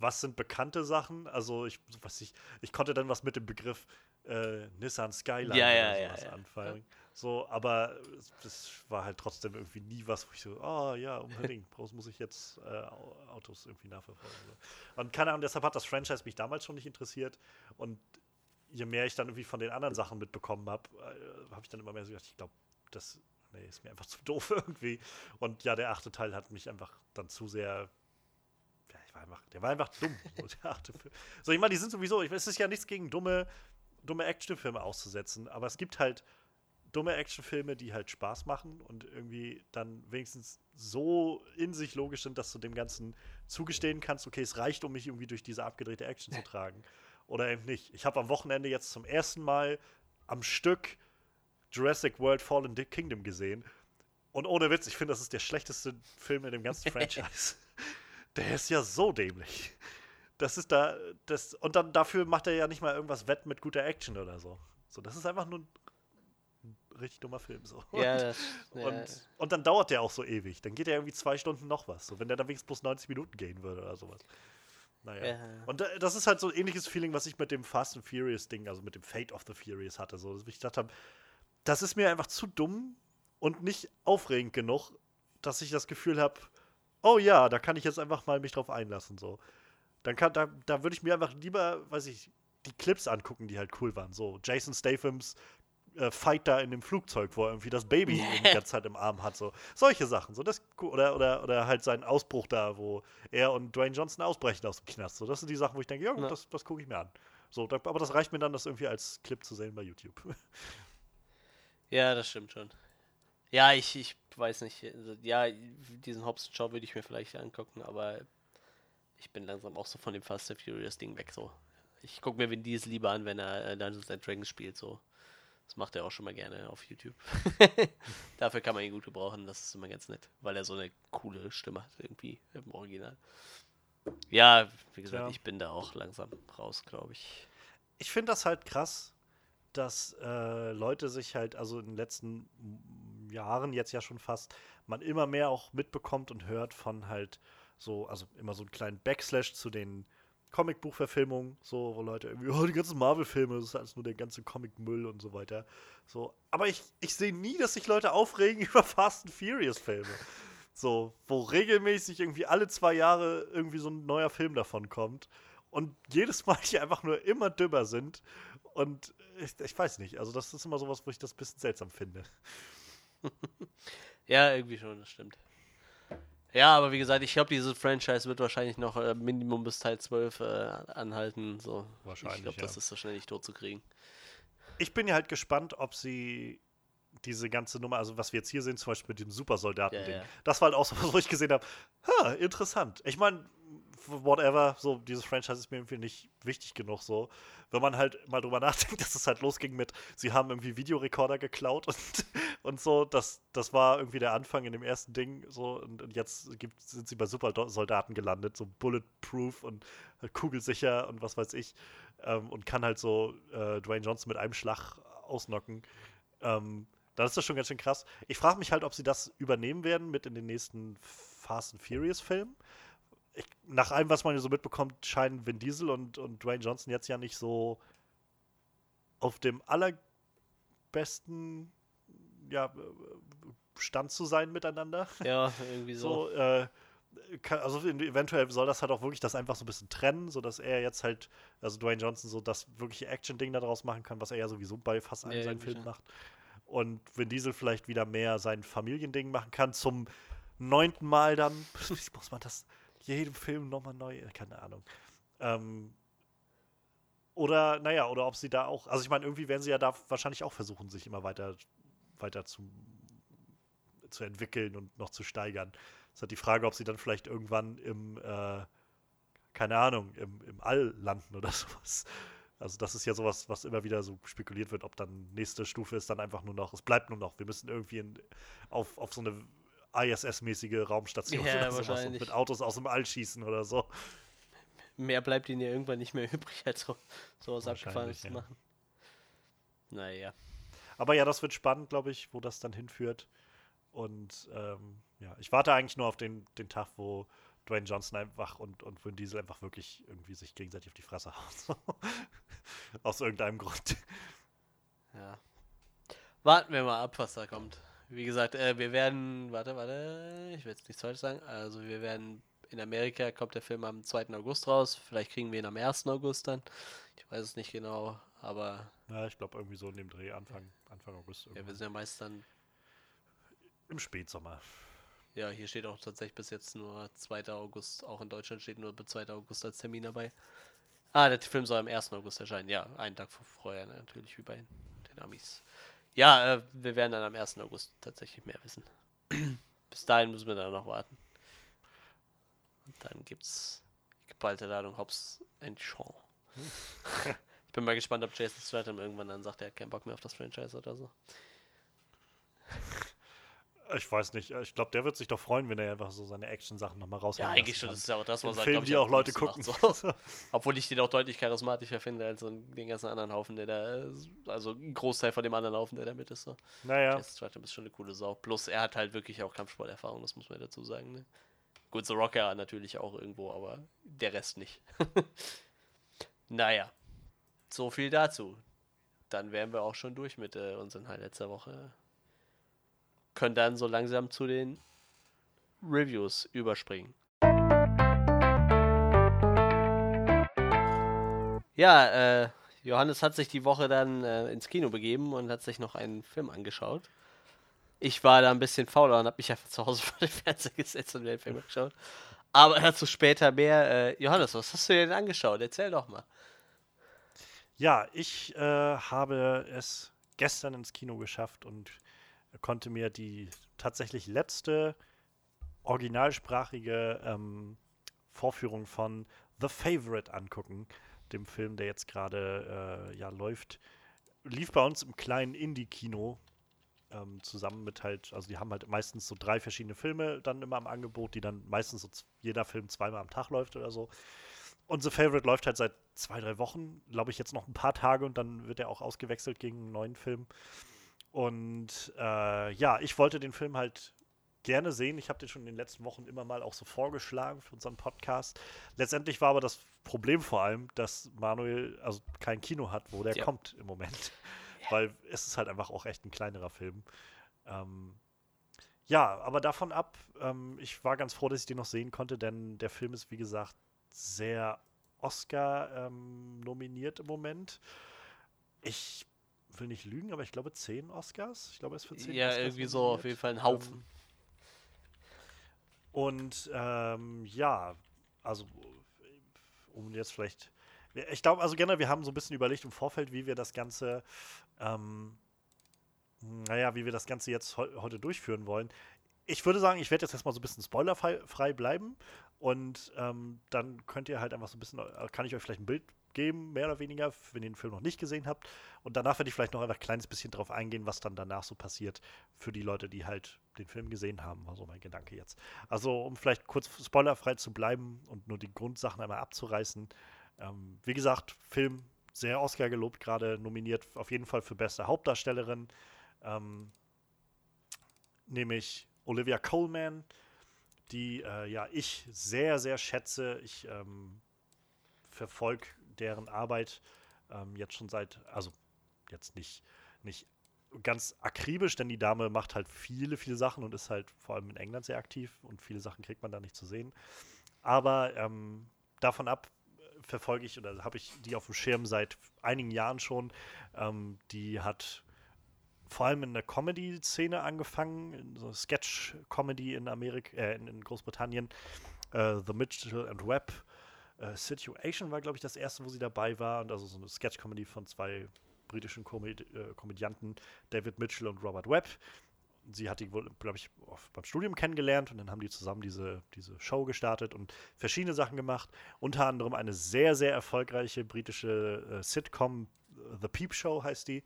was sind bekannte Sachen. Also ich, was ich, ich konnte dann was mit dem Begriff äh, Nissan Skyline Ja, ja, ja, sowas ja. anfangen. So, aber das war halt trotzdem irgendwie nie was, wo ich so, ah ja, unbedingt, bloß muss ich jetzt äh, Au- Autos irgendwie nachverfolgen. So. Und keine Ahnung, deshalb hat das Franchise mich damals schon nicht interessiert. Und je mehr ich dann irgendwie von den anderen Sachen mitbekommen habe, äh, habe ich dann immer mehr so gedacht, ich glaube, das nee, ist mir einfach zu doof irgendwie. Und ja, der achte Teil hat mich einfach dann zu sehr. Ja, ich war einfach, der war einfach dumm. So, so ich meine, die sind sowieso, ich, es ist ja nichts gegen dumme, dumme Actionfilme auszusetzen, aber es gibt halt dumme Actionfilme, die halt Spaß machen und irgendwie dann wenigstens so in sich logisch sind, dass du dem Ganzen zugestehen kannst, okay, es reicht, um mich irgendwie durch diese abgedrehte Action zu tragen. Oder eben nicht. Ich habe am Wochenende jetzt zum ersten Mal am Stück Jurassic World Fallen Kingdom gesehen. Und ohne Witz, ich finde, das ist der schlechteste Film in dem ganzen Franchise. der ist ja so dämlich. Das ist da, das, und dann dafür macht er ja nicht mal irgendwas wett mit guter Action oder so. So, das ist einfach nur ein richtig dummer Film. So. Ja, Und- das, ja. und, und dann dauert der auch so ewig. Dann geht der irgendwie zwei Stunden noch was. So, wenn der dann wenigstens bloß 90 Minuten gehen würde oder sowas. Naja. Ja. Und das ist halt so ein ähnliches Feeling, was ich mit dem Fast and Furious Ding, also mit dem Fate of the Furious hatte. So, dass ich gedacht habe, das ist mir einfach zu dumm und nicht aufregend genug, dass ich das Gefühl habe, oh ja, da kann ich jetzt einfach mal mich drauf einlassen. So. Dann kann, da, da würde ich mir einfach lieber, weiß ich, die Clips angucken, die halt cool waren. So, Jason Stathams äh, Fight da in dem Flugzeug, wo er irgendwie das Baby die ganze Zeit im Arm hat. So. Solche Sachen. So, das, oder, oder, oder halt seinen Ausbruch da, wo er und Dwayne Johnson ausbrechen aus dem Knast. So, das sind die Sachen, wo ich denke, ja, gut, Ja. das, das gucke ich mir an. So, da, aber das reicht mir dann, das irgendwie als Clip zu sehen bei YouTube. Ja, das stimmt schon. Ja, ich, ich weiß nicht. Also, ja, diesen Hobbs Show würde ich mir vielleicht angucken, aber ich bin langsam auch so von dem Fast and Furious Ding weg. So. Ich gucke mir Vin Diesel lieber an, wenn er äh, Dungeons and Dragons spielt. So. Das macht er auch schon mal gerne auf YouTube. Dafür kann man ihn gut gebrauchen, das ist immer ganz nett, weil er so eine coole Stimme hat, irgendwie im Original. Ja, wie gesagt, Ja. ich bin da auch langsam raus, glaube ich. ich finde das halt krass, dass äh, Leute sich halt, also in den letzten Jahren jetzt ja schon fast, man immer mehr auch mitbekommt und hört von halt so, also immer so einen kleinen Backslash zu den Comicbuchverfilmungen, so, wo Leute irgendwie, oh, die ganzen Marvel-Filme, das ist alles nur der ganze Comic-Müll und so weiter. So, aber ich, ich sehe nie, dass sich Leute aufregen über Fast and Furious-Filme. So, wo regelmäßig irgendwie alle zwei Jahre irgendwie so ein neuer Film davon kommt. Und jedes Mal die einfach nur immer dümmer sind. Und ich, ich weiß nicht, also das ist immer sowas, wo ich das ein bisschen seltsam finde. Ja, irgendwie schon, das stimmt. Ja, aber wie gesagt, ich glaube, dieses Franchise wird wahrscheinlich noch äh, Minimum bis Teil 12 äh, anhalten. So. Wahrscheinlich, Ich glaube, ja. das ist so schnell nicht tot zu kriegen. Ich bin ja halt gespannt, ob sie diese ganze Nummer, also was wir jetzt hier sehen, zum Beispiel mit dem Supersoldaten-Ding, Ja, ja. das war halt auch so was, wo ich gesehen habe, ha, interessant. Ich meine, whatever, so dieses Franchise ist mir irgendwie nicht wichtig genug so. Wenn man halt mal drüber nachdenkt, dass es halt losging mit, sie haben irgendwie Videorekorder geklaut und, und so, das, das war irgendwie der Anfang in dem ersten Ding so und, und jetzt gibt, sind sie bei Supersoldaten gelandet, so bulletproof und halt kugelsicher und was weiß ich ähm, und kann halt so äh, Dwayne Johnson mit einem Schlag ausnocken. Ähm, dann ist das schon ganz schön krass. Ich frage mich halt, ob sie das übernehmen werden mit in den nächsten Fast and Furious Filmen. Ich, nach allem, was man hier so mitbekommt, scheinen Vin Diesel und, und Dwayne Johnson jetzt ja nicht so auf dem allerbesten ja, Stand zu sein miteinander. Ja, irgendwie so. So, äh, kann, also eventuell soll das halt auch wirklich das einfach so ein bisschen trennen, sodass er jetzt halt, also Dwayne Johnson so das wirkliche Action-Ding daraus machen kann, was er ja sowieso bei fast allen Ja, seinen Filmen macht. Und Vin Diesel vielleicht wieder mehr sein Familiending machen kann, zum neunten Mal dann. Muss man das jedem Film nochmal neu, keine Ahnung. Ähm, oder, naja, oder ob sie da auch, also ich meine, irgendwie werden sie ja da wahrscheinlich auch versuchen, sich immer weiter, weiter zu, zu entwickeln und noch zu steigern. Es ist halt die Frage, ob sie dann vielleicht irgendwann im, äh, keine Ahnung, im, im All landen oder sowas. Also das ist ja sowas, was immer wieder so spekuliert wird, ob dann nächste Stufe ist dann einfach nur noch, es bleibt nur noch, wir müssen irgendwie in, auf, auf so eine ISS-mäßige Raumstation Ja, wahrscheinlich. mit Autos aus dem All schießen oder so. Mehr bleibt ihnen ja irgendwann nicht mehr übrig, als so, sowas Abgefahrenes zu ja. machen. Naja. Aber ja, das wird spannend, glaube ich, wo das dann hinführt. Und ähm, ja, ich warte eigentlich nur auf den, den Tag, wo Dwayne Johnson einfach und, und Vin Diesel einfach wirklich irgendwie sich gegenseitig auf die Fresse hauen. Aus irgendeinem Grund. Ja. Warten wir mal ab, was da kommt. Wie gesagt, äh, wir werden, warte, warte, ich will jetzt nichts falsch sagen. Also wir werden, in Amerika kommt der Film am 2. August raus. Vielleicht kriegen wir ihn am 1. August dann. Ich weiß es nicht genau, aber Ja, ich glaube irgendwie so in dem Dreh, Anfang, Anfang August. ja, wir irgendwann. sind ja meist dann, Im Spätsommer. ja, hier steht auch tatsächlich bis jetzt nur 2. August. Auch in Deutschland steht nur bis 2. August als Termin dabei. Ah, der Film soll am 1. August erscheinen. Ja, einen Tag vorher natürlich, wie bei den Amis. Ja, äh, wir werden dann am 1. August tatsächlich mehr wissen. Bis dahin müssen wir dann noch warten. Und dann gibt's geballte Ladung Hobbs and Shaw. ich bin mal gespannt, ob Jason Statham irgendwann dann sagt, er hat keinen Bock mehr auf das Franchise oder so. Ich weiß nicht, ich glaube, der wird sich doch freuen, wenn er einfach so seine Action-Sachen nochmal raushauen Ja, eigentlich schon. Das ist ja auch das, was er, ich, die auch Leute gucken. macht, so. Obwohl ich den auch deutlich charismatischer finde als den ganzen anderen Haufen, der da, also ein Großteil von dem anderen Haufen, der da mit ist. So. naja, Jason Statham ist schon eine coole Sau. Plus er hat halt wirklich auch Kampfsporterfahrung, das muss man dazu sagen. Ne? Gut, The Rocker natürlich auch irgendwo, aber der Rest nicht. naja, so viel dazu. Dann wären wir auch schon durch mit äh, unseren Highlights der Woche. Können dann so langsam zu den Reviews überspringen. Ja, äh, Johannes hat sich die Woche dann äh, ins Kino begeben und hat sich noch einen Film angeschaut. Ich war da ein bisschen fauler und habe mich einfach zu Hause vor den Fernseher gesetzt und mir den Film angeschaut. Aber dazu später mehr. Äh, Johannes, was hast du dir denn angeschaut? Erzähl doch mal. Ja, ich äh, habe es gestern ins Kino geschafft und konnte mir die tatsächlich letzte originalsprachige ähm, Vorführung von The Favorite angucken, dem Film, der jetzt gerade äh, ja läuft. Lief bei uns im kleinen Indie-Kino ähm, zusammen mit halt, also die haben halt meistens so drei verschiedene Filme dann immer im Angebot, die dann meistens so jeder Film zweimal am Tag läuft oder so. Und The Favorite läuft halt seit zwei, drei Wochen, glaube ich, jetzt noch ein paar Tage und dann wird er auch ausgewechselt gegen einen neuen Film. Und äh, ja, ich wollte den Film halt gerne sehen. Ich habe den schon in den letzten Wochen immer mal auch so vorgeschlagen für unseren Podcast. Letztendlich war aber das Problem vor allem, dass Manuel also kein Kino hat, wo der Ja. kommt im Moment. Weil es ist halt einfach auch echt ein kleinerer Film. Ähm, ja, aber davon ab, ähm, ich war ganz froh, dass ich den noch sehen konnte, denn der Film ist, wie gesagt, sehr Oscar ähm, nominiert im Moment. Ich will nicht lügen, aber ich glaube zehn Oscars. Ich glaube, es für zehn Ja, Oscars irgendwie so auf jeden Fall ein Haufen. Ähm, und ähm, ja, also um jetzt vielleicht. Ich glaube, also generell, wir haben so ein bisschen überlegt im Vorfeld, wie wir das Ganze, ähm, naja, wie wir das Ganze jetzt heu heute durchführen wollen. Ich würde sagen, ich werde jetzt erstmal so ein bisschen spoilerfrei frei bleiben. Und ähm, dann könnt ihr halt einfach so ein bisschen, kann ich euch vielleicht ein Bild geben, mehr oder weniger, wenn ihr den Film noch nicht gesehen habt. Und danach werde ich vielleicht noch einfach ein kleines bisschen drauf eingehen, was dann danach so passiert für die Leute, die halt den Film gesehen haben, war so mein Gedanke jetzt. Also, um vielleicht kurz spoilerfrei zu bleiben und nur die Grundsachen einmal abzureißen. Ähm, wie gesagt, Film sehr Oscar gelobt, gerade nominiert auf jeden Fall für beste Hauptdarstellerin. Ähm, nämlich Olivia Coleman, die äh, ja ich sehr, sehr schätze. Ich ähm, verfolge deren Arbeit ähm, jetzt schon seit, also jetzt nicht, nicht ganz akribisch, denn die Dame macht halt viele, viele Sachen und ist halt vor allem in England sehr aktiv und viele Sachen kriegt man da nicht zu sehen. Aber ähm, davon ab äh, verfolge ich oder habe ich die auf dem Schirm seit einigen Jahren schon. Ähm, die hat vor allem in der Comedy-Szene angefangen, so Sketch-Comedy in Amerika, äh, in Großbritannien. Äh, The Mitchell and Webb äh, Situation war, glaube ich, das erste, wo sie dabei war. Und also so eine Sketch-Comedy von zwei britischen Komödi äh, Komödianten, David Mitchell und Robert Webb. Sie hat die wohl, glaube ich, beim Studium kennengelernt und dann haben die zusammen diese, diese Show gestartet und verschiedene Sachen gemacht. Unter anderem eine sehr, sehr erfolgreiche britische äh, Sitcom, The Peep Show heißt die,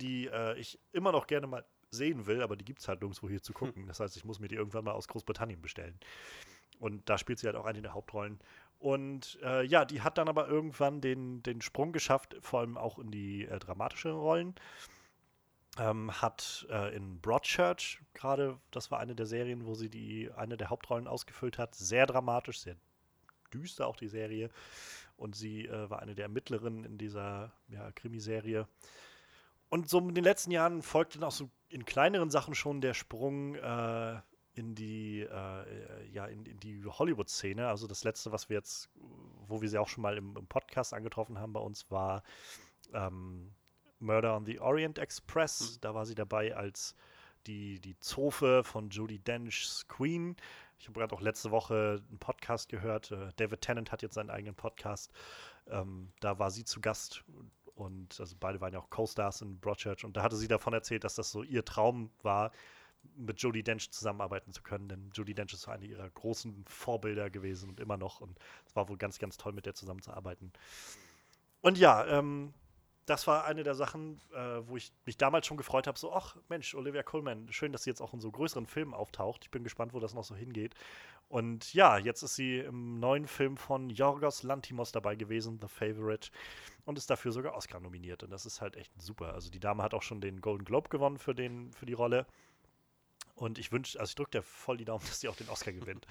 die äh, ich immer noch gerne mal sehen will, aber die gibt es halt nirgendwo hier zu gucken. Das heißt, ich muss mir die irgendwann mal aus Großbritannien bestellen. Und da spielt sie halt auch eine der Hauptrollen. Und äh, ja, die hat dann aber irgendwann den, den Sprung geschafft, vor allem auch in die äh, dramatischeren Rollen. Ähm, hat äh, in Broadchurch gerade, das war eine der Serien, wo sie die eine der Hauptrollen ausgefüllt hat. Sehr dramatisch, sehr düster auch die Serie. Und sie äh, war eine der Ermittlerinnen in dieser ja, Krimiserie. Und so in den letzten Jahren folgte dann auch so in kleineren Sachen schon der Sprung äh, in die, äh, ja, in, in die Hollywood-Szene. Also das letzte, was wir jetzt, wo wir sie auch schon mal im, im Podcast angetroffen haben bei uns, war ähm, Murder on the Orient Express. Mhm. Da war sie dabei als die, die Zofe von Judy Dench's Queen. Ich habe gerade auch letzte Woche einen Podcast gehört. Äh, David Tennant hat jetzt seinen eigenen Podcast. Ähm, da war sie zu Gast und also beide waren ja auch Co-Stars in Broadchurch und da hatte sie davon erzählt, dass das so ihr Traum war, mit Jodie Dench zusammenarbeiten zu können, denn Jodie Dench ist eine ihrer großen Vorbilder gewesen und immer noch. Und es war wohl ganz, ganz toll, mit der zusammenzuarbeiten. Und ja, ähm, das war eine der Sachen, äh, wo ich mich damals schon gefreut habe, so, ach Mensch, Olivia Colman, schön, dass sie jetzt auch in so größeren Filmen auftaucht. Ich bin gespannt, wo das noch so hingeht. Und ja, jetzt ist sie im neuen Film von Yorgos Lantimos dabei gewesen, The Favorite, und ist dafür sogar Oscar nominiert. Und das ist halt echt super. Also die Dame hat auch schon den Golden Globe gewonnen für, den, für die Rolle. Und ich wünsche, also ich drücke dir voll die Daumen, dass sie auch den Oscar gewinnt.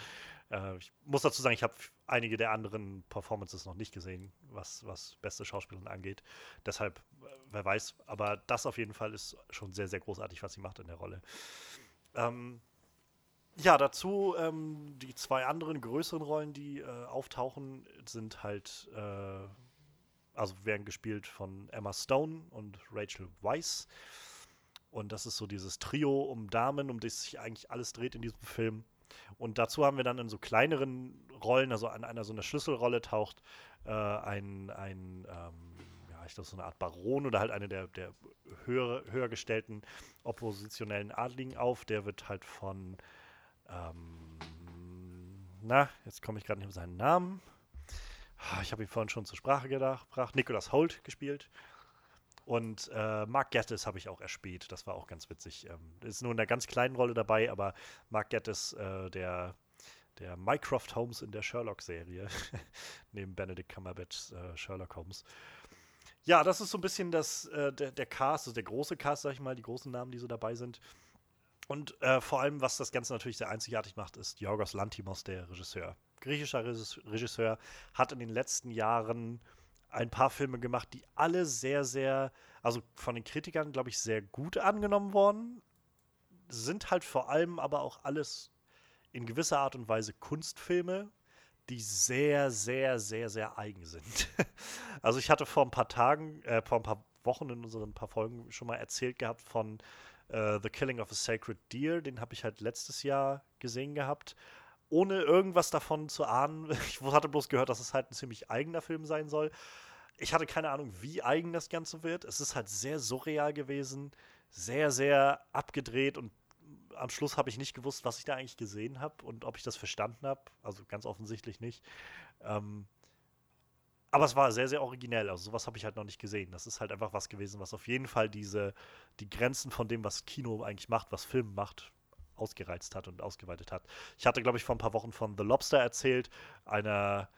äh, ich muss dazu sagen, ich habe einige der anderen Performances noch nicht gesehen, was, was beste Schauspielerin angeht. Deshalb, äh, wer weiß, aber das auf jeden Fall ist schon sehr, sehr großartig, was sie macht in der Rolle. Ähm, ja, dazu ähm, die zwei anderen größeren Rollen, die äh, auftauchen, sind halt, äh, also werden gespielt von Emma Stone und Rachel Weisz. Und das ist so dieses Trio um Damen, um das sich eigentlich alles dreht in diesem Film. Und dazu haben wir dann in so kleineren Rollen, also an einer so einer Schlüsselrolle taucht äh, ein, ein ähm, ja, ich glaube, so eine Art Baron oder halt eine der, der höher, höher gestellten oppositionellen Adligen auf. Der wird halt von, ähm, na, jetzt komme ich gerade nicht auf seinen Namen. Ah, ich habe ihn vorhin schon zur Sprache gebracht. Nicholas Holt gespielt. Und äh, Mark Gettis habe ich auch erspäht. Das war auch ganz witzig. Ähm, ist nur in einer ganz kleinen Rolle dabei, aber Mark Gettis, äh, der, der Mycroft Holmes in der Sherlock-Serie, neben Benedict Cumberbatchs äh, Sherlock Holmes. Ja, das ist so ein bisschen das, äh, der, der Cast, also der große Cast, sag ich mal, die großen Namen, die so dabei sind. Und äh, vor allem, was das Ganze natürlich sehr einzigartig macht, ist Yorgos Lantimos, der Regisseur. Griechischer Regisseur, hat in den letzten Jahren ein paar Filme gemacht, die alle sehr, sehr, also von den Kritikern, glaube ich, sehr gut angenommen worden. Sind halt vor allem aber auch alles in gewisser Art und Weise Kunstfilme, die sehr, sehr, sehr, sehr eigen sind. also ich hatte vor ein paar Tagen, äh, vor ein paar Wochen in unseren paar Folgen schon mal erzählt gehabt von äh, The Killing of a Sacred Deer. Den habe ich halt letztes Jahr gesehen gehabt ohne irgendwas davon zu ahnen. Ich hatte bloß gehört, dass es halt ein ziemlich eigener Film sein soll. Ich hatte keine Ahnung, wie eigen das Ganze wird. Es ist halt sehr surreal gewesen, sehr, sehr abgedreht und am Schluss habe ich nicht gewusst, was ich da eigentlich gesehen habe und ob ich das verstanden habe. Also ganz offensichtlich nicht. Ähm, aber es war sehr, sehr originell. Also sowas habe ich halt noch nicht gesehen. Das ist halt einfach was gewesen, was auf jeden Fall diese, die Grenzen von dem, was Kino eigentlich macht, was Film macht, ausgereizt hat und ausgeweitet hat. Ich hatte, glaube ich, vor ein paar Wochen von The Lobster erzählt, einer,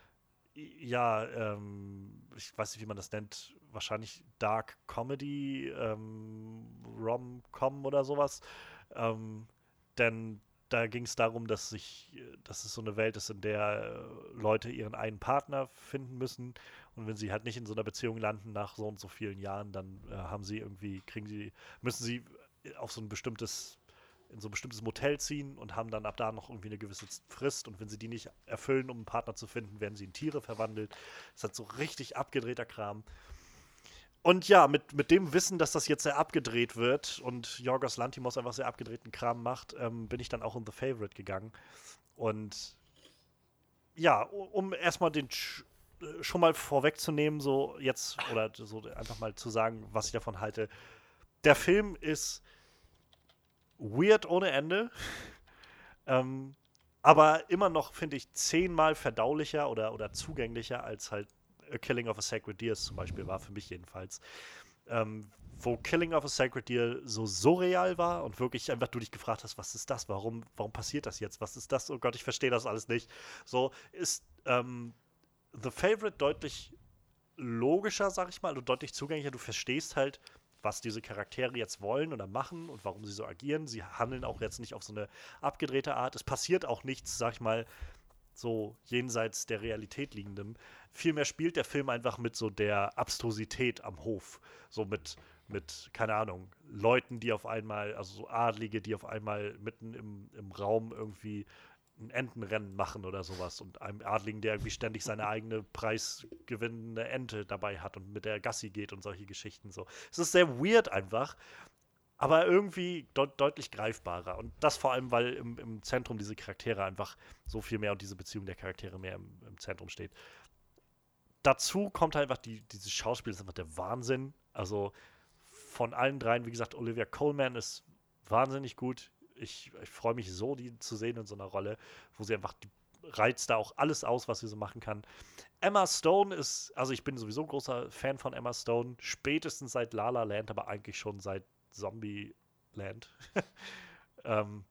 ja, ähm, ich weiß nicht, wie man das nennt, wahrscheinlich Dark Comedy, ähm, Rom-Com oder sowas. Ähm, denn da ging es darum, dass sich, dass es so eine Welt ist, in der äh, Leute ihren einen Partner finden müssen. Und wenn sie halt nicht in so einer Beziehung landen nach so und so vielen Jahren, dann äh, haben sie irgendwie, kriegen sie, müssen sie auf so ein bestimmtes, in so ein bestimmtes Motel ziehen und haben dann ab da noch irgendwie eine gewisse Frist. Und wenn sie die nicht erfüllen, um einen Partner zu finden, werden sie in Tiere verwandelt. Das halt so richtig abgedrehter Kram. Und ja, mit, mit dem Wissen, dass das jetzt sehr abgedreht wird und Jorgos Lantimos einfach sehr abgedrehten Kram macht, ähm, bin ich dann auch in The Favorite gegangen. Und ja, um erstmal den Sch äh, schon mal vorwegzunehmen, so jetzt, oder so einfach mal zu sagen, was ich davon halte. Der Film ist weird ohne Ende. ähm, aber immer noch, finde ich, zehnmal verdaulicher oder, oder zugänglicher als halt A Killing of a Sacred Deer zum Beispiel war, für mich jedenfalls. Ähm, wo Killing of a Sacred Deer so surreal war und wirklich einfach du dich gefragt hast, was ist das? Warum, warum passiert das jetzt? Was ist das? Oh Gott, ich verstehe das alles nicht. So ist ähm, The Favorite deutlich logischer, sag ich mal, und deutlich zugänglicher. Du verstehst halt, was diese Charaktere jetzt wollen oder machen und warum sie so agieren. Sie handeln auch jetzt nicht auf so eine abgedrehte Art. Es passiert auch nichts, sag ich mal, so jenseits der Realität liegendem. Vielmehr spielt der Film einfach mit so der Abstrusität am Hof. So mit, mit, keine Ahnung, Leuten, die auf einmal, also so Adlige, die auf einmal mitten im, im Raum irgendwie ein Entenrennen machen oder sowas und einem Adligen, der irgendwie ständig seine eigene preisgewinnende Ente dabei hat und mit der Gassi geht und solche Geschichten so. Es ist sehr weird einfach aber irgendwie de deutlich greifbarer. Und das vor allem, weil im, im, Zentrum diese Charaktere einfach so viel mehr und diese Beziehung der Charaktere mehr im, im Zentrum steht. Dazu kommt halt einfach die, dieses Schauspiel, das ist einfach der Wahnsinn. Also von allen dreien, wie gesagt, Olivia Coleman ist wahnsinnig gut. Ich, ich freue mich so, die zu sehen in so einer Rolle, wo sie einfach die reizt da auch alles aus, was sie so machen kann. Emma Stone ist, also ich bin sowieso großer Fan von Emma Stone, spätestens seit La La Land, aber eigentlich schon seit Zombie-Land. ähm,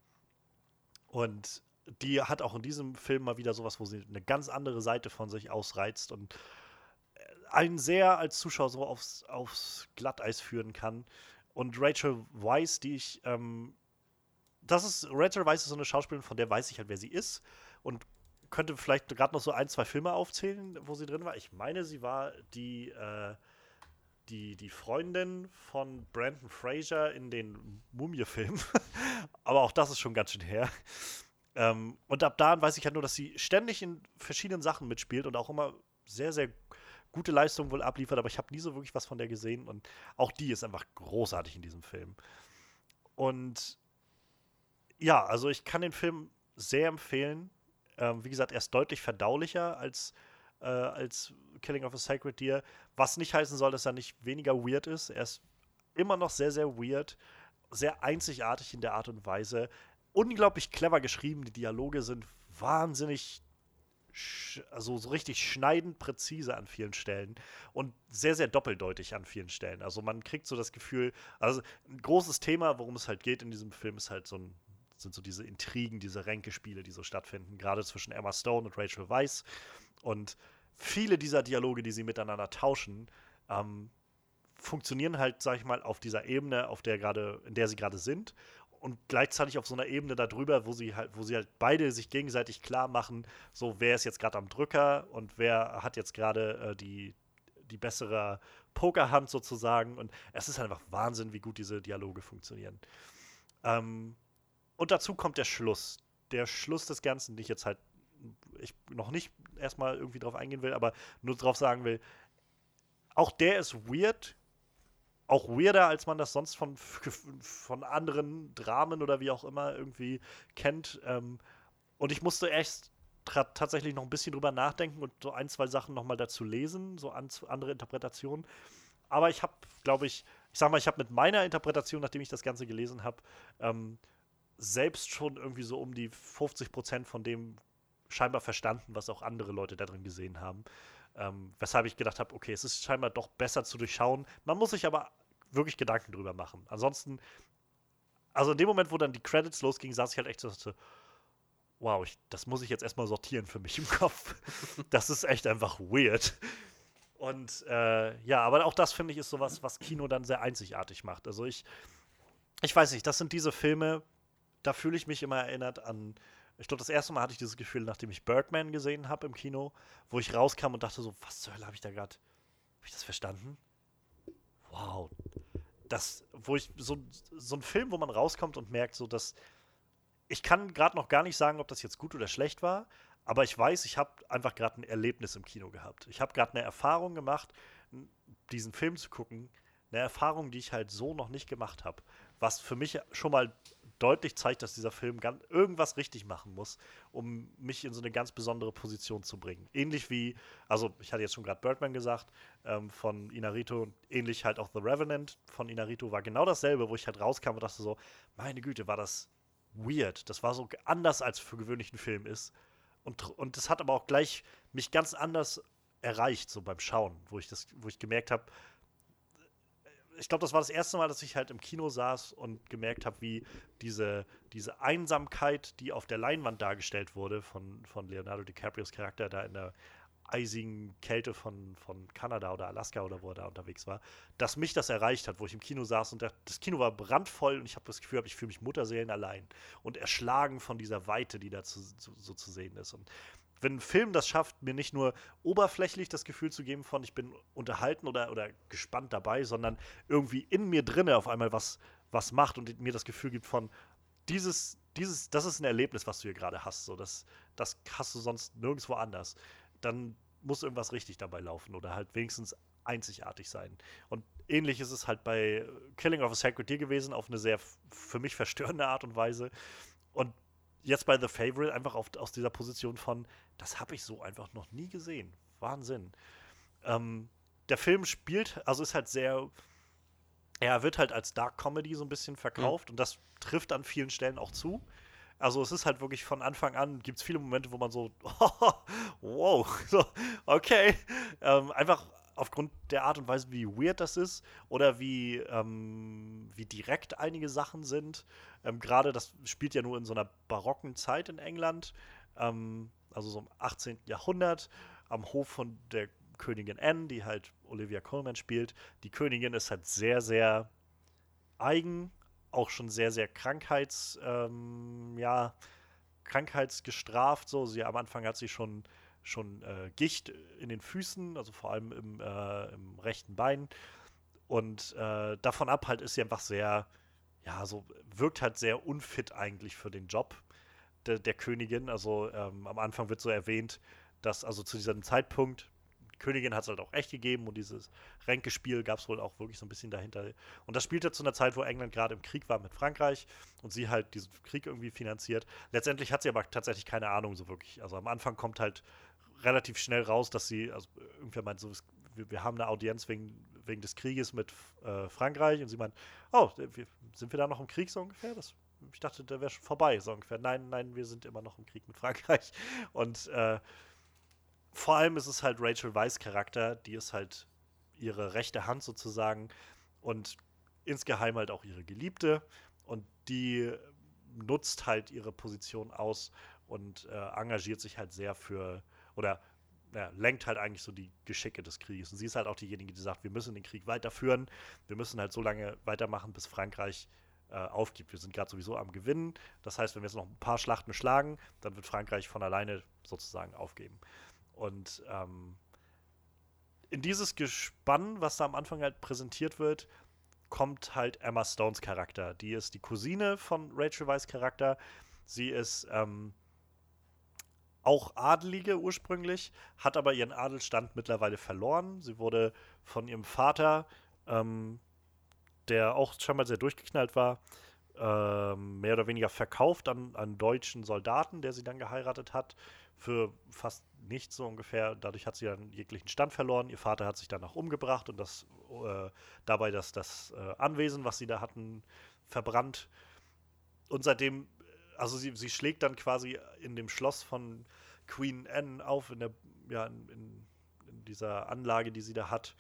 und die hat auch in diesem Film mal wieder sowas, wo sie eine ganz andere Seite von sich ausreizt und einen sehr als Zuschauer so aufs, aufs Glatteis führen kann. Und Rachel Weisz, die ich, ähm, das ist, Rachel Weisz ist so eine Schauspielerin, von der weiß ich halt, wer sie ist und könnte vielleicht gerade noch so ein, zwei Filme aufzählen, wo sie drin war. Ich meine, sie war die, äh, die, die Freundin von Brandon Fraser in den Mumie-Filmen. Aber auch das ist schon ganz schön her. Ähm, und ab da weiß ich halt nur, dass sie ständig in verschiedenen Sachen mitspielt und auch immer sehr, sehr gute Leistungen wohl abliefert. Aber ich habe nie so wirklich was von der gesehen. Und auch die ist einfach großartig in diesem Film. Und ja, also ich kann den Film sehr empfehlen. Ähm, wie gesagt, er ist deutlich verdaulicher als äh, als Killing of a Sacred Deer. Was nicht heißen soll, dass er nicht weniger weird ist. Er ist immer noch sehr, sehr weird, sehr einzigartig in der Art und Weise. Unglaublich clever geschrieben. Die Dialoge sind wahnsinnig also so richtig schneidend präzise an vielen Stellen und sehr, sehr doppeldeutig an vielen Stellen. Also man kriegt so das Gefühl, also ein großes Thema, worum es halt geht in diesem Film, ist halt so ein, sind so diese Intrigen, diese Ränkespiele, die so stattfinden, gerade zwischen Emma Stone und Rachel Weisz. Und viele dieser Dialoge, die sie miteinander tauschen, ähm, funktionieren halt, sag ich mal, auf dieser Ebene, auf der gerade, in der sie gerade sind. Und gleichzeitig auf so einer Ebene darüber, wo sie halt, wo sie halt beide sich gegenseitig klar machen, so wer ist jetzt gerade am Drücker und wer hat jetzt gerade äh, die, die bessere Pokerhand sozusagen. Und es ist halt einfach Wahnsinn, wie gut diese Dialoge funktionieren. Ähm, und dazu kommt der Schluss. Der Schluss des Ganzen, den ich jetzt halt ich noch nicht erstmal irgendwie drauf eingehen will, aber nur drauf sagen will, auch der ist weird, auch weirder, als man das sonst von, von anderen Dramen oder wie auch immer irgendwie kennt. Ähm, und ich musste erst tatsächlich noch ein bisschen drüber nachdenken und so ein, zwei Sachen nochmal dazu lesen, so an andere Interpretationen. Aber ich habe, glaube ich, ich sag mal, ich habe mit meiner Interpretation, nachdem ich das Ganze gelesen habe, ähm, selbst schon irgendwie so um die 50 Prozent von dem scheinbar verstanden, was auch andere Leute da drin gesehen haben. Ähm, weshalb ich gedacht habe, okay, es ist scheinbar doch besser zu durchschauen. Man muss sich aber wirklich Gedanken drüber machen. Ansonsten, also in dem Moment, wo dann die Credits losgingen, saß ich halt echt so, wow, ich, das muss ich jetzt erstmal sortieren für mich im Kopf. das ist echt einfach weird. Und äh, ja, aber auch das finde ich ist sowas, was Kino dann sehr einzigartig macht. Also ich, ich weiß nicht, das sind diese Filme, da fühle ich mich immer erinnert an. Ich glaube, das erste Mal hatte ich dieses Gefühl, nachdem ich Birdman gesehen habe im Kino, wo ich rauskam und dachte so, was zur Hölle habe ich da gerade, habe ich das verstanden? Wow. Das, wo ich, so, so ein Film, wo man rauskommt und merkt so, dass, ich kann gerade noch gar nicht sagen, ob das jetzt gut oder schlecht war, aber ich weiß, ich habe einfach gerade ein Erlebnis im Kino gehabt. Ich habe gerade eine Erfahrung gemacht, diesen Film zu gucken, eine Erfahrung, die ich halt so noch nicht gemacht habe, was für mich schon mal deutlich zeigt, dass dieser Film irgendwas richtig machen muss, um mich in so eine ganz besondere Position zu bringen. Ähnlich wie, also ich hatte jetzt schon gerade Birdman gesagt, ähm, von Inarito, ähnlich halt auch The Revenant von Inarito war genau dasselbe, wo ich halt rauskam und dachte so, meine Güte, war das weird. Das war so anders, als für gewöhnlich ein Film ist. Und, und das hat aber auch gleich mich ganz anders erreicht, so beim Schauen, wo ich das, wo ich gemerkt habe, ich glaube, das war das erste Mal, dass ich halt im Kino saß und gemerkt habe, wie diese, diese Einsamkeit, die auf der Leinwand dargestellt wurde von, von Leonardo DiCaprios Charakter da in der eisigen Kälte von, von Kanada oder Alaska oder wo er da unterwegs war, dass mich das erreicht hat, wo ich im Kino saß und das Kino war brandvoll und ich habe das Gefühl, ich fühle mich Mutterseelen allein und erschlagen von dieser Weite, die da zu, zu, so zu sehen ist. Und wenn ein Film das schafft, mir nicht nur oberflächlich das Gefühl zu geben von, ich bin unterhalten oder, oder gespannt dabei, sondern irgendwie in mir drinne auf einmal was, was macht und mir das Gefühl gibt von, dieses, dieses, das ist ein Erlebnis, was du hier gerade hast. So, das, das hast du sonst nirgendwo anders dann muss irgendwas richtig dabei laufen oder halt wenigstens einzigartig sein. Und ähnlich ist es halt bei Killing of a Sacred Deer gewesen, auf eine sehr für mich verstörende Art und Weise. Und jetzt bei The Favorite einfach auf, aus dieser Position von, das habe ich so einfach noch nie gesehen. Wahnsinn. Ähm, der Film spielt, also ist halt sehr, er wird halt als Dark Comedy so ein bisschen verkauft mhm. und das trifft an vielen Stellen auch zu. Also es ist halt wirklich von Anfang an, gibt es viele Momente, wo man so, wow, so, okay. Ähm, einfach aufgrund der Art und Weise, wie weird das ist oder wie, ähm, wie direkt einige Sachen sind. Ähm, Gerade das spielt ja nur in so einer barocken Zeit in England, ähm, also so im 18. Jahrhundert, am Hof von der Königin Anne, die halt Olivia Colman spielt. Die Königin ist halt sehr, sehr eigen, auch schon sehr, sehr krankheits, ähm, ja, krankheitsgestraft. So, sie am Anfang hat sie schon, schon äh, Gicht in den Füßen, also vor allem im, äh, im rechten Bein. Und äh, davon ab halt ist sie einfach sehr, ja, so wirkt halt sehr unfit eigentlich für den Job de, der Königin. Also ähm, am Anfang wird so erwähnt, dass also zu diesem Zeitpunkt Königin hat es halt auch echt gegeben und dieses Ränkespiel gab es wohl auch wirklich so ein bisschen dahinter. Und das spielte zu einer Zeit, wo England gerade im Krieg war mit Frankreich und sie halt diesen Krieg irgendwie finanziert. Letztendlich hat sie aber tatsächlich keine Ahnung so wirklich. Also am Anfang kommt halt relativ schnell raus, dass sie, also irgendwer meint so, wir, wir haben eine Audienz wegen, wegen des Krieges mit äh, Frankreich und sie meint, oh, wir, sind wir da noch im Krieg so ungefähr? Das, ich dachte, der wäre schon vorbei, so ungefähr. Nein, nein, wir sind immer noch im Krieg mit Frankreich. Und äh, vor allem ist es halt Rachel Weisz Charakter, die ist halt ihre rechte Hand sozusagen und insgeheim halt auch ihre Geliebte und die nutzt halt ihre Position aus und äh, engagiert sich halt sehr für oder ja, lenkt halt eigentlich so die Geschicke des Krieges. Und sie ist halt auch diejenige, die sagt, wir müssen den Krieg weiterführen, wir müssen halt so lange weitermachen, bis Frankreich äh, aufgibt. Wir sind gerade sowieso am Gewinnen. Das heißt, wenn wir jetzt noch ein paar Schlachten schlagen, dann wird Frankreich von alleine sozusagen aufgeben. Und ähm, in dieses Gespann, was da am Anfang halt präsentiert wird, kommt halt Emma Stones Charakter. Die ist die Cousine von Rachel Weisz Charakter. Sie ist ähm, auch Adelige ursprünglich, hat aber ihren Adelstand mittlerweile verloren. Sie wurde von ihrem Vater, ähm, der auch schon mal sehr durchgeknallt war, ähm, mehr oder weniger verkauft an einen deutschen Soldaten, der sie dann geheiratet hat, für fast nichts so ungefähr. Dadurch hat sie dann jeglichen Stand verloren. Ihr Vater hat sich dann auch umgebracht und das äh, dabei das, das äh, Anwesen, was sie da hatten, verbrannt. und seitdem, also sie, sie schlägt dann quasi in dem Schloss von Queen Anne auf, in der, ja, in, in, dieser Anlage, die sie da hat.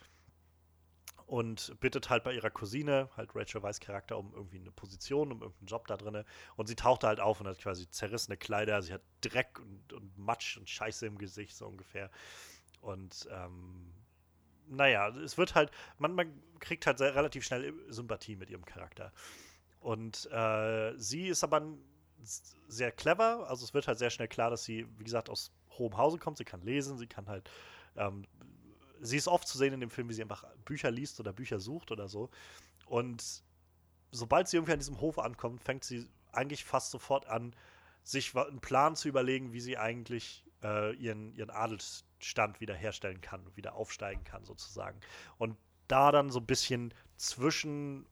Und bittet halt bei ihrer Cousine, halt Rachel Weiss Charakter, um irgendwie eine Position, um irgendeinen Job da drinne. Und sie taucht halt auf und hat quasi zerrissene Kleider, sie hat Dreck und, und Matsch und Scheiße im Gesicht, so ungefähr. Und ähm, naja, es wird halt, man, man kriegt halt sehr, relativ schnell Sympathie mit ihrem Charakter. Und äh, sie ist aber sehr clever, also es wird halt sehr schnell klar, dass sie, wie gesagt, aus hohem Hause kommt. Sie kann lesen, sie kann halt, ähm, sie ist oft zu sehen in dem Film, wie sie einfach Bücher liest oder Bücher sucht oder so. Und sobald sie irgendwie an diesem Hof ankommt, fängt sie eigentlich fast sofort an, sich einen Plan zu überlegen, wie sie eigentlich äh, ihren, ihren Adelsstand wiederherstellen kann, wieder aufsteigen kann, sozusagen. Und da dann so ein bisschen zwischen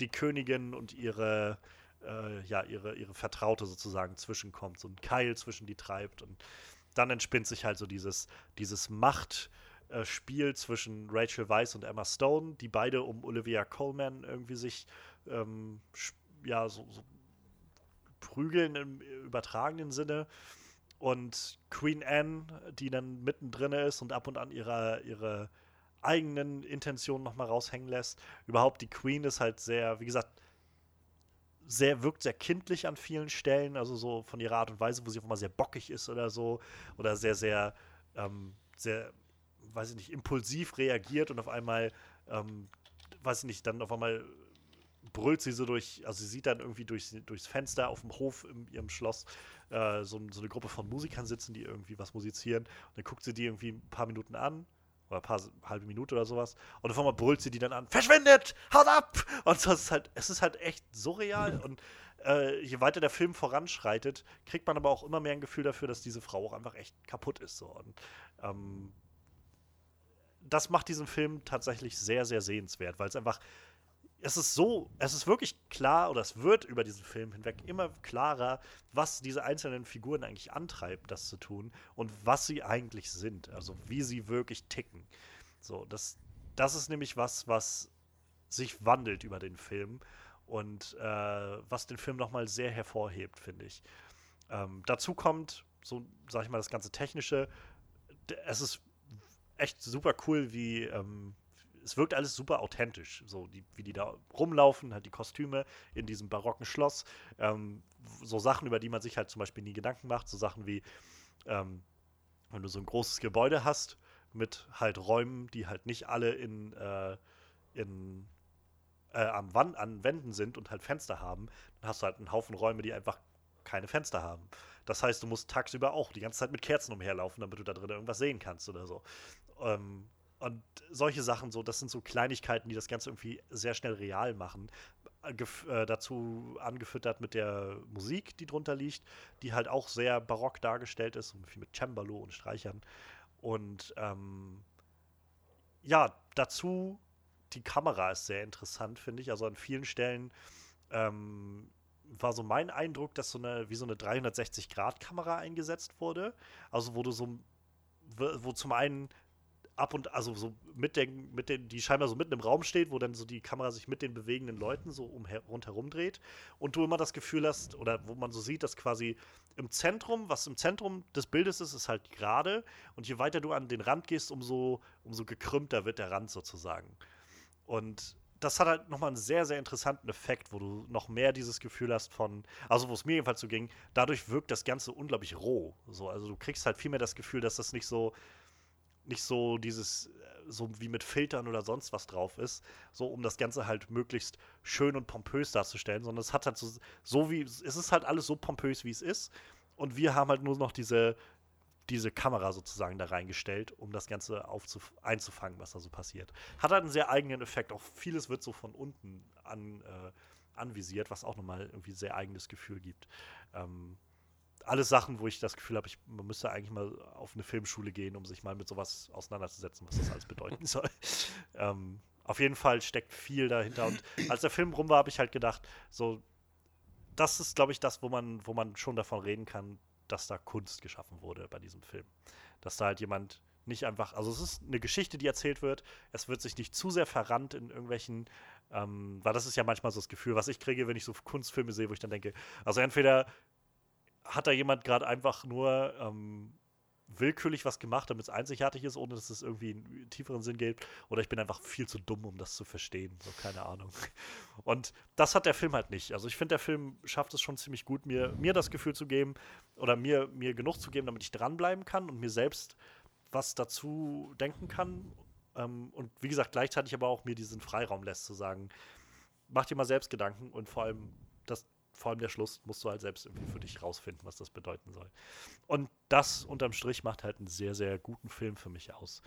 die Königin und ihre, äh, ja, ihre, ihre Vertraute sozusagen zwischenkommt, so ein Keil zwischen die treibt und dann entspinnt sich halt so dieses, dieses Machtspiel zwischen Rachel Weisz und Emma Stone, die beide um Olivia Coleman irgendwie sich ähm, ja, so, so prügeln im übertragenen Sinne. Und Queen Anne, die dann mittendrin ist und ab und an ihre, ihre eigenen Intentionen nochmal raushängen lässt. Überhaupt die Queen ist halt sehr, wie gesagt, sehr, wirkt sehr kindlich an vielen Stellen, also so von ihrer Art und Weise, wo sie auf einmal sehr bockig ist oder so, oder sehr, sehr, ähm, sehr, weiß ich nicht, impulsiv reagiert und auf einmal, ähm, weiß ich nicht, dann auf einmal brüllt sie so durch, also sie sieht dann irgendwie durch, durchs Fenster auf dem Hof in ihrem Schloss äh, so, so, eine Gruppe von Musikern sitzen, die irgendwie was musizieren. Und dann guckt sie die irgendwie ein paar Minuten an oder ein paar halbe Minute oder sowas. Und auf einmal brüllt sie die dann an, verschwindet, haut ab! Und so ist halt, es ist halt echt surreal. Und äh, je weiter der Film voranschreitet, kriegt man aber auch immer mehr ein Gefühl dafür, dass diese Frau auch einfach echt kaputt ist. So. Und ähm, das macht diesen Film tatsächlich sehr, sehr sehenswert, weil es einfach es ist so, es ist wirklich klar, oder es wird über diesen Film hinweg immer klarer, was diese einzelnen Figuren eigentlich antreibt, das zu tun und was sie eigentlich sind, also wie sie wirklich ticken. So, das, das ist nämlich was, was sich wandelt über den Film und äh, was den Film nochmal sehr hervorhebt, finde ich. Ähm, dazu kommt, so sag ich mal, das ganze Technische. Es ist echt super cool, wie, ähm, es wirkt alles super authentisch, so die, wie die da rumlaufen, halt die Kostüme in diesem barocken Schloss, ähm, so Sachen, über die man sich halt zum Beispiel nie Gedanken macht, so Sachen wie, ähm, wenn du so ein großes Gebäude hast mit halt Räumen, die halt nicht alle in, äh, in äh, am Wand, an Wänden sind und halt Fenster haben, dann hast du halt einen Haufen Räume, die einfach keine Fenster haben. Das heißt, du musst tagsüber auch die ganze Zeit mit Kerzen umherlaufen, damit du da drin irgendwas sehen kannst oder so. Ähm, und solche Sachen, so, das sind so Kleinigkeiten, die das Ganze irgendwie sehr schnell real machen. Äh, dazu angefüttert mit der Musik, die drunter liegt, die halt auch sehr barock dargestellt ist, viel mit Cembalo und Streichern. Und ähm, ja, dazu die Kamera ist sehr interessant, finde ich. Also an vielen Stellen ähm, war so mein Eindruck, dass so eine, wie so eine 360-Grad-Kamera eingesetzt wurde. Also wo du so, wo zum einen ab und also so mit den, mit den, die scheinbar so mitten im Raum steht, wo dann so die Kamera sich mit den bewegenden Leuten so um, rundherum dreht und du immer das Gefühl hast, oder wo man so sieht, dass quasi im Zentrum, was im Zentrum des Bildes ist, ist halt gerade und je weiter du an den Rand gehst, umso, umso gekrümmter wird der Rand sozusagen. Und das hat halt nochmal einen sehr, sehr interessanten Effekt, wo du noch mehr dieses Gefühl hast von, also wo es mir jedenfalls so ging, dadurch wirkt das Ganze unglaublich roh. So, also du kriegst halt viel mehr das Gefühl, dass das nicht so, nicht so dieses, äh, so wie mit Filtern oder sonst was drauf ist, so um das Ganze halt möglichst schön und pompös darzustellen, sondern es hat halt so, so wie, es ist halt alles so pompös, wie es ist. Und wir haben halt nur noch diese, diese Kamera sozusagen da reingestellt, um das Ganze einzufangen, was da so passiert. Hat halt einen sehr eigenen Effekt. Auch vieles wird so von unten an, äh, anvisiert, was auch nochmal irgendwie sehr eigenes Gefühl gibt. Ähm, alles Sachen, wo ich das Gefühl habe, man müsste eigentlich mal auf eine Filmschule gehen, um sich mal mit sowas auseinanderzusetzen, was das alles bedeuten soll. ähm, auf jeden Fall steckt viel dahinter. Und als der Film rum war, habe ich halt gedacht, so, das ist, glaube ich, das, wo man, wo man schon davon reden kann, dass da Kunst geschaffen wurde bei diesem Film. Dass da halt jemand nicht einfach, also es ist eine Geschichte, die erzählt wird. Es wird sich nicht zu sehr verrannt in irgendwelchen Ähm, weil das ist ja manchmal so das Gefühl, was ich kriege, wenn ich so Kunstfilme sehe, wo ich dann denke, also entweder hat da jemand gerade einfach nur ähm, willkürlich was gemacht, damit es einzigartig ist, ohne dass es irgendwie einen tieferen Sinn gibt. Oder ich bin einfach viel zu dumm, um das zu verstehen. So, keine Ahnung. Und das hat der Film halt nicht. Also ich finde, der Film schafft es schon ziemlich gut, mir, mir das Gefühl zu geben oder mir, mir genug zu geben, damit ich dranbleiben kann und mir selbst was dazu denken kann. Ähm, und wie gesagt, gleichzeitig aber auch mir diesen Freiraum lässt, zu sagen, mach dir mal selbst Gedanken und vor allem vor allem der Schluss musst du halt selbst irgendwie für dich rausfinden, was das bedeuten soll. Und das unterm Strich macht halt einen sehr, sehr guten Film für mich aus.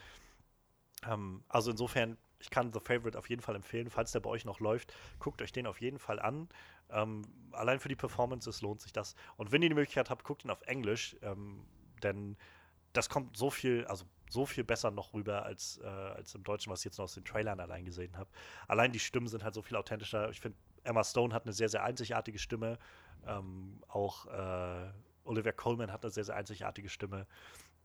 Ähm, also insofern, ich kann The Favorite auf jeden Fall empfehlen. Falls der bei euch noch läuft, guckt euch den auf jeden Fall an. Ähm, allein für die Performances lohnt sich das. Und wenn ihr die Möglichkeit habt, guckt ihn auf Englisch, ähm, denn das kommt so viel, also so viel besser noch rüber als, äh, als im Deutschen, was ich jetzt noch aus den Trailern allein gesehen habe. Allein die Stimmen sind halt so viel authentischer. Ich finde, Emma Stone hat eine sehr, sehr einzigartige Stimme. Ähm, auch äh, Olivia Colman hat eine sehr, sehr einzigartige Stimme.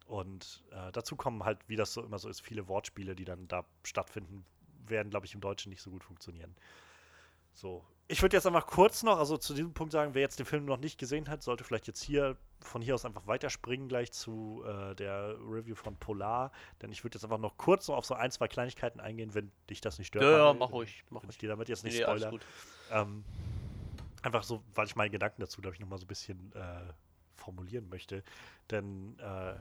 Und äh, dazu kommen halt, wie das so immer so ist, viele Wortspiele, die dann da stattfinden, werden, glaube ich, im Deutschen nicht so gut funktionieren. So. Ich würde jetzt einfach kurz noch, also zu diesem Punkt sagen, wer jetzt den Film noch nicht gesehen hat, sollte vielleicht jetzt hier von hier aus einfach weiterspringen gleich zu äh, der Review von Polar. Denn ich würde jetzt einfach noch kurz noch auf so ein, zwei Kleinigkeiten eingehen, wenn dich das nicht stört. Ja, ja, mach ruhig. Mach ich dir damit jetzt nicht Nee, alles spoiler. gut. Ähm, einfach so, weil ich meine Gedanken dazu, glaube ich, nochmal so ein bisschen äh, formulieren möchte. Denn äh,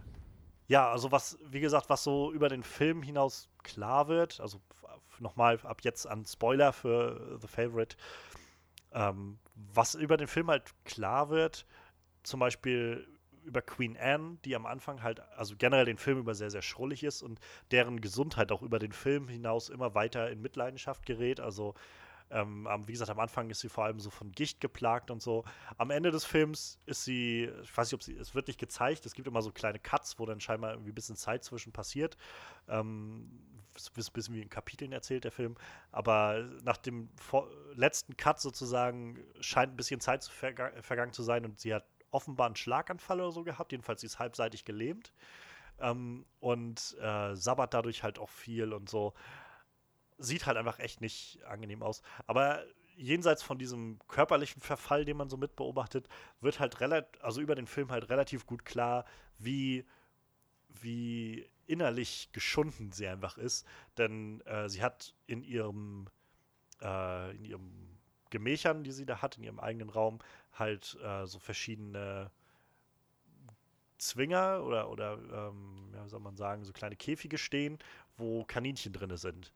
ja, also was, wie gesagt, was so über den Film hinaus klar wird, also nochmal ab jetzt an Spoiler für The Favorite, ähm, was über den Film halt klar wird, zum Beispiel über Queen Anne, die am Anfang halt, also generell den Film über sehr, sehr schrullig ist und deren Gesundheit auch über den Film hinaus immer weiter in Mitleidenschaft gerät. Also, ähm, wie gesagt, am Anfang ist sie vor allem so von Gicht geplagt und so. Am Ende des Films ist sie, ich weiß nicht, ob sie, es wird nicht gezeigt, es gibt immer so kleine Cuts, wo dann scheinbar irgendwie ein bisschen Zeit zwischen passiert. Ähm, ist ein bisschen wie in Kapiteln erzählt, der Film. Aber nach dem letzten Cut sozusagen scheint ein bisschen Zeit zu verga vergangen zu sein und sie hat offenbar einen Schlaganfall oder so gehabt. Jedenfalls sie ist halbseitig gelähmt. Ähm, und äh, sabbert dadurch halt auch viel und so. Sieht halt einfach echt nicht angenehm aus. Aber jenseits von diesem körperlichen Verfall, den man so mit beobachtet, wird halt relativ, also über den Film halt relativ gut klar, wie, wie innerlich geschunden sie einfach ist. Denn äh, sie hat in ihrem, äh, in ihrem Gemächern, die sie da hat, in ihrem eigenen Raum, halt äh, so verschiedene Zwinger oder, oder ähm, ja, wie soll man sagen, so kleine Käfige stehen, wo Kaninchen drin sind.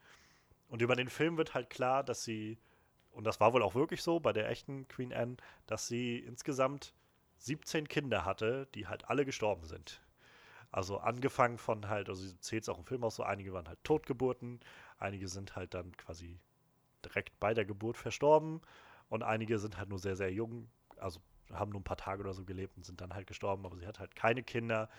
Und über den Film wird halt klar, dass sie, und das war wohl auch wirklich so bei der echten Queen Anne, dass sie insgesamt 17 Kinder hatte, die halt alle gestorben sind. Also angefangen von halt, also sie zählt es auch im Film aus so, einige waren halt Totgeburten, einige sind halt dann quasi direkt bei der Geburt verstorben und einige sind halt nur sehr, sehr jung, also haben nur ein paar Tage oder so gelebt und sind dann halt gestorben, aber sie hat halt keine Kinder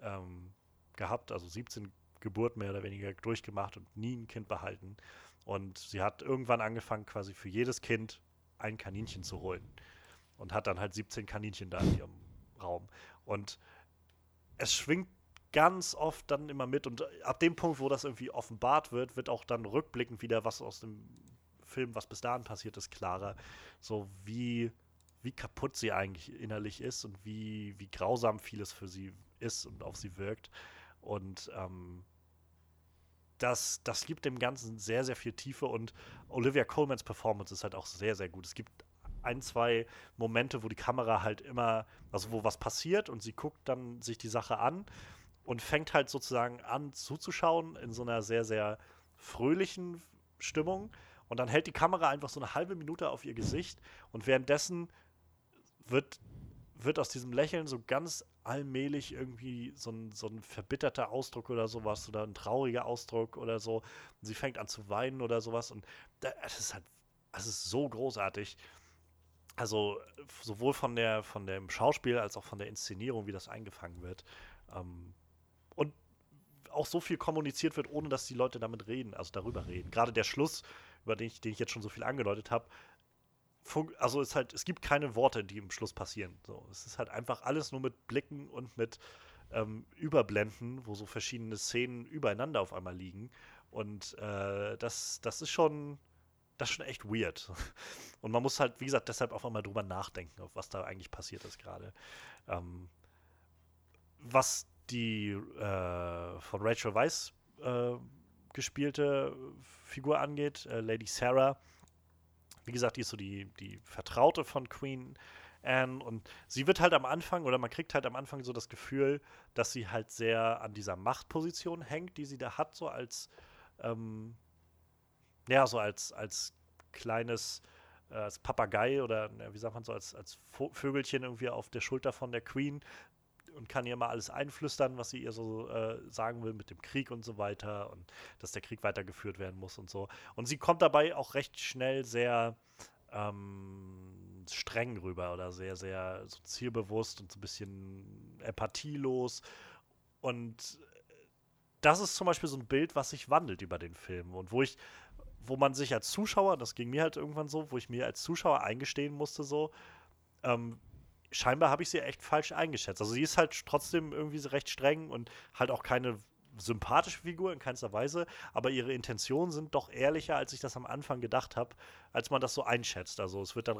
ähm, gehabt, also 17 Geburten mehr oder weniger durchgemacht und nie ein Kind behalten. Und sie hat irgendwann angefangen, quasi für jedes Kind ein Kaninchen zu holen. Und hat dann halt 17 Kaninchen da in ihrem Raum. Und es schwingt ganz oft dann immer mit. Und ab dem Punkt, wo das irgendwie offenbart wird, wird auch dann rückblickend wieder, was aus dem Film, was bis dahin passiert ist, klarer. So wie, wie kaputt sie eigentlich innerlich ist und wie, wie grausam vieles für sie ist und auf sie wirkt. Und ähm, das, das gibt dem Ganzen sehr, sehr viel Tiefe und Olivia Colmans Performance ist halt auch sehr, sehr gut. Es gibt ein, zwei Momente, wo die Kamera halt immer, also wo was passiert und sie guckt dann sich die Sache an und fängt halt sozusagen an zuzuschauen in so einer sehr, sehr fröhlichen Stimmung. Und dann hält die Kamera einfach so eine halbe Minute auf ihr Gesicht und währenddessen wird, wird aus diesem Lächeln so ganz allmählich irgendwie so ein, so ein verbitterter Ausdruck oder sowas oder ein trauriger Ausdruck oder so. Und sie fängt an zu weinen oder sowas und da- es ist halt, es ist so großartig. Also sowohl von der von dem Schauspiel als auch von der Inszenierung, wie das eingefangen wird. Ähm, und auch so viel kommuniziert wird, ohne dass die Leute damit reden, also darüber reden. Gerade der Schluss, über den ich, den ich jetzt schon so viel angedeutet habe, also es halt, es gibt keine Worte, die im Schluss passieren. So, es ist halt einfach alles nur mit Blicken und mit ähm, Überblenden, wo so verschiedene Szenen übereinander auf einmal liegen. Und äh, das, das ist schon, das ist schon echt weird. Und man muss halt, wie gesagt, deshalb auch mal drüber nachdenken, auf was da eigentlich passiert ist gerade. Ähm, was die äh, von Rachel Weisz äh, gespielte Figur angeht, äh, Lady Sarah, wie gesagt, die ist so die, die Vertraute von Queen Anne. Und sie wird halt am Anfang oder man kriegt halt am Anfang so das Gefühl, dass sie halt sehr an dieser Machtposition hängt, die sie da hat, so als ähm, ja, so als, als kleines äh, als Papagei oder wie sagt man so, als, als Vögelchen irgendwie auf der Schulter von der Queen und kann ihr mal alles einflüstern, was sie ihr so äh, sagen will mit dem Krieg und so weiter und dass der Krieg weitergeführt werden muss und so. Und sie kommt dabei auch recht schnell sehr ähm, streng rüber oder sehr, sehr so zielbewusst und so ein bisschen empathielos. Und das ist zum Beispiel so ein Bild, was sich wandelt über den Film und wo ich, wo man sich als Zuschauer, das ging mir halt irgendwann so, wo ich mir als Zuschauer eingestehen musste, so, ähm, scheinbar habe ich sie echt falsch eingeschätzt. Also sie ist halt trotzdem irgendwie recht streng und halt auch keine sympathische Figur in keinster Weise, aber ihre Intentionen sind doch ehrlicher, als ich das am Anfang gedacht habe, als man das so einschätzt. Also es wird dann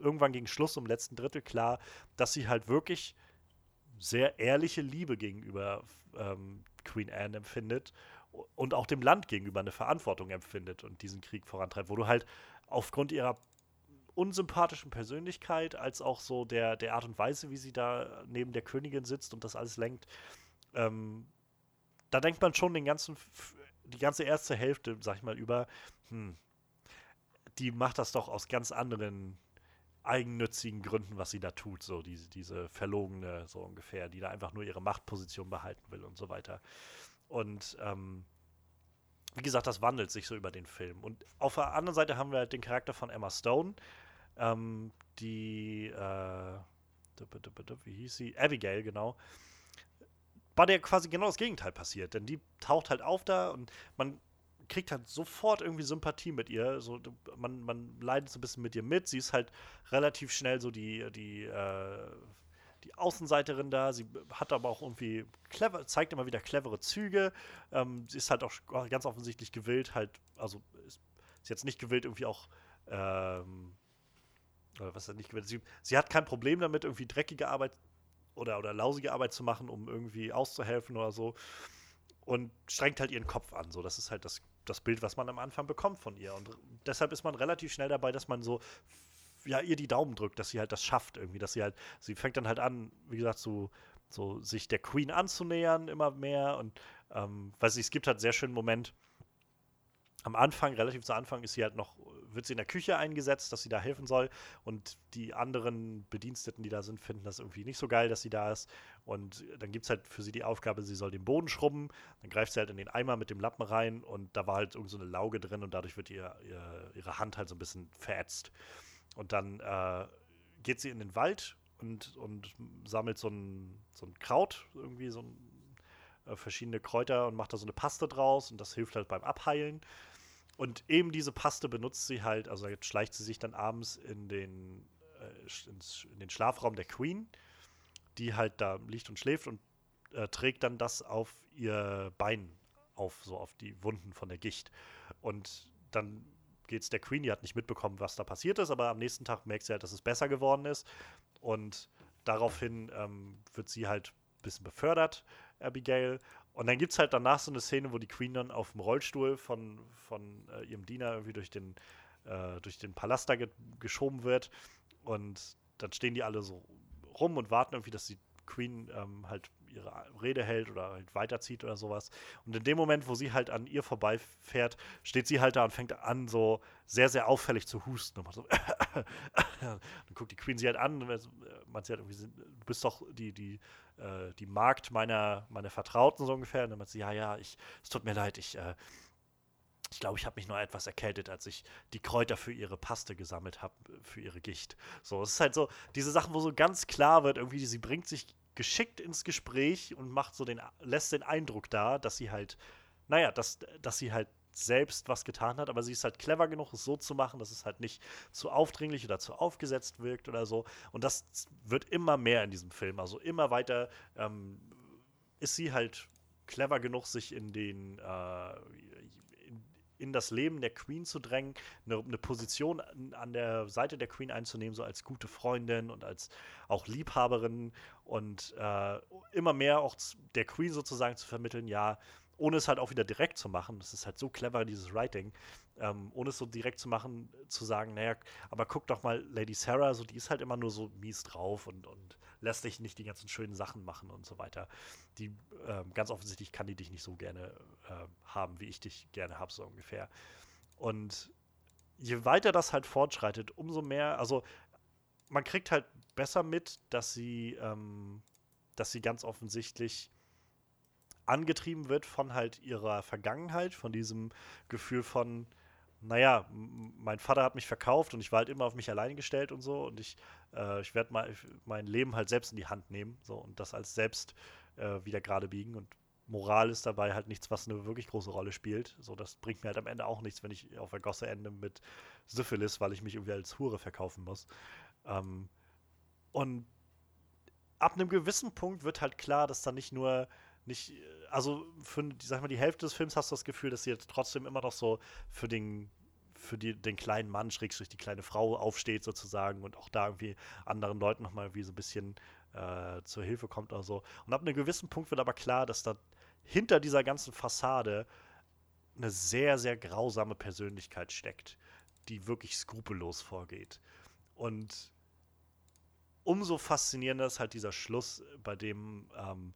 irgendwann gegen Schluss im letzten Drittel klar, dass sie halt wirklich sehr ehrliche Liebe gegenüber ähm, Queen Anne empfindet und auch dem Land gegenüber eine Verantwortung empfindet und diesen Krieg vorantreibt, wo du halt aufgrund ihrer unsympathischen Persönlichkeit als auch so der, der Art und Weise, wie sie da neben der Königin sitzt und das alles lenkt, ähm, da denkt man schon den ganzen, die ganze erste Hälfte, sag ich mal, über, hm, die macht das doch aus ganz anderen eigennützigen Gründen, was sie da tut, so diese, diese verlogene, so ungefähr, die da einfach nur ihre Machtposition behalten will und so weiter. Und ähm, wie gesagt, das wandelt sich so über den Film. Und auf der anderen Seite haben wir halt den Charakter von Emma Stone, ähm, die, äh, wie hieß sie? Abigail, genau bei der quasi genau das Gegenteil passiert. Denn die taucht halt auf da und man kriegt halt sofort irgendwie Sympathie mit ihr. So, man, man leidet so ein bisschen mit ihr mit. Sie ist halt relativ schnell so die, die, äh, die Außenseiterin da. Sie hat aber auch irgendwie clever, zeigt immer wieder clevere Züge. Ähm, sie ist halt auch ganz offensichtlich gewillt, halt, also ist, ist jetzt nicht gewillt, irgendwie auch ähm, oder was nicht. Sie, sie hat kein Problem damit, irgendwie dreckige Arbeit oder, oder lausige Arbeit zu machen, um irgendwie auszuhelfen oder so. Und strengt halt ihren Kopf an. So, das ist halt das, das Bild, was man am Anfang bekommt von ihr. Und deshalb ist man relativ schnell dabei, dass man so ja, ihr die Daumen drückt, dass sie halt das schafft irgendwie, dass sie halt, sie fängt dann halt an, wie gesagt, so, so sich der Queen anzunähern immer mehr und ähm, weiß ich, es gibt halt sehr schönen Moment, am Anfang, relativ zu Anfang, ist sie halt noch, wird sie in der Küche eingesetzt, dass sie da helfen soll. Und die anderen Bediensteten, die da sind, finden das irgendwie nicht so geil, dass sie da ist. Und dann gibt es halt für sie die Aufgabe, sie soll den Boden schrubben. Dann greift sie halt in den Eimer mit dem Lappen rein und da war halt irgend so eine Lauge drin und dadurch wird ihr, ihr ihre Hand halt so ein bisschen verätzt. Und dann äh, geht sie in den Wald und, und sammelt so ein, so ein Kraut, irgendwie so ein äh, verschiedene Kräuter und macht da so eine Paste draus und das hilft halt beim Abheilen. Und eben diese Paste benutzt sie halt, also schleicht sie sich dann abends in den, äh, ins, in den Schlafraum der Queen, die halt da liegt und schläft und äh, trägt dann das auf ihr Bein auf, so auf die Wunden von der Gicht. Und dann geht es der Queen, die hat nicht mitbekommen, was da passiert ist, aber am nächsten Tag merkt sie halt, dass es besser geworden ist. Und daraufhin ähm, wird sie halt ein bisschen befördert, Abigail, und dann gibt es halt danach so eine Szene, wo die Queen dann auf dem Rollstuhl von, von äh, ihrem Diener irgendwie durch den, äh, durch den Palast da ge geschoben wird. Und dann stehen die alle so rum und warten irgendwie, dass die Queen ähm, halt ihre Rede hält oder halt weiterzieht oder sowas. Und in dem Moment, wo sie halt an ihr vorbeifährt, steht sie halt da und fängt an, so sehr, sehr auffällig zu husten. Und so dann guckt die Queen sie halt an und man sie halt irgendwie, du bist doch die, die äh, die Magd meiner, meiner Vertrauten so ungefähr. Und dann meinte sie, ja, ja, ich, es tut mir leid, ich, äh, ich glaube, ich habe mich nur etwas erkältet, als ich die Kräuter für ihre Paste gesammelt habe, für ihre Gicht. So, es ist halt so, diese Sachen, wo so ganz klar wird, irgendwie, sie bringt sich geschickt ins Gespräch und macht so den, lässt den Eindruck da, dass sie halt, naja, dass, dass sie halt selbst was getan hat, aber sie ist halt clever genug, es so zu machen, dass es halt nicht zu aufdringlich oder zu aufgesetzt wirkt oder so. Und das wird immer mehr in diesem Film. Also immer weiter ähm, ist sie halt clever genug, sich in den, äh, in, das Leben der Queen zu drängen, eine, eine Position an, der Seite der Queen einzunehmen, so als gute Freundin und als auch Liebhaberin und äh, immer mehr auch der Queen sozusagen zu vermitteln, ja, ohne es halt auch wieder direkt zu machen. Das ist halt so clever, dieses Writing. Ähm, ohne es so direkt zu machen, zu sagen, naja, aber guck doch mal, Lady Sarah, so die ist halt immer nur so mies drauf und, und lässt dich nicht die ganzen schönen Sachen machen und so weiter. Die ähm, ganz offensichtlich kann die dich nicht so gerne äh, haben, wie ich dich gerne habe, so ungefähr. Und je weiter das halt fortschreitet, umso mehr, also man kriegt halt besser mit, dass sie, ähm, dass sie ganz offensichtlich angetrieben wird von halt ihrer Vergangenheit, von diesem Gefühl von, naja, mein Vater hat mich verkauft und ich war halt immer auf mich alleine gestellt und so und ich, äh, ich werde mein Leben halt selbst in die Hand nehmen so und das als selbst äh, wieder gerade biegen und Moral ist dabei halt nichts, was eine wirklich große Rolle spielt. So, das bringt mir halt am Ende auch nichts, wenn ich auf der Gosse ende mit Syphilis, weil ich mich irgendwie als Hure verkaufen muss. Ähm, und ab einem gewissen Punkt wird halt klar, dass da nicht nur nicht, äh, also für, sag mal, die Hälfte des Films hast du das Gefühl, dass sie jetzt trotzdem immer noch so für den, für die, den kleinen Mann, schrägstrich die kleine Frau aufsteht sozusagen und auch da irgendwie anderen Leuten nochmal wie so ein bisschen äh, zur Hilfe kommt oder so. Und ab einem gewissen Punkt wird aber klar, dass da hinter dieser ganzen Fassade eine sehr, sehr grausame Persönlichkeit steckt, die wirklich skrupellos vorgeht. Und umso faszinierender ist halt dieser Schluss, bei dem ähm,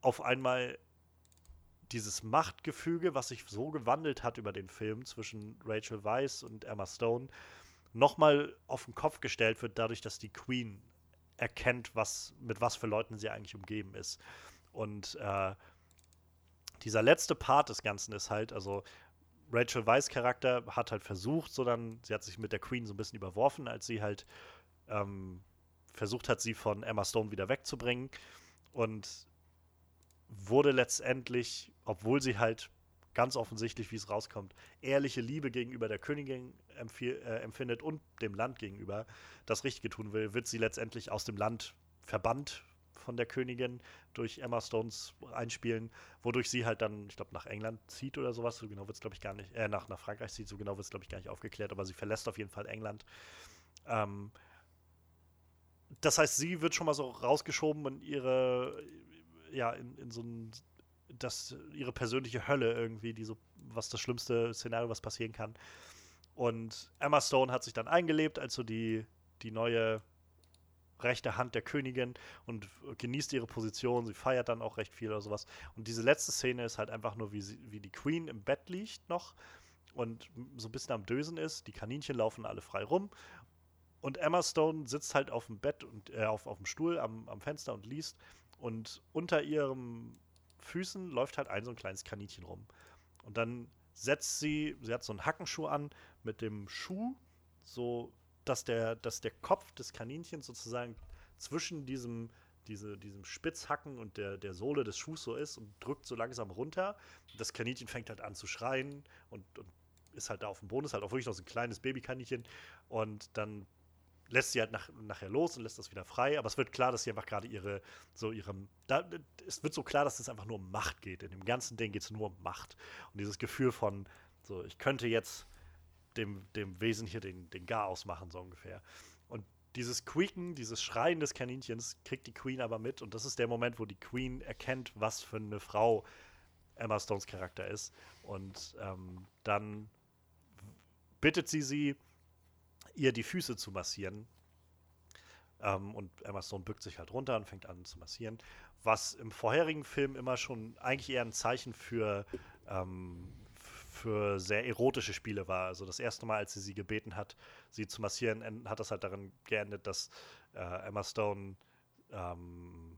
auf einmal dieses Machtgefüge, was sich so gewandelt hat über den Film zwischen Rachel Weisz und Emma Stone, nochmal auf den Kopf gestellt wird, dadurch, dass die Queen erkennt, was, mit was für Leuten sie eigentlich umgeben ist. Und äh, dieser letzte Part des Ganzen ist halt, also Rachel Weisz Charakter hat halt versucht, so dann, sie hat sich mit der Queen so ein bisschen überworfen, als sie halt ähm, versucht hat, sie von Emma Stone wieder wegzubringen und wurde letztendlich, obwohl sie halt ganz offensichtlich, wie es rauskommt, ehrliche Liebe gegenüber der Königin äh, empfindet und dem Land gegenüber, das Richtige tun will, wird sie letztendlich aus dem Land verbannt von der Königin durch Emma Stones Einspielen, wodurch sie halt dann, ich glaube, nach England zieht oder sowas. So genau wird es, glaube ich, gar nicht, äh, nach, nach Frankreich zieht, so genau wird es, glaube ich, gar nicht aufgeklärt, aber sie verlässt auf jeden Fall England. Ähm, das heißt, sie wird schon mal so rausgeschoben in ihre, ja, in, in so ein, das, ihre persönliche Hölle irgendwie, die so, was das schlimmste Szenario, was passieren kann. Und Emma Stone hat sich dann eingelebt als so die, die neue rechte Hand der Königin und genießt ihre Position, sie feiert dann auch recht viel oder sowas. Und diese letzte Szene ist halt einfach nur, wie, sie, wie die Queen im Bett liegt noch und so ein bisschen am Dösen ist. Die Kaninchen laufen alle frei rum. Und Emma Stone sitzt halt auf dem Bett und äh, auf, auf dem Stuhl am, am Fenster und liest. Und unter ihren Füßen läuft halt ein so ein kleines Kaninchen rum. Und dann setzt sie, sie hat so einen Hackenschuh an mit dem Schuh, so dass der, dass der Kopf des Kaninchens sozusagen zwischen diesem, diese, diesem Spitzhacken und der, der Sohle des Schuhs so ist und drückt so langsam runter. Das Kaninchen fängt halt an zu schreien und, und ist halt da auf dem Boden, ist halt auch wirklich noch so ein kleines Babykaninchen. Und dann lässt sie halt nach, nachher los und lässt das wieder frei. Aber es wird klar, dass sie einfach gerade ihre, so ihrem, da, es wird so klar, dass es einfach nur um Macht geht. In dem ganzen Ding geht es nur um Macht. Und dieses Gefühl von, so, ich könnte jetzt dem, dem Wesen hier den, den Garaus machen, so ungefähr. Und dieses Quieken, dieses Schreien des Kaninchens kriegt die Queen aber mit. Und das ist der Moment, wo die Queen erkennt, was für eine Frau Emma Stones Charakter ist. Und ähm, dann bittet sie sie, ihr die Füße zu massieren. Ähm, und Emma Stone bückt sich halt runter und fängt an zu massieren. Was im vorherigen Film immer schon eigentlich eher ein Zeichen für, ähm, für sehr erotische Spiele war. Also das erste Mal, als sie sie gebeten hat, sie zu massieren, en- hat das halt darin geendet, dass äh, Emma Stone, ähm,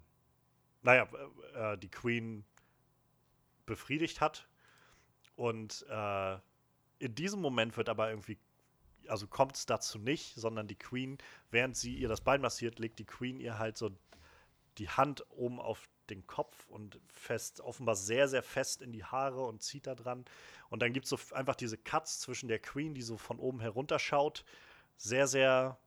naja, äh, äh, die Queen befriedigt hat. Und äh, in diesem Moment wird aber irgendwie also kommt es dazu nicht, sondern die Queen, während sie ihr das Bein massiert, legt die Queen ihr halt so die Hand oben auf den Kopf und fest, offenbar sehr, sehr fest in die Haare und zieht da dran. Und dann gibt es so einfach diese Cuts zwischen der Queen, die so von oben herunter schaut. Sehr, sehr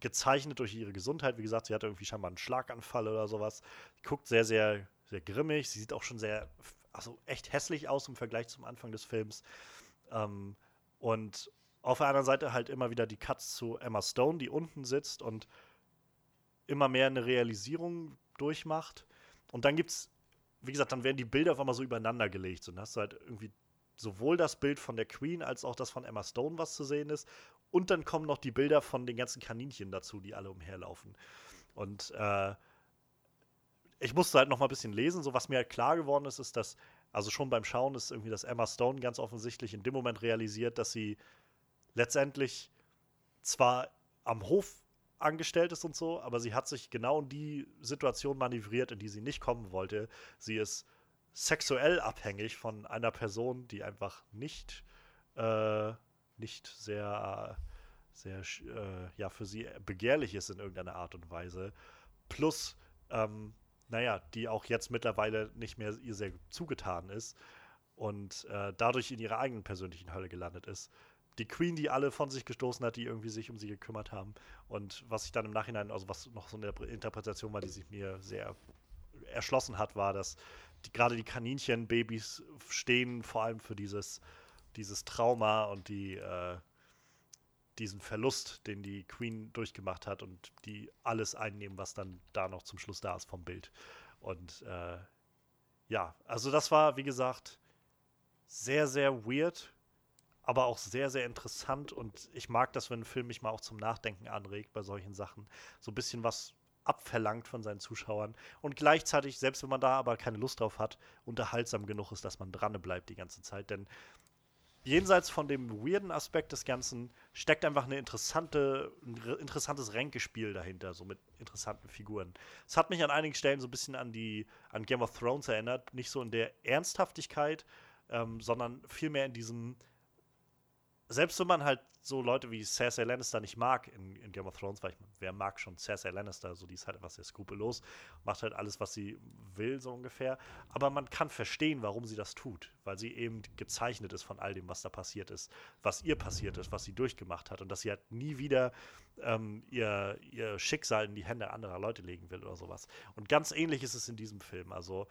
gezeichnet durch ihre Gesundheit. Wie gesagt, sie hat irgendwie scheinbar einen Schlaganfall oder sowas. Guckt sehr, sehr, sehr grimmig. Sie sieht auch schon sehr also echt hässlich aus im Vergleich zum Anfang des Films. Ähm, und auf der anderen Seite halt immer wieder die Cuts zu Emma Stone, die unten sitzt und immer mehr eine Realisierung durchmacht. Und dann gibt's, wie gesagt, dann werden die Bilder auf einmal so übereinander gelegt. Und dann hast du halt irgendwie sowohl das Bild von der Queen als auch das von Emma Stone, was zu sehen ist. Und dann kommen noch die Bilder von den ganzen Kaninchen dazu, die alle umherlaufen. Und äh, ich musste halt noch mal ein bisschen lesen. So, was mir halt klar geworden ist, ist, dass, also schon beim Schauen ist irgendwie, dass Emma Stone ganz offensichtlich in dem Moment realisiert, dass sie letztendlich zwar am Hof angestellt ist und so, aber sie hat sich genau in die Situation manövriert, in die sie nicht kommen wollte. Sie ist sexuell abhängig von einer Person, die einfach nicht, äh, nicht sehr, sehr, äh, ja, für sie begehrlich ist in irgendeiner Art und Weise. Plus, ähm, naja, die auch jetzt mittlerweile nicht mehr ihr sehr zugetan ist und äh, dadurch in ihrer eigenen persönlichen Hölle gelandet ist. Die Queen, die alle von sich gestoßen hat, die irgendwie sich um sie gekümmert haben. Und was ich dann im Nachhinein, also was noch so eine Interpretation war, die sich mir sehr erschlossen hat, war, dass die, gerade die Kaninchenbabys stehen vor allem für dieses, dieses Trauma und die, äh, diesen Verlust, den die Queen durchgemacht hat und die alles einnehmen, was dann da noch zum Schluss da ist vom Bild. Und äh, ja, also das war, wie gesagt, sehr, sehr weird, aber auch sehr, sehr interessant. Und ich mag das, wenn ein Film mich mal auch zum Nachdenken anregt bei solchen Sachen. So ein bisschen was abverlangt von seinen Zuschauern und gleichzeitig, selbst wenn man da aber keine Lust drauf hat, unterhaltsam genug ist, dass man dran bleibt die ganze Zeit. Denn jenseits von dem weirden Aspekt des Ganzen steckt einfach eine interessante, ein interessantes Ränkespiel dahinter, so mit interessanten Figuren. Es hat mich an einigen Stellen so ein bisschen an die an Game of Thrones erinnert, nicht so in der Ernsthaftigkeit, ähm, sondern vielmehr in diesem selbst wenn man halt so Leute wie Cersei Lannister nicht mag in, in Game of Thrones, weil ich, wer mag schon Cersei Lannister, so die ist halt einfach sehr skrupellos, macht halt alles, was sie will, so ungefähr. Aber man kann verstehen, warum sie das tut, weil sie eben gezeichnet ist von all dem, was da passiert ist, was ihr passiert ist, was sie durchgemacht hat und dass sie halt nie wieder ähm, ihr, ihr Schicksal in die Hände anderer Leute legen will oder sowas. Und ganz ähnlich ist es in diesem Film. Also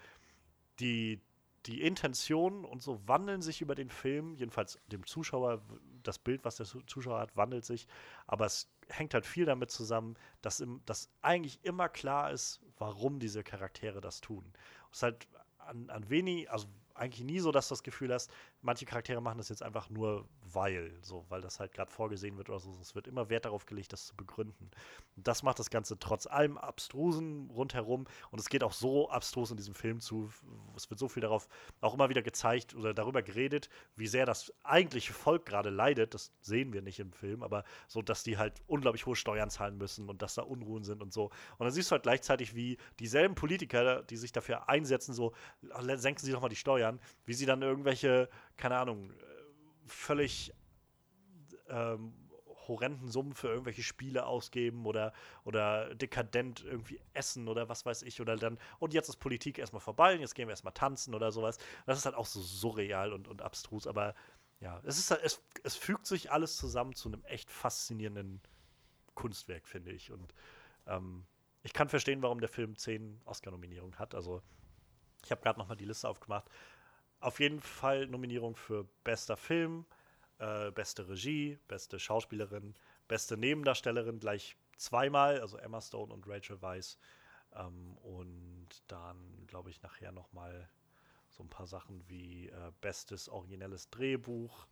die, die Intention und so wandeln sich über den Film, jedenfalls dem Zuschauer, das Bild, was der Zuschauer hat, wandelt sich, aber es hängt halt viel damit zusammen, dass, im, dass eigentlich immer klar ist, warum diese Charaktere das tun. Es ist halt an, an wenig, also eigentlich nie so, dass du das Gefühl hast, manche Charaktere machen das jetzt einfach nur weil, so, weil das halt gerade vorgesehen wird oder so. Es wird immer Wert darauf gelegt, das zu begründen. Und das macht das Ganze trotz allem Abstrusen rundherum. Und es geht auch so abstrus in diesem Film zu. Es wird so viel darauf auch immer wieder gezeigt oder darüber geredet, wie sehr das eigentliche Volk gerade leidet. Das sehen wir nicht im Film, aber so, dass die halt unglaublich hohe Steuern zahlen müssen und dass da Unruhen sind und so. Und dann siehst du halt gleichzeitig, wie dieselben Politiker, die sich dafür einsetzen, so, senken sie doch mal die Steuern, wie sie dann irgendwelche, keine Ahnung, völlig ähm, horrenden Summen für irgendwelche Spiele ausgeben oder, oder dekadent irgendwie essen oder was weiß ich. Oder dann, und jetzt ist Politik erstmal vorbei und jetzt gehen wir erstmal tanzen oder sowas. Das ist halt auch so surreal und, und abstrus, aber ja, es ist halt, es, es fügt sich alles zusammen zu einem echt faszinierenden Kunstwerk, finde ich. Und ähm, ich kann verstehen, warum der Film zehn Oscar-Nominierungen hat. Also, ich habe gerade nochmal die Liste aufgemacht. Auf jeden Fall Nominierung für bester Film, äh, beste Regie, beste Schauspielerin, beste Nebendarstellerin gleich zweimal, also Emma Stone und Rachel Weisz. Ähm, und dann, glaube ich, nachher nochmal so ein paar Sachen wie äh, bestes originelles Drehbuch,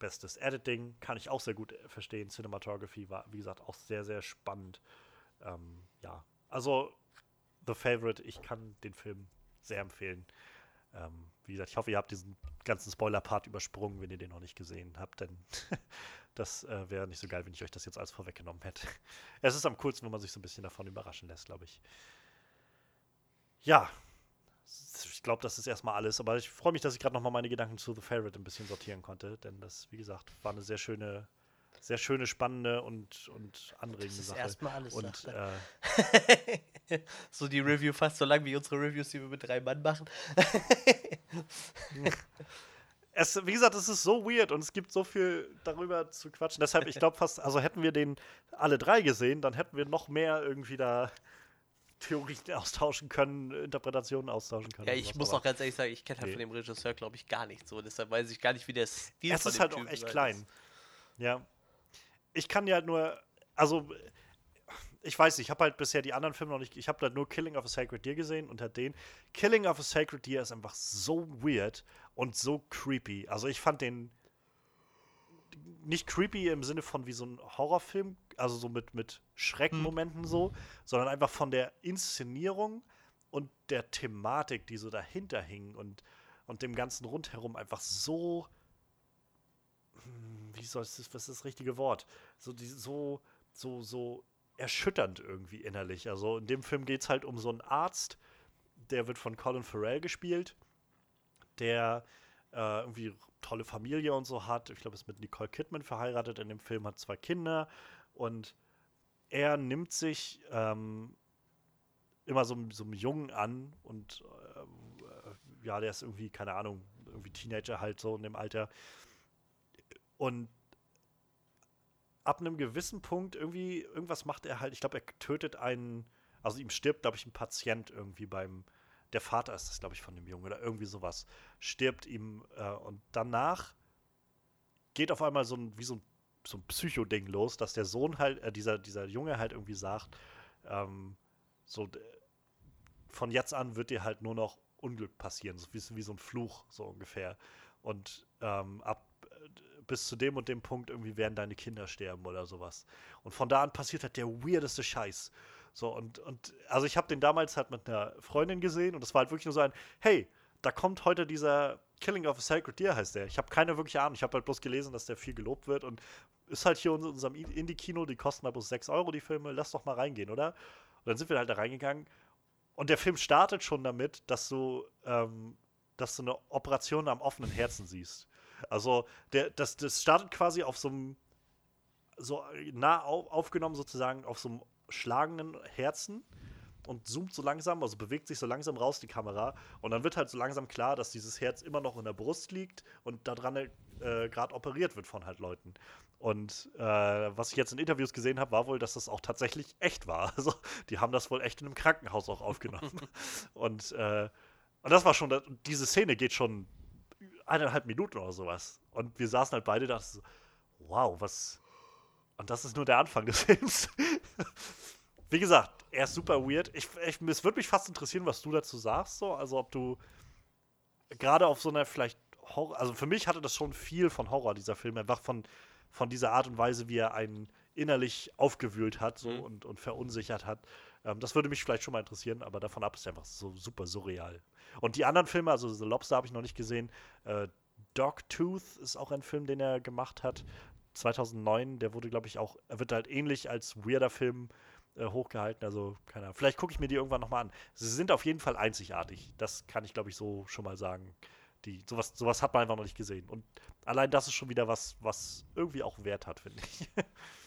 bestes Editing, kann ich auch sehr gut verstehen. Cinematography war, wie gesagt, auch sehr, sehr spannend. Ähm, ja, also The Favorite, ich kann den Film sehr empfehlen. Ähm, wie gesagt, ich hoffe, ihr habt diesen ganzen Spoiler-Part übersprungen, wenn ihr den noch nicht gesehen habt, denn das äh, wäre nicht so geil, wenn ich euch das jetzt alles vorweggenommen hätte. Es ist am coolsten, wenn man sich so ein bisschen davon überraschen lässt, glaube ich. Ja, ich glaube, das ist erstmal alles, aber ich freue mich, dass ich gerade nochmal meine Gedanken zu The Favorite ein bisschen sortieren konnte, denn das, wie gesagt, war eine sehr schöne sehr schöne, spannende und, und anregende Das ist Sache. erstmal alles. und äh, so die Review fast so lang wie unsere Reviews, die wir mit drei Mann machen. es, wie gesagt, es ist so weird und es gibt so viel darüber zu quatschen. Deshalb, ich glaube fast, also hätten wir den alle drei gesehen, dann hätten wir noch mehr irgendwie da Theorien austauschen können, Interpretationen austauschen können. Ja, ich sowas, muss auch ganz ehrlich sagen, ich kenne halt Nee. von dem Regisseur, glaube ich, gar nichts so. Deshalb weiß ich gar nicht, wie der Stil Es ist dem halt auch echt halt klein. ist. Ja. Ich kann ja halt nur, also ich weiß nicht, ich habe halt bisher die anderen Filme noch nicht, ich habe halt nur Killing of a Sacred Deer gesehen und hat den. Killing of a Sacred Deer ist einfach so weird und so creepy. Also ich fand den nicht creepy im Sinne von wie so ein Horrorfilm, also so mit, mit Schreckmomenten so, sondern einfach von der Inszenierung und der Thematik, die so dahinter hing und, und dem ganzen rundherum einfach so hm, wie soll es, was ist das richtige Wort? So, die, so, so, so erschütternd irgendwie innerlich. Also in dem Film geht es halt um so einen Arzt, der wird von Colin Farrell gespielt, der äh, irgendwie tolle Familie und so hat. Ich glaube, ist mit Nicole Kidman verheiratet in dem Film, hat zwei Kinder und er nimmt sich ähm, immer so, so einem Jungen an und äh, ja, der ist irgendwie, keine Ahnung, irgendwie Teenager halt so in dem Alter. Und ab einem gewissen Punkt irgendwie, irgendwas macht er halt, ich glaube, er tötet einen, also ihm stirbt, glaube ich, ein Patient irgendwie beim, der Vater ist das, glaube ich, von dem Jungen oder irgendwie sowas, stirbt ihm äh, und danach geht auf einmal so ein, wie so ein, so ein Psycho-Ding los, dass der Sohn halt, äh, dieser, dieser Junge halt irgendwie sagt, ähm, so, von jetzt an wird dir halt nur noch Unglück passieren, so wie, wie so ein Fluch, so ungefähr. Und ähm, ab bis zu dem und dem Punkt irgendwie werden deine Kinder sterben oder sowas. Und von da an passiert halt der weirdeste Scheiß. So, und, und also ich habe den damals halt mit einer Freundin gesehen und es war halt wirklich nur so ein, hey, da kommt heute dieser Killing of a Sacred Deer heißt der. Ich habe keine wirkliche Ahnung. Ich habe halt bloß gelesen, dass der viel gelobt wird und ist halt hier in unserem Indie-Kino, die kosten halt bloß 6 Euro, die Filme. Lass doch mal reingehen, oder? Und dann sind wir halt da reingegangen und der Film startet schon damit, dass du, ähm, dass du eine Operation am offenen Herzen siehst. Also der, das, das startet quasi auf so einem, so nah au, aufgenommen sozusagen auf so einem schlagenden Herzen und zoomt so langsam, also bewegt sich so langsam raus die Kamera und dann wird halt so langsam klar, dass dieses Herz immer noch in der Brust liegt und daran äh, gerade operiert wird von halt Leuten. Und äh, was ich jetzt in Interviews gesehen habe, war wohl, dass das auch tatsächlich echt war. Also die haben das wohl echt in einem Krankenhaus auch aufgenommen. und, äh, und das war schon, diese Szene geht schon eineinhalb Minuten oder sowas. Und wir saßen halt beide da so, wow, was. Und das ist nur der Anfang des Films. Wie gesagt, er ist super weird. Ich, ich, es würde mich fast interessieren, was du dazu sagst. So. Also, ob du gerade auf so einer vielleicht Horror. Also, für mich hatte das schon viel von Horror, dieser Film. Einfach von, von dieser Art und Weise, wie er einen innerlich aufgewühlt hat so, Mhm. und, und verunsichert hat. Ähm, das würde mich vielleicht schon mal interessieren, aber davon ab ist einfach so super surreal. Und die anderen Filme, also The Lobster habe ich noch nicht gesehen. Äh, Dogtooth ist auch ein Film, den er gemacht hat. 2009, der wurde, glaube ich, auch, er wird halt ähnlich als weirder Film äh, hochgehalten. Also, keine Ahnung. Vielleicht gucke ich mir die irgendwann nochmal an. Sie sind auf jeden Fall einzigartig. Das kann ich, glaube ich, so schon mal sagen. Die, sowas, sowas hat man einfach noch nicht gesehen. Und allein das ist schon wieder was, was irgendwie auch Wert hat, finde ich.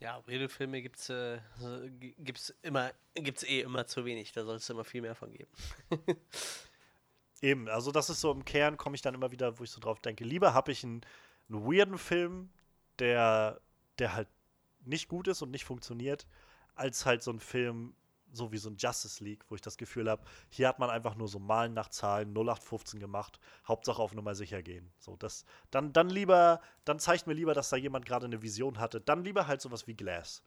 Ja, Redefilme gibt's, äh, so- g- gibt's immer, gibt's eh immer zu wenig. Da soll es immer viel mehr von geben. Eben, also das ist so im Kern, komme ich dann immer wieder, wo ich so drauf denke, lieber habe ich einen, einen weirden Film, der, der halt nicht gut ist und nicht funktioniert, als halt so ein Film, so wie so ein Justice League, wo ich das Gefühl habe, hier hat man einfach nur so Malen nach Zahlen 0815 gemacht, Hauptsache auf Nummer sicher gehen. So, das, dann, dann lieber, dann zeigt mir lieber, dass da jemand gerade eine Vision hatte, dann lieber halt sowas wie Glass.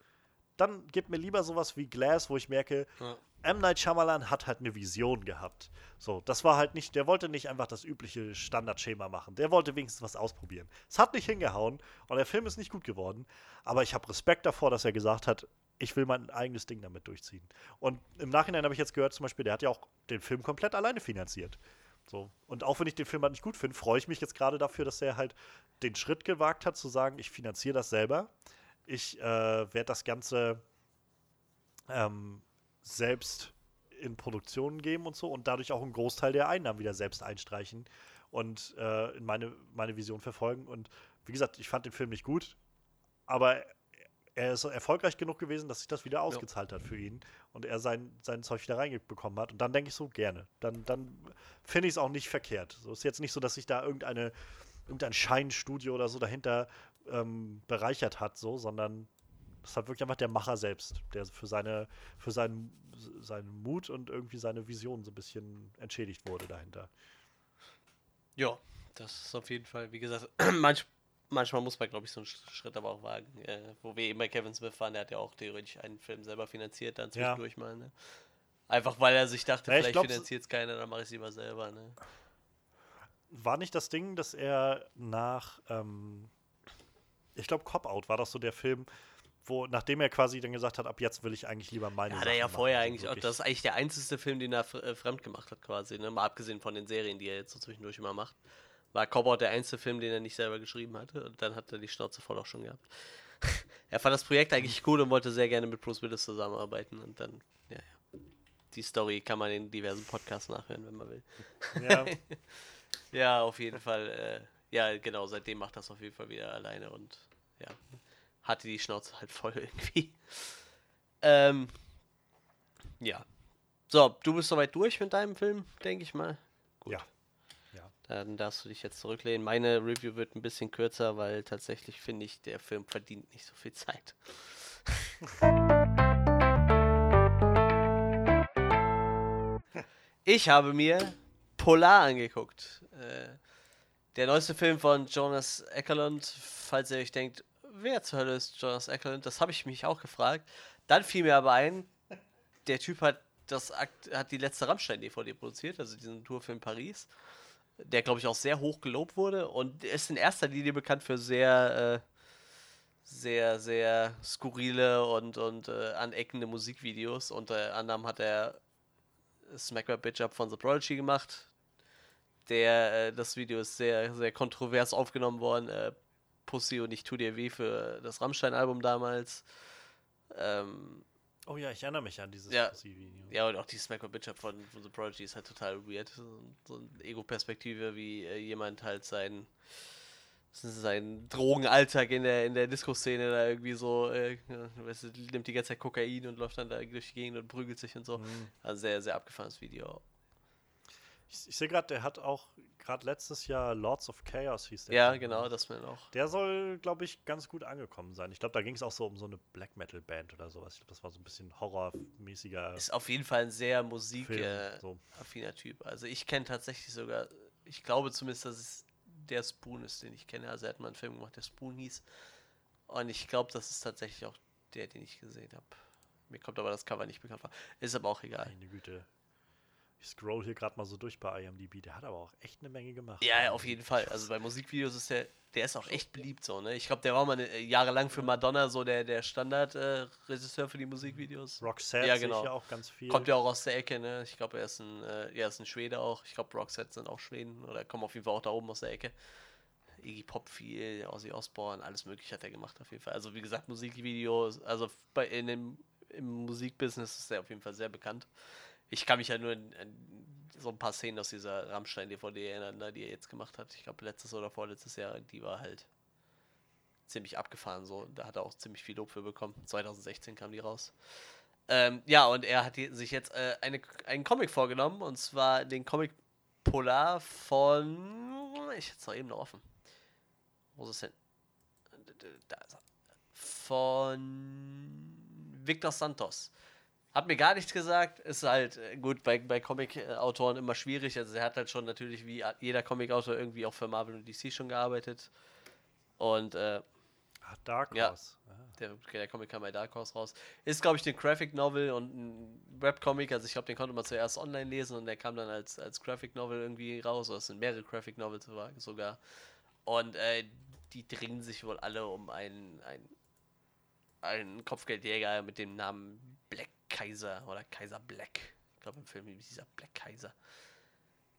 Dann gibt mir lieber sowas wie Glass, wo ich merke, Ja. M. Night Shyamalan hat halt eine Vision gehabt. So, das war halt nicht, der wollte nicht einfach das übliche Standardschema machen. Der wollte wenigstens was ausprobieren. Es hat nicht hingehauen und der Film ist nicht gut geworden. Aber ich habe Respekt davor, dass er gesagt hat, ich will mein eigenes Ding damit durchziehen. Und im Nachhinein habe ich jetzt gehört, zum Beispiel, der hat ja auch den Film komplett alleine finanziert. So. Und auch wenn ich den Film halt nicht gut finde, freue ich mich jetzt gerade dafür, dass er halt den Schritt gewagt hat, zu sagen, ich finanziere das selber. Ich äh, werde das Ganze ähm, selbst in Produktion geben und so und dadurch auch einen Großteil der Einnahmen wieder selbst einstreichen und äh, in meine, meine Vision verfolgen. Und wie gesagt, ich fand den Film nicht gut, aber er ist erfolgreich genug gewesen, dass sich das wieder ausgezahlt hat für ihn und er sein, sein Zeug wieder reinbekommen hat. Und dann denke ich so, gerne. Dann, dann finde ich es auch nicht verkehrt. So ist jetzt nicht so, dass sich da irgendeine, irgendein Scheinstudio oder so dahinter ähm, bereichert hat, so, sondern Das ist halt wirklich einfach der Macher selbst, der für seine, für seinen, seinen Mut und irgendwie seine Vision so ein bisschen entschädigt wurde dahinter. Ja, das ist auf jeden Fall, wie gesagt, manch, manchmal muss man, glaube ich, so einen Sch- Schritt aber auch wagen. Äh, wo wir eben bei Kevin Smith waren, der hat ja auch theoretisch einen Film selber finanziert, dann Ja. zwischendurch mal. Ne? Einfach weil er sich dachte, Ja, ich vielleicht finanziert es keiner, dann mache ich es lieber selber. Ne? War nicht das Ding, dass er nach, ähm, ich glaube, Cop Out war das so der Film, wo, nachdem er quasi dann gesagt hat, ab jetzt will ich eigentlich lieber meine Hat er ja machen, vorher also eigentlich auch, wirklich- das ist eigentlich der einzige Film, den er äh, fremd gemacht hat, quasi, ne? Mal abgesehen von den Serien, die er jetzt so zwischendurch immer macht. War Cobalt der einzige Film, den er nicht selber geschrieben hatte und dann hat er die Schnauze voll auch schon gehabt. er fand das Projekt eigentlich gut und wollte sehr gerne mit Bruce Willis zusammenarbeiten und dann, ja, ja. Die Story kann man in diversen Podcasts nachhören, wenn man will. Ja, Ja, auf jeden Fall. Äh, ja, genau, seitdem macht das auf jeden Fall wieder alleine und ja, hatte die Schnauze halt voll irgendwie. Ähm, ja. So, du bist soweit durch mit deinem Film, denke ich mal. Gut. Ja. Dann darfst du dich jetzt zurücklehnen. Meine Review wird ein bisschen kürzer, weil tatsächlich finde ich, der Film verdient nicht so viel Zeit. Ich habe mir Polar angeguckt. Äh, der neueste Film von Jonas Eckerlund. Falls ihr euch denkt, wer zur Hölle ist Jonas Eckerlund? Das habe ich mich auch gefragt. Dann fiel mir aber ein, der Typ hat, das hat die letzte Rammstein-DVD produziert, also diesen Tourfilm Paris. Der, glaube ich, auch sehr hoch gelobt wurde und ist in erster Linie bekannt für sehr, äh, sehr, sehr skurrile und, und äh, aneckende Musikvideos. Unter anderem hat er Smack My Bitch Up von The Prodigy gemacht. Der, äh, das Video ist sehr, sehr kontrovers aufgenommen worden. Äh, Pussy und ich tu dir weh für das Rammstein-Album damals. Ähm, Oh ja, ich erinnere mich an dieses Ja. Pussy-Video. ja, und auch die Smack My Bitch Up von, von The Prodigy ist halt total weird. So, so eine Ego-Perspektive, wie äh, jemand halt sein, seinen Drogenalltag in der, in der Disco-Szene da irgendwie so, äh, weißt du, nimmt die ganze Zeit Kokain und läuft dann da durch die Gegend und prügelt sich und so. Mhm. Also sehr, sehr abgefahrenes Video. Ich, ich sehe gerade, der hat auch gerade letztes Jahr Lords of Chaos hieß der. Ja, Film. genau, das mir noch. Der soll, glaube ich, ganz gut angekommen sein. Ich glaube, da ging es auch so um so eine Black Metal Band oder sowas. Ich glaube, das war so ein bisschen horrormäßiger Ist auf jeden Fall ein sehr musikaffiner so. Typ. Also ich kenne tatsächlich sogar, ich glaube zumindest, dass es der Spoon ist, den ich kenne. Also er hat mal einen Film gemacht, der Spoon hieß. Und ich glaube, das ist tatsächlich auch der, den ich gesehen habe. Mir kommt aber das Cover nicht bekannt vor. Ist aber auch egal. Meine Güte. Ich scroll hier gerade mal so durch bei IMDb. Der hat aber auch echt eine Menge gemacht. Ja, ja, auf jeden Fall. Also bei Musikvideos ist der, der ist auch echt beliebt so, ne? Ich glaube, der war mal äh, jahrelang für Madonna so der, der Standard-Regisseur für die Musikvideos. Roxette Ja, genau. ja auch ganz viel. Kommt ja auch aus der Ecke, ne? Ich glaube, er ist ein, äh, ja, ist ein Schwede auch. Ich glaube, Roxette sind auch Schweden oder kommen auf jeden Fall auch da oben aus der Ecke. Iggy Pop viel, Ozzy Osbourne, alles mögliche hat er gemacht auf jeden Fall. Also wie gesagt, Musikvideos, also bei, in dem, im Musikbusiness ist er auf jeden Fall sehr bekannt. Ich kann mich ja nur an, an so ein paar Szenen aus dieser Rammstein-DVD erinnern, ne, die er jetzt gemacht hat. Ich glaube, letztes oder vorletztes Jahr, die war halt ziemlich abgefahren so. Da hat er auch ziemlich viel Lob für bekommen. 2016 kam die raus. Ähm, ja, und er hat sich jetzt äh, eine, einen Comic vorgenommen, und zwar den Comic Polar von. Ich hätte es noch eben noch offen. Wo ist es denn? Da ist er. Von Victor Santos. Hat mir gar nichts gesagt. Ist halt äh, gut bei, bei Comic-Autoren immer schwierig. Also, er hat halt schon natürlich wie jeder Comic-Autor irgendwie auch für Marvel und DC schon gearbeitet. Und äh, Ah, Dark Ja. Horse. Ah. der, der Comic kam bei Dark Horse raus. Ist, glaube ich, ein Graphic Novel und ein Webcomic. Also ich glaube, den konnte man zuerst online lesen und der kam dann als, als Graphic Novel irgendwie raus. Oder es sind mehrere Graphic Novels sogar. Und äh, die dringen sich wohl alle um einen, einen, einen Kopfgeldjäger mit dem Namen Kaiser oder Kaiser Black. Ich glaube, im Film hieß dieser Black Kaiser.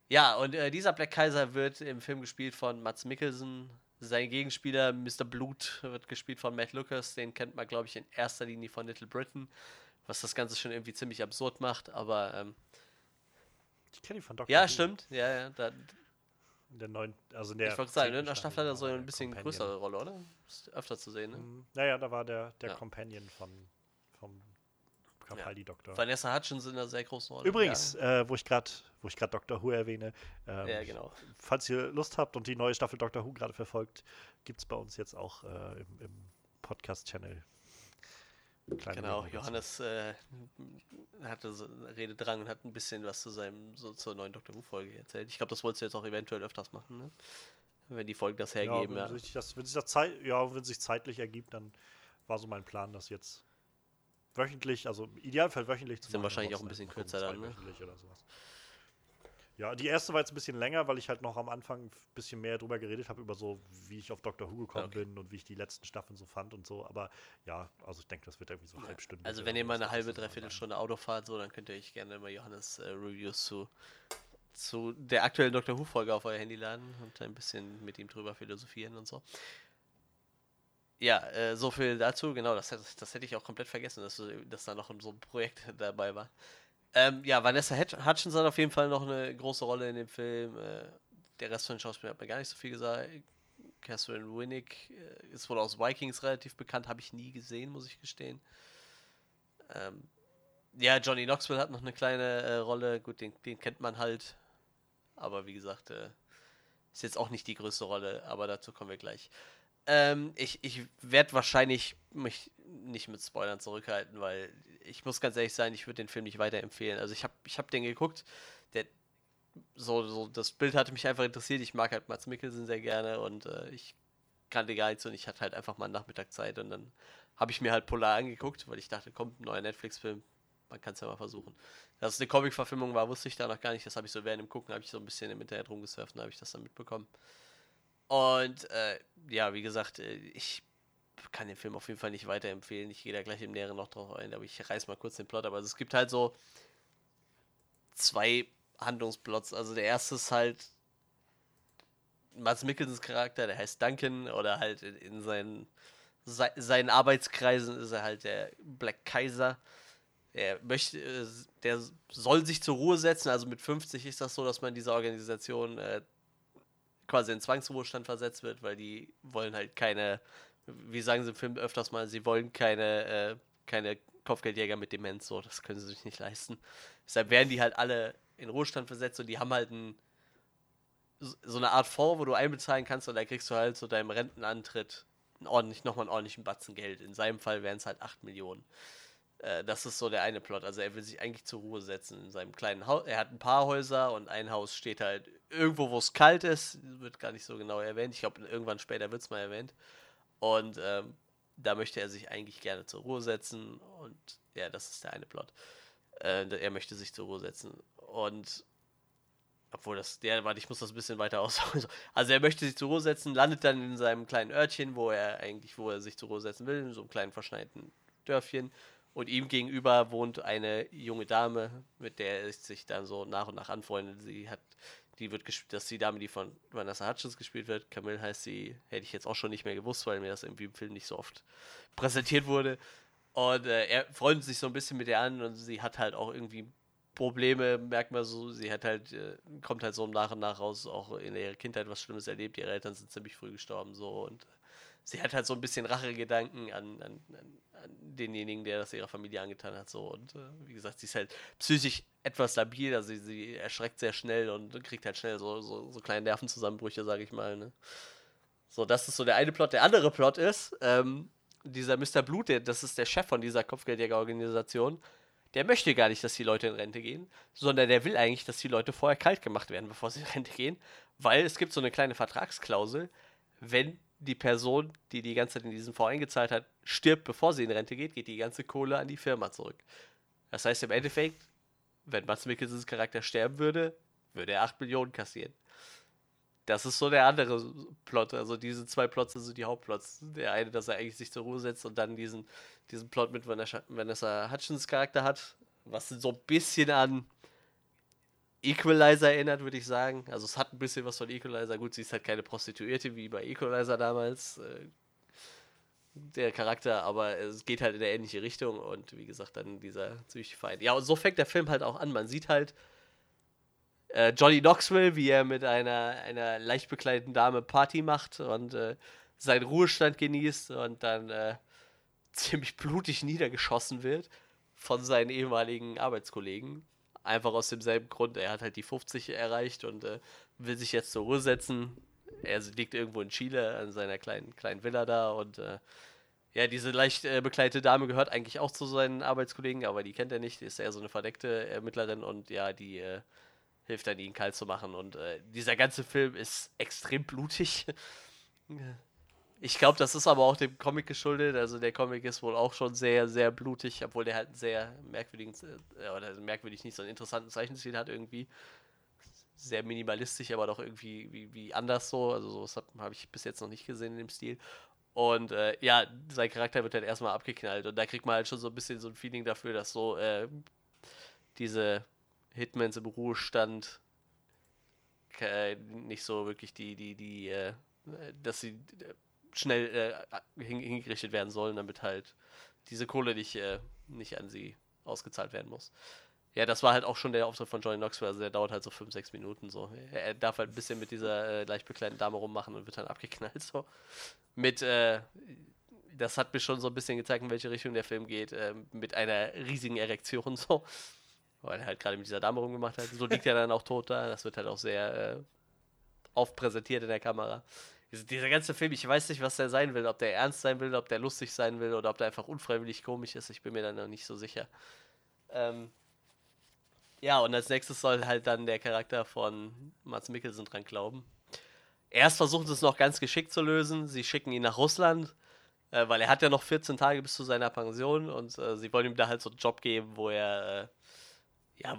Ja, und äh, dieser Black Kaiser wird im Film gespielt von Mats Mikkelsen. Sein Gegenspieler, Mr. Blut, wird gespielt von Matt Lucas. Den kennt man, glaube ich, in erster Linie von Little Britain. Was das Ganze schon irgendwie ziemlich absurd macht. Aber ähm, Ich kenne ihn von Dr. ja, stimmt. Ja, ja. Da, In der neuen, also in der ich wollte sagen, ne, in der Staffel hat er so ein bisschen Companion. größere Rolle, oder? Ist öfter zu sehen, ne? Mhm. Naja, da war der, der Ja. Companion von, Capaldi-Doktor. Vanessa Hutchins in einer sehr großen Rolle. Übrigens, äh, wo ich gerade wo ich gerade Dr. Who erwähne, ähm, Ja, ja genau. falls ihr Lust habt und die neue Staffel Dr. Who gerade verfolgt, gibt es bei uns jetzt auch äh, im, im Podcast-Channel Genau, Johannes äh, hatte so Rededrang und hat ein bisschen was zu seinem, so zur neuen Doctor Who-Folge erzählt. Ich glaube, das wolltest du jetzt auch eventuell öfters machen, ne? Wenn die Folgen das hergeben, ja, ja. wenn, sich das, wenn sich das Zeit, ja, wenn sich zeitlich ergibt, dann war so mein Plan, das jetzt wöchentlich, also im Idealfall wöchentlich zu Sind machen. wahrscheinlich auch ein bisschen kürzer dann, ne? Oder sowas. Ja, die erste war jetzt ein bisschen länger, weil ich halt noch am Anfang ein bisschen mehr drüber geredet habe, über so, wie ich auf Doctor Who gekommen Okay. bin und wie ich die letzten Staffeln so fand und so. Aber ja, also ich denke, das wird irgendwie so Ja. halb Stunde. Also wenn ihr mal eine halbe, dreiviertel Stunde Auto fahrt, so, dann könnt ihr euch gerne mal Johannes äh, Reviews zu, zu der aktuellen Doctor Who-Folge auf euer Handy laden und ein bisschen mit ihm drüber philosophieren und so. Ja, äh, so viel dazu, genau, das, hätte- das hätte ich auch komplett vergessen, dass, dass da noch so ein Projekt dabei war. Ähm, ja, Vanessa Hutch- Hutchinson hat auf jeden Fall noch eine große Rolle in dem Film. Äh, der Rest von den Schauspielern hat mir gar nicht so viel gesagt. Catherine Winnick äh, ist wohl aus Vikings relativ bekannt, habe ich nie gesehen, muss ich gestehen. Ähm, ja, Johnny Knoxville hat noch eine kleine äh, Rolle. Gut, den, den kennt man halt. Aber wie gesagt, äh, ist jetzt auch nicht die größte Rolle, aber dazu kommen wir gleich. Ähm, ich ich werde wahrscheinlich mich nicht mit Spoilern zurückhalten, weil ich muss ganz ehrlich sein, ich würde den Film nicht weiterempfehlen. Also ich habe ich hab den geguckt, der so, so das Bild hatte mich einfach interessiert. Ich mag halt Mats Mikkelsen sehr gerne und äh, ich kannte gar nichts und ich hatte halt einfach mal Nachmittag Zeit und dann habe ich mir halt Polar angeguckt, weil ich dachte, kommt ein neuer Netflix-Film, man kann es ja mal versuchen. Dass es eine Comic-Verfilmung war, wusste ich da noch gar nicht. Das habe ich so während dem Gucken, habe ich so ein bisschen im Internet rumgesurft und habe ich das dann mitbekommen. Und äh, ja, wie gesagt, äh, ich kann den Film auf jeden Fall nicht weiterempfehlen. Ich gehe da gleich im Näheren noch drauf ein, aber ich reiß mal kurz den Plot. Aber es gibt halt so zwei Handlungsplots. Also der erste ist halt Mats Mikkelsens Charakter, der heißt Duncan oder halt in, in seinen, sei, seinen Arbeitskreisen ist er halt der Black Kaiser. Er möchte, äh, der soll sich zur Ruhe setzen. Also mit 50 ist das so, dass man in dieser Organisation äh, quasi in Zwangsruhestand versetzt wird, weil die wollen halt keine, wie sagen sie im Film öfters mal, sie wollen keine, äh, keine Kopfgeldjäger mit Demenz, so, das können sie sich nicht leisten. Deshalb werden die halt alle in Ruhestand versetzt und die haben halt ein, so eine Art Fonds, wo du einbezahlen kannst und da kriegst du halt so deinem Rentenantritt einen ordentlich, nochmal einen ordentlichen Batzen Geld. In seinem Fall wären es halt 8 Millionen. Äh, das ist so der eine Plot. Also er will sich eigentlich zur Ruhe setzen in seinem kleinen Haus. Er hat ein paar Häuser und ein Haus steht halt irgendwo, wo es kalt ist. Wird gar nicht so genau erwähnt. Ich glaube, irgendwann später wird es mal erwähnt. Und ähm, da möchte er sich eigentlich gerne zur Ruhe setzen. Und ja, das ist der eine Plot. Äh, er möchte sich zur Ruhe setzen. Und obwohl das, der, warte, ich muss das ein bisschen weiter ausholen. Also er möchte sich zur Ruhe setzen, landet dann in seinem kleinen Örtchen, wo er eigentlich, wo er sich zur Ruhe setzen will, in so einem kleinen verschneiten Dörfchen. Und ihm gegenüber wohnt eine junge Dame, mit der er sich dann so nach und nach anfreundet. Sie hat, die wird gespielt, das ist die Dame, die von Vanessa Hutchins gespielt wird. Camille heißt sie, hätte ich jetzt auch schon nicht mehr gewusst, weil mir das irgendwie im Film nicht so oft präsentiert wurde. Und äh, er freundet sich so ein bisschen mit ihr an und sie hat halt auch irgendwie Probleme, merkt man so, sie hat halt, äh, kommt halt so nach und nach raus, auch in ihrer Kindheit was Schlimmes erlebt, ihre Eltern sind ziemlich früh gestorben, so und sie hat halt so ein bisschen Rachegedanken an, an, an, denjenigen, der das ihrer Familie angetan hat, so und äh, wie gesagt, sie ist halt psychisch etwas labil, also sie, sie erschreckt sehr schnell und kriegt halt schnell so, so, so kleine Nervenzusammenbrüche, sage ich mal, ne. So, das ist so der eine Plot. Der andere Plot ist, ähm, dieser Mr. Blut, der, das ist der Chef von dieser Kopfgeldjägerorganisation, der möchte gar nicht, dass die Leute in Rente gehen, sondern der will eigentlich, dass die Leute vorher kalt gemacht werden, bevor sie in Rente gehen, weil es gibt so eine kleine Vertragsklausel, wenn die Person, die die ganze Zeit in diesen Fonds eingezahlt hat, stirbt, bevor sie in Rente geht, geht die ganze Kohle an die Firma zurück. Das heißt im Endeffekt, wenn Mats Mikkelsens Charakter sterben würde, würde er 8 Millionen kassieren. Das ist so der andere Plot. Also diese zwei Plots sind so die Hauptplots. Der eine, dass er eigentlich sich zur Ruhe setzt und dann diesen, diesen Plot mit Vanessa, Vanessa Hutchins Charakter hat, was so ein bisschen an Equalizer erinnert, würde ich sagen. Also es hat ein bisschen was von Equalizer. Gut, sie ist halt keine Prostituierte wie bei Equalizer damals. Äh, der Charakter, aber es geht halt in eine ähnliche Richtung und wie gesagt, dann dieser psychische Feind. Ja, und so fängt der Film halt auch an. Man sieht halt äh, Johnny Knoxville, wie er mit einer, einer leicht bekleideten Dame Party macht und äh, seinen Ruhestand genießt und dann äh, ziemlich blutig niedergeschossen wird von seinen ehemaligen Arbeitskollegen. Einfach aus demselben Grund. Er hat halt die 50 erreicht und äh, will sich jetzt zur Ruhe setzen. Er liegt irgendwo in Chile an seiner kleinen, kleinen Villa da und äh, Ja, diese leicht äh, bekleidete Dame gehört eigentlich auch zu seinen Arbeitskollegen, aber die kennt er nicht. Die ist eher so eine verdeckte Ermittlerin und ja, die äh, hilft dann, ihn kalt zu machen. Und äh, dieser ganze Film ist extrem blutig. Ich glaube, das ist aber auch dem Comic geschuldet. Also der Comic ist wohl auch schon sehr, sehr blutig, obwohl der halt einen sehr merkwürdigen, äh, oder merkwürdig nicht so einen interessanten Zeichenstil hat irgendwie. Sehr minimalistisch, aber doch irgendwie wie, wie anders so. Also sowas habe hab ich bis jetzt noch nicht gesehen in dem Stil. Und äh, ja, sein Charakter wird halt erstmal abgeknallt. Und da kriegt man halt schon so ein bisschen so ein Feeling dafür, dass so äh, diese Hitmans im Ruhestand äh, nicht so wirklich die, die, die, äh, dass sie äh, schnell äh, hin, hingerichtet werden sollen, damit halt diese Kohle nicht, äh, nicht an sie ausgezahlt werden muss. Ja, das war halt auch schon der Auftritt von Johnny Knoxville, also der dauert halt so 5, 6 Minuten so. Er darf halt ein bisschen mit dieser äh, leicht bekleideten Dame rummachen und wird dann abgeknallt so. Mit, äh, das hat mir schon so ein bisschen gezeigt, in welche Richtung der Film geht, äh, mit einer riesigen Erektion so. Weil er halt gerade mit dieser Dame rumgemacht hat. So liegt er dann auch tot da. Das wird halt auch sehr äh, oft präsentiert in der Kamera. Diese, dieser ganze Film, ich weiß nicht, was der sein will. Ob der ernst sein will, ob der lustig sein will oder ob der einfach unfreiwillig komisch ist. Ich bin mir da noch nicht so sicher. Ähm, ja, und als nächstes soll halt dann der Charakter von Mats Mikkelsen dran glauben. Erst versuchen sie es noch ganz geschickt zu lösen. Sie schicken ihn nach Russland, äh, weil er hat ja noch 14 Tage bis zu seiner Pension und äh, sie wollen ihm da halt so einen Job geben, wo er äh, ja,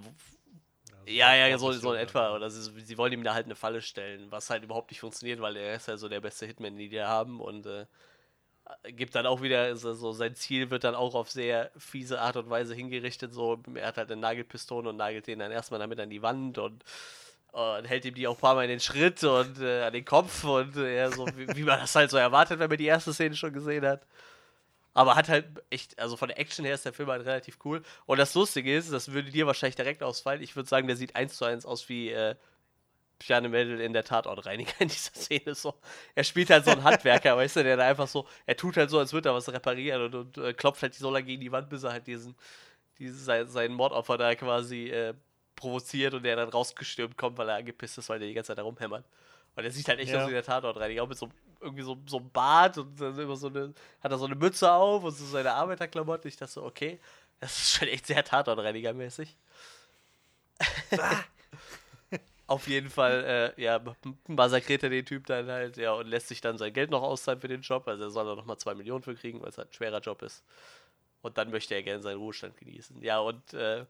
ja, ja, so, so in etwa. Oder sie, sie, wollen ihm da halt eine Falle stellen, was halt überhaupt nicht funktioniert, weil er ist ja so der beste Hitman, den die haben und äh, gibt dann auch wieder so, so, sein Ziel wird dann auch auf sehr fiese Art und Weise hingerichtet. So, er hat halt eine Nagelpistole und nagelt den dann erstmal damit an die Wand und, und hält ihm die auch ein paar Mal in den Schritt und äh, an den Kopf und äh, so, wie, wie, man das halt so erwartet, wenn man die erste Szene schon gesehen hat. Aber hat halt echt, also von der Action her ist der Film halt relativ cool. Und das Lustige ist, das würde dir wahrscheinlich direkt ausfallen. Ich würde sagen, der sieht eins zu eins aus wie äh, Piane Mädel in der Tatortreiniger in dieser Szene. So. Er spielt halt so einen Handwerker, weißt du, der da einfach so, er tut halt so, als würde er was reparieren und, und äh, klopft halt so lange gegen die Wand, bis er halt diesen, diesen sein, seinen Mordopfer da quasi äh, provoziert und der dann rausgestürmt kommt, weil er angepisst ist, weil der die ganze Zeit da rumhämmert. Und er sieht halt echt ja. aus wie der Tatortreiniger, auch mit so irgendwie so, so einem Bart und dann immer so eine, hat er so eine Mütze auf und so seine Arbeiterklamotten. Ich dachte so, okay, das ist schon echt sehr Tatortreiniger-mäßig. Auf jeden Fall, äh, ja, massakriert er den Typ dann halt, ja, und lässt sich dann sein Geld noch auszahlen für den Job. Also er soll da nochmal zwei Millionen für kriegen, weil es halt ein schwerer Job ist. Und dann möchte er gerne seinen Ruhestand genießen. Ja, und äh,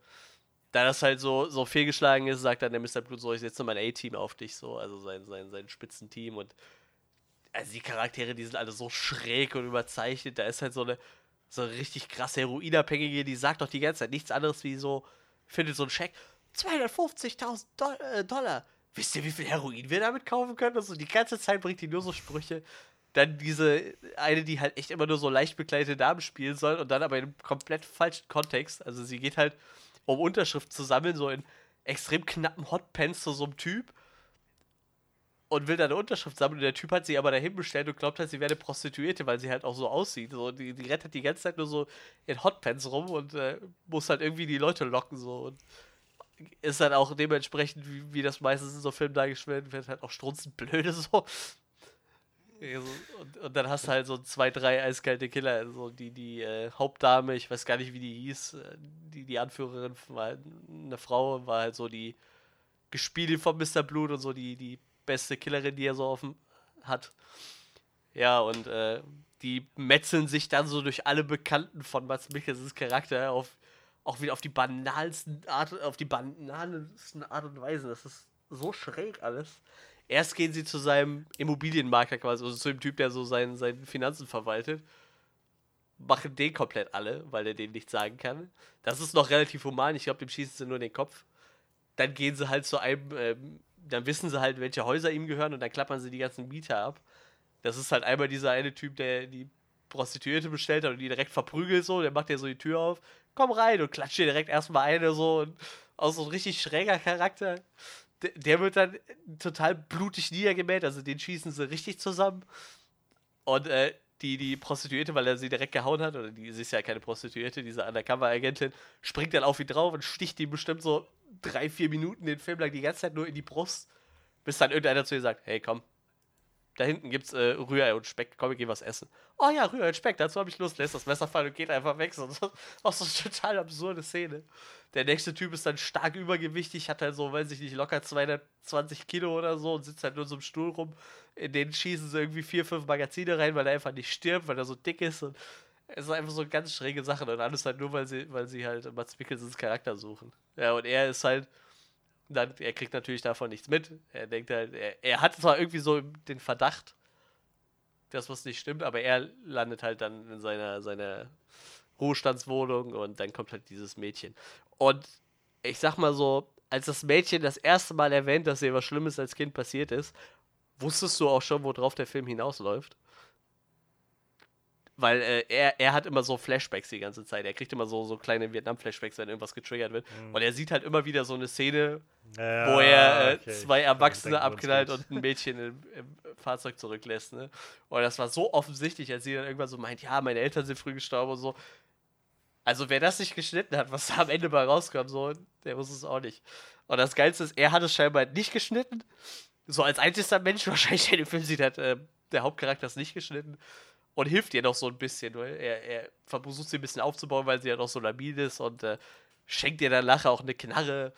da das halt so, so fehlgeschlagen ist, sagt dann der Mr. Blut so, ich setze mein A-Team auf dich, so, also sein, sein, sein Spitzenteam und also die Charaktere, die sind alle so schräg und überzeichnet, da ist halt so eine, so eine richtig krasse Heroinabhängige, die sagt doch die ganze Zeit nichts anderes wie so, findet so einen Scheck, 250.000 Do äh, Dollar. Wisst ihr, wie viel Heroin wir damit kaufen können? Also die ganze Zeit bringt die nur so Sprüche. Dann diese eine, die halt echt immer nur so leicht bekleidete Damen spielen soll und dann aber in einem komplett falschen Kontext. Also sie geht halt um Unterschrift zu sammeln, so in extrem knappen Hotpants zu so einem Typ und will da eine Unterschrift sammeln und der Typ hat sie aber dahin bestellt und glaubt halt, sie wäre eine Prostituierte, weil sie halt auch so aussieht. So, die, die rettet die ganze Zeit nur so in Hotpants rum und äh, muss halt irgendwie die Leute locken so und ist dann auch dementsprechend, wie, wie das meistens in so Filmen dargestellt wird, halt auch strunzend blöde so. Und, und, dann hast du halt so zwei, drei eiskalte Killer. So die, die äh, Hauptdame, ich weiß gar nicht, wie die hieß, äh, die, die Anführerin war halt eine Frau, war halt so die Gespielin von Mr. Blut und so die, die beste Killerin, die er so offen hat. Ja, und äh, die metzeln sich dann so durch alle Bekannten von Mats Mikkelsens Charakter auf, auch wieder auf die banalsten Art, auf die banalsten Art und Weise. Das ist so schräg alles. Erst gehen sie zu seinem Immobilienmakler quasi, also zu dem Typ, der so seine seinen Finanzen verwaltet. Machen den komplett alle, weil er denen nichts sagen kann. Das ist noch relativ human. Ich glaube, dem schießen sie nur in den Kopf. Dann gehen sie halt zu einem, ähm, dann wissen sie halt, welche Häuser ihm gehören und dann klappern sie die ganzen Mieter ab. Das ist halt einmal dieser eine Typ, der die Prostituierte bestellt hat und die direkt verprügelt so. Der macht ja so die Tür auf. Komm rein und klatscht dir direkt erstmal eine so. Und auch so ein richtig schräger Charakter der wird dann total blutig niedergemäht, also den schießen sie richtig zusammen. Und äh, die, die Prostituierte, weil er sie direkt gehauen hat, oder die, sie ist ja keine Prostituierte, diese Undercover-Agentin, springt dann auf ihn drauf und sticht ihm bestimmt so drei, vier Minuten den Film lang die ganze Zeit nur in die Brust, bis dann irgendeiner zu ihr sagt, hey komm, da hinten gibt's äh, Rührei und Speck, komm, wir gehen was essen. Oh ja, Rührei und Speck, dazu habe ich Lust, lässt das Messer fallen und geht einfach weg. So, auch so eine total absurde Szene. Der nächste Typ ist dann stark übergewichtig, hat halt so, weiß ich nicht, locker 220 Kilo oder so und sitzt halt nur so einem Stuhl rum. In den schießen sie irgendwie vier, fünf Magazine rein, weil er einfach nicht stirbt, weil er so dick ist. Und es ist einfach so ganz schräge Sachen und alles halt nur, weil sie, weil sie halt Mats Mikkelsens Charakter suchen. Ja, und er ist halt dann, er kriegt natürlich davon nichts mit. Er denkt halt, er, er hat zwar irgendwie so den Verdacht, dass was nicht stimmt, aber er landet halt dann in seiner, seiner Ruhestandswohnung und dann kommt halt dieses Mädchen. Und ich sag mal so, als das Mädchen das erste Mal erwähnt, dass ihr was Schlimmes als Kind passiert ist, wusstest du auch schon, worauf der Film hinausläuft? Weil äh, er, er hat immer so Flashbacks die ganze Zeit. Er kriegt immer so, so kleine Vietnam-Flashbacks, wenn irgendwas getriggert wird. Und er sieht halt immer wieder so eine Szene, Ja, wo er äh, okay, zwei Erwachsene abknallt und ein Mädchen im, im Fahrzeug zurücklässt. Ne? Und das war so offensichtlich, als sie dann irgendwann so meint, ja, meine Eltern sind früh gestorben und so. Also wer das nicht geschnitten hat, was da am Ende mal rauskam, so, der wusste es auch nicht. Und das Geilste ist, er hat es scheinbar nicht geschnitten. So als einziger Mensch wahrscheinlich, der den Film sieht, hat äh, der Hauptcharakter es nicht geschnitten. Und hilft ihr noch so ein bisschen, weil er, er versucht sie ein bisschen aufzubauen, weil sie ja noch so labil ist und äh, schenkt ihr dann nachher auch eine Knarre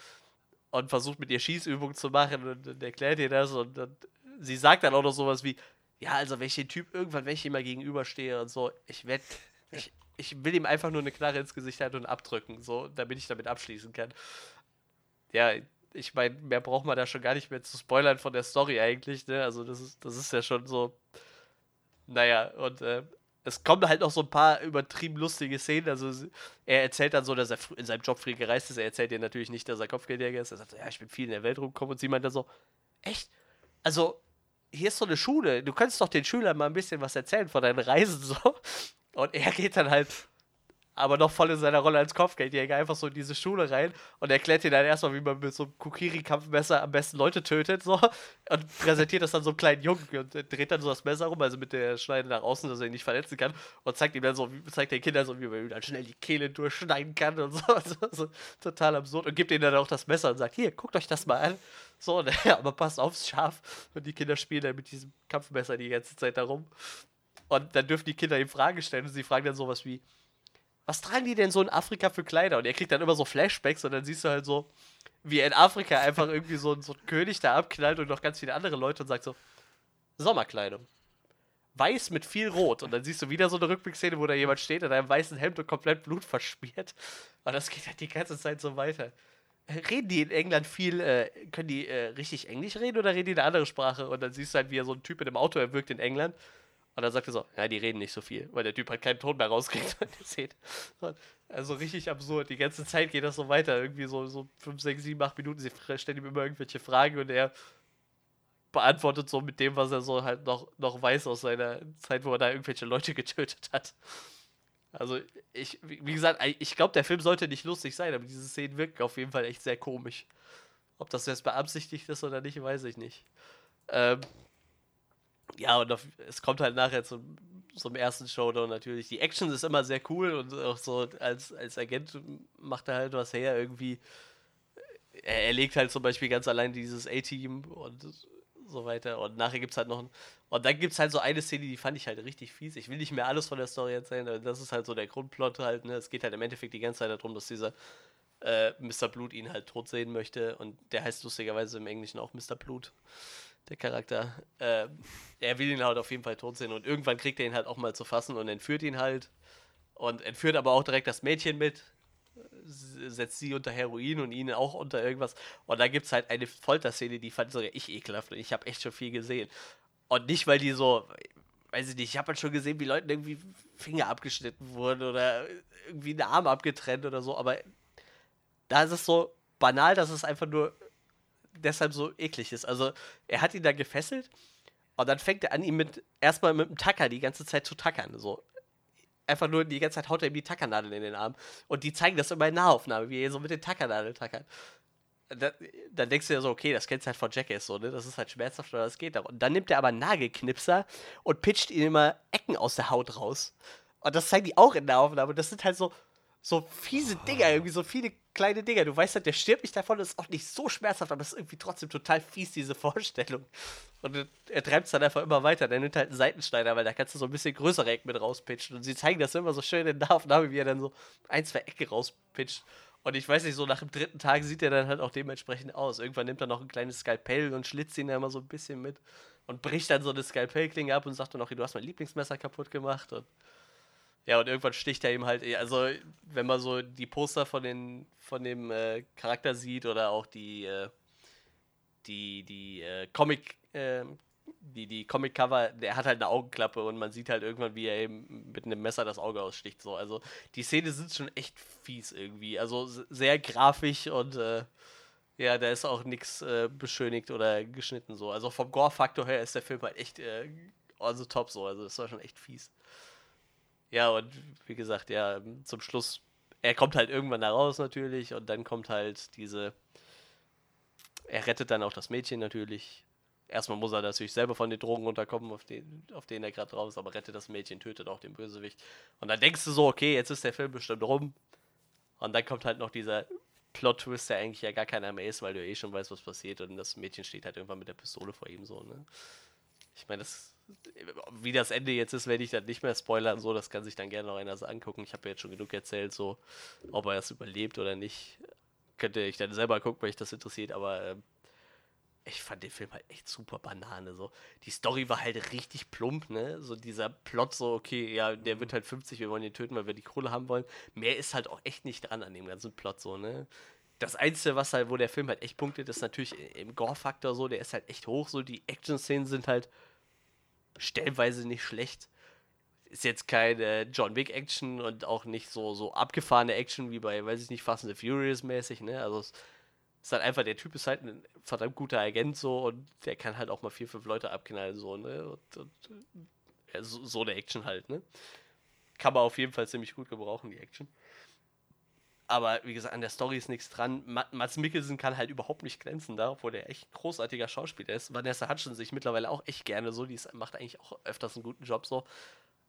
und versucht mit ihr Schießübungen zu machen und, und erklärt ihr das und, und sie sagt dann auch noch sowas wie, ja, also wenn ich den Typ irgendwann, wenn ich ihm mal gegenüberstehe und so, ich werde, ich, ich will ihm einfach nur eine Knarre ins Gesicht halten und abdrücken, so, damit ich damit abschließen kann. Ja, ich meine, mehr braucht man da schon gar nicht mehr zu spoilern von der Story eigentlich, ne? Also das ist, das ist ja schon so, naja, und äh, es kommen halt noch so ein paar übertrieben lustige Szenen. Also er erzählt dann so, dass er in seinem Job viel gereist ist. Er erzählt ihr natürlich nicht, dass er Kopfgeldjäger ist. Er sagt, ja, ich bin viel in der Welt rumgekommen. Und sie meint dann so, echt? Also, hier ist so eine Schule. Du kannst doch den Schülern mal ein bisschen was erzählen von deinen Reisen so. Und er geht dann halt aber noch voll in seiner Rolle als Kopfgeldjäger einfach so in diese Schule rein und erklärt dir dann erstmal, wie man mit so einem Kukiri-Kampfmesser am besten Leute tötet, so und präsentiert das dann so einem kleinen Jungen und dreht dann so das Messer rum, also mit der Schneide nach außen, dass er ihn nicht verletzen kann und zeigt ihm dann so, zeigt den Kindern so, wie man ihm dann schnell die Kehle durchschneiden kann und so, so, so total absurd und gibt ihnen dann auch das Messer und sagt, hier, guckt euch das mal an. So, aber passt aufs Schaf und die Kinder spielen dann mit diesem Kampfmesser die ganze Zeit darum. Und dann dürfen die Kinder ihm Fragen stellen und sie fragen dann sowas wie, was tragen die denn so in Afrika für Kleider? Und er kriegt dann immer so Flashbacks und dann siehst du halt so, wie in Afrika einfach irgendwie so, ein- so ein König da abknallt und noch ganz viele andere Leute und sagt so, Sommerkleidung. Weiß mit viel Rot. Und dann siehst du wieder so eine Rückblickszene, wo da jemand steht in einem weißen Hemd und komplett Blut verschmiert. Und das geht halt die ganze Zeit so weiter. Äh, Reden die in England viel, äh, können die äh, richtig Englisch reden oder reden die eine andere Sprache? Und dann siehst du halt, wie er so ein Typ in einem Auto erwürgt in England. Und dann sagt er so, ja, die reden nicht so viel, weil der Typ halt keinen Ton mehr rauskriegt, wenn ihr seht. Also richtig absurd. Die ganze Zeit geht das so weiter. Irgendwie so, so 5, 6, 7, 8 Minuten. Sie stellen ihm immer irgendwelche Fragen und er beantwortet so mit dem, was er so halt noch, noch weiß aus seiner Zeit, wo er da irgendwelche Leute getötet hat. Also, ich, wie gesagt, ich glaube, der Film sollte nicht lustig sein, aber diese Szenen wirken auf jeden Fall echt sehr komisch. Ob das jetzt beabsichtigt ist oder nicht, weiß ich nicht. Ähm, ja, und auf, es kommt halt nachher zum, zum ersten Showdown natürlich. Die Action ist immer sehr cool und auch so als, als Agent macht er halt was her irgendwie. Er, er legt halt zum Beispiel ganz allein dieses A-Team und so weiter. Und nachher gibt es halt noch ein, Und dann gibt es halt so eine Szene, die fand ich halt richtig fies. Ich will nicht mehr alles von der Story erzählen, aber das ist halt so der Grundplot halt. Ne? Es geht halt im Endeffekt die ganze Zeit darum, dass dieser äh, Mr. Blut ihn halt tot sehen möchte. Und der heißt lustigerweise im Englischen auch Mr. Blut, der Charakter. Äh, er will ihn halt auf jeden Fall tot sehen. Und irgendwann kriegt er ihn halt auch mal zu fassen und entführt ihn halt. Und entführt aber auch direkt das Mädchen mit. Setzt sie unter Heroin und ihn auch unter irgendwas. Und da gibt es halt eine Folterszene, die fand sogar ich ekelhaft. Und ich habe echt schon viel gesehen. Und nicht, weil die so, weiß ich nicht, ich habe halt schon gesehen, wie Leuten irgendwie Finger abgeschnitten wurden oder irgendwie ein Arm abgetrennt oder so. Aber da ist es so banal, dass es einfach nur deshalb so eklig ist. Also, er hat ihn da gefesselt und dann fängt er an, ihn mit erstmal mit dem Tacker die ganze Zeit zu tackern. So. Einfach nur die ganze Zeit haut er ihm die Tackernadel in den Arm. Und die zeigen das immer in Nahaufnahme, wie er so mit den Tackernadeln tackert. Da, dann denkst du ja so, okay, das kennst du halt von Jackass so, ne? Das ist halt schmerzhaft, aber das geht doch. Und dann nimmt er aber Nagelknipser und pitcht ihm immer Ecken aus der Haut raus. Und das zeigen die auch in der Aufnahme. Und das sind halt so, so fiese Dinger, irgendwie so viele kleine Dinger. Du weißt halt, der stirbt nicht davon, das ist auch nicht so schmerzhaft, aber es ist irgendwie trotzdem total fies, diese Vorstellung. Und er treibt es dann einfach immer weiter. Der nimmt halt einen Seitenschneider, weil da kannst du so ein bisschen größere Ecken mit rauspitchen. Und sie zeigen das immer so schön in der Aufnahme, wie er dann so ein, zwei Ecke rauspitcht. Und ich weiß nicht, so nach dem dritten Tag sieht er dann halt auch dementsprechend aus. Irgendwann nimmt er noch ein kleines Skalpell und schlitzt ihn da immer so ein bisschen mit und bricht dann so eine Skalpellklinge ab und sagt dann auch, du hast mein Lieblingsmesser kaputt gemacht. Und ja, und irgendwann sticht er ihm halt, also wenn man so die Poster von, den, von dem äh, Charakter sieht oder auch die, äh, die, die äh, Comic, äh, die, die Comic-Cover, der hat halt eine Augenklappe und man sieht halt irgendwann, wie er eben mit einem Messer das Auge aussticht. So. Also die Szene sind schon echt fies irgendwie. Also sehr grafisch und äh, ja, da ist auch nichts äh, beschönigt oder geschnitten so. Also vom Gore-Faktor her ist der Film halt echt also top so. Also das war schon echt fies. Ja, und wie gesagt, ja, zum Schluss, er kommt halt irgendwann da raus natürlich und dann kommt halt diese, er rettet dann auch das Mädchen natürlich. Erstmal muss er natürlich selber von den Drogen runterkommen, auf, den, auf denen er gerade drauf ist, aber rettet das Mädchen, tötet auch den Bösewicht. Und dann denkst du so, okay, jetzt ist der Film bestimmt rum. Und dann kommt halt noch dieser Plot-Twist, der eigentlich ja gar keiner mehr ist, weil du eh schon weißt, was passiert und das Mädchen steht halt irgendwann mit der Pistole vor ihm so, ne? Ich meine, das, wie das Ende jetzt ist, werde ich dann nicht mehr spoilern, so, das kann sich dann gerne noch einer so angucken. Ich habe ja jetzt schon genug erzählt, so, ob er es überlebt oder nicht. Könnte ich dann selber gucken, wenn euch das interessiert, aber ähm, ich fand den Film halt echt super Banane, so. Die Story war halt richtig plump, ne? So dieser Plot, so, okay, ja, der wird halt 50, wir wollen ihn töten, weil wir die Kohle haben wollen. Mehr ist halt auch echt nicht dran an dem ganzen Plot, so, ne? Das Einzige, was halt, wo der Film halt echt punktet, ist natürlich im Gore-Faktor so, der ist halt echt hoch, so, die Action-Szenen sind halt stellenweise nicht schlecht. Ist jetzt keine John Wick-Action und auch nicht so, so abgefahrene Action wie bei, weiß ich nicht, Fast and the Furious mäßig, ne? Also es ist halt einfach, der Typ ist halt ein verdammt guter Agent so und der kann halt auch mal vier, fünf Leute abknallen, so, ne? Und, und ja, so, so eine Action halt, ne? Kann man auf jeden Fall ziemlich gut gebrauchen, die Action. Aber wie gesagt, an der Story ist nichts dran. Ma Mats Mikkelsen kann halt überhaupt nicht glänzen da, obwohl der echt ein großartiger Schauspieler ist. Vanessa Hudgens sich mittlerweile auch echt gerne so. Die ist, macht eigentlich auch öfters einen guten Job so.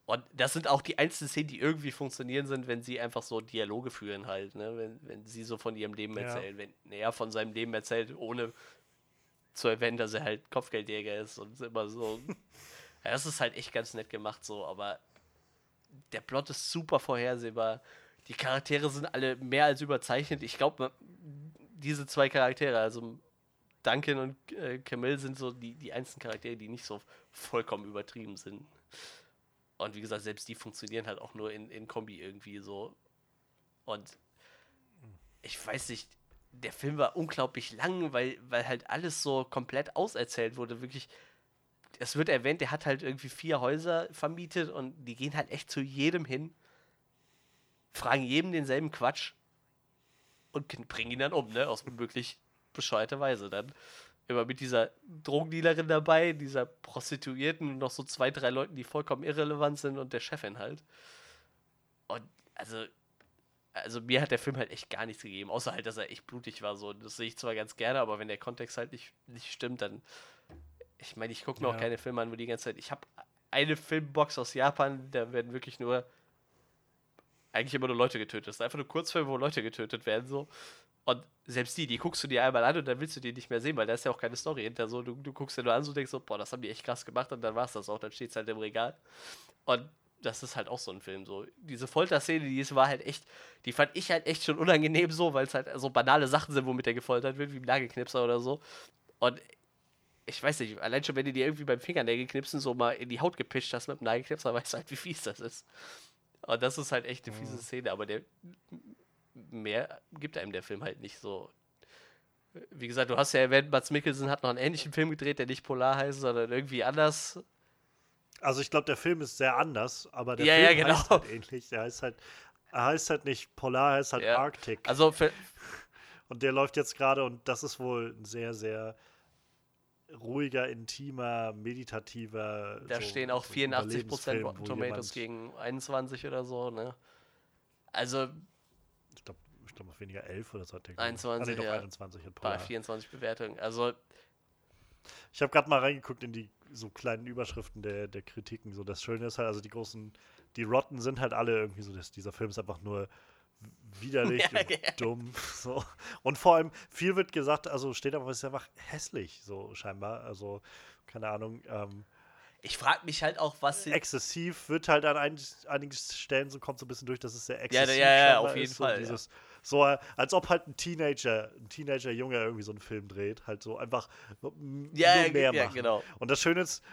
Und das sind auch die einzelnen Szenen, die irgendwie funktionieren sind, wenn sie einfach so Dialoge führen halt, ne? Wenn, wenn sie so von ihrem Leben Ja. erzählen, wenn er von seinem Leben erzählt, ohne zu erwähnen, dass er halt Kopfgeldjäger ist und immer so. ja, das ist halt echt ganz nett gemacht so, aber der Plot ist super vorhersehbar. Die Charaktere sind alle mehr als überzeichnet. Ich glaube, diese zwei Charaktere, also Duncan und äh, Camille, sind so die, die einzigen Charaktere, die nicht so vollkommen übertrieben sind. Und wie gesagt, selbst die funktionieren halt auch nur in, in Kombi irgendwie so. Und ich weiß nicht, der Film war unglaublich lang, weil, weil halt alles so komplett auserzählt wurde. Wirklich, es wird erwähnt, der hat halt irgendwie vier Häuser vermietet und die gehen halt echt zu jedem hin, fragen jedem denselben Quatsch und bringen ihn dann um, ne? Aus wirklich bescheuerter Weise dann. Immer mit dieser Drogendealerin dabei, dieser Prostituierten und noch so zwei, drei Leuten, die vollkommen irrelevant sind und der Chefin halt. Und also, also mir hat der Film halt echt gar nichts gegeben, außer halt, dass er echt blutig war. So, das sehe ich zwar ganz gerne, aber wenn der Kontext halt nicht, nicht stimmt, dann. Ich meine, ich gucke mir auch Ja. keine Filme an, wo die ganze Zeit. Ich habe eine Filmbox aus Japan, da werden wirklich nur eigentlich immer nur Leute getötet. Das sind einfach nur Kurzfilme, wo Leute getötet werden, so. Und selbst die, die guckst du dir einmal an und dann willst du die nicht mehr sehen, weil da ist ja auch keine Story hinter. So, du, du guckst dir nur an so denkst so, boah, das haben die echt krass gemacht und dann war es das auch, dann steht es halt im Regal. Und das ist halt auch so ein Film. So, diese Folterszene, die war halt echt, die fand ich halt echt schon unangenehm so, weil es halt so banale Sachen sind, womit er gefoltert wird, wie ein Nagelknipser oder so. Und ich weiß nicht, allein schon, wenn du dir irgendwie beim Fingernägelknipsen so mal in die Haut gepischt hast mit dem Nagelknipser, weißt du halt, wie fies das ist. Und das ist halt echt eine fiese Szene, aber der mehr gibt einem der Film halt nicht so. Wie gesagt, du hast ja erwähnt, Mats Mikkelsen hat noch einen ähnlichen Film gedreht, der nicht Polar heißt, sondern irgendwie anders. Also ich glaube, der Film ist sehr anders, aber der Ja, Film ja, genau. heißt halt ähnlich. Der heißt halt, er heißt halt nicht Polar, er heißt halt Ja. Arctic. Also Und der läuft jetzt gerade und das ist wohl ein sehr, sehr ruhiger, intimer, meditativer. da so- stehen auch so 84% Überlebensfilm, Rotten Tomatoes gegen 21 oder so, ne? Also Ich glaube, ich glaub, weniger 11 oder so hat der. gewonnen. 21, ah, nee, ja. 21 hat bei Polar. 24 Bewertungen. Also Ich habe gerade mal reingeguckt in die so kleinen Überschriften der, der Kritiken. So das Schöne ist halt, also die großen, die Rotten sind halt alle irgendwie so, dass dieser Film ist einfach nur widerlich Ja, und ja. dumm. So. Und vor allem, viel wird gesagt, also steht aber, es ist einfach hässlich, so scheinbar. Also, keine Ahnung, ähm, Ich frage mich halt auch, was sie. exzessiv wird halt an ein, einigen Stellen so kommt so ein bisschen durch, dass es sehr Ja, exzessiv ja, ja, scheinbar auf jeden ist, so Fall, ja. Dieses, So, als ob halt ein Teenager, ein Teenager-Junge irgendwie so einen Film dreht, halt so einfach Ja, ja, mehr ja, machen. genau. Und das Schöne ist,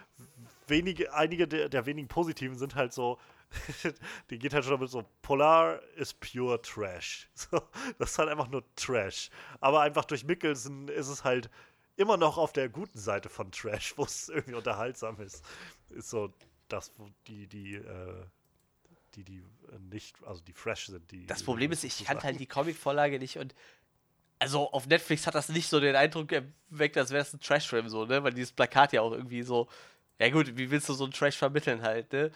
wenige, einige der, der wenigen positiven sind halt so, die geht halt schon mit so, Polar ist pure Trash. So, das ist halt einfach nur Trash. Aber einfach durch Mickelson ist es halt immer noch auf der guten Seite von Trash, wo es irgendwie unterhaltsam ist. Ist so das, wo die, die, äh, die, die äh, nicht, also die fresh sind. Die, Das Problem ist, ich kannte halt die Comic-Vorlage nicht und also auf Netflix hat das nicht so den Eindruck erweckt, als wäre es ein Trash-Film so, ne? Weil dieses Plakat ja auch irgendwie so, ja gut, wie willst du so einen Trash vermitteln halt, ne?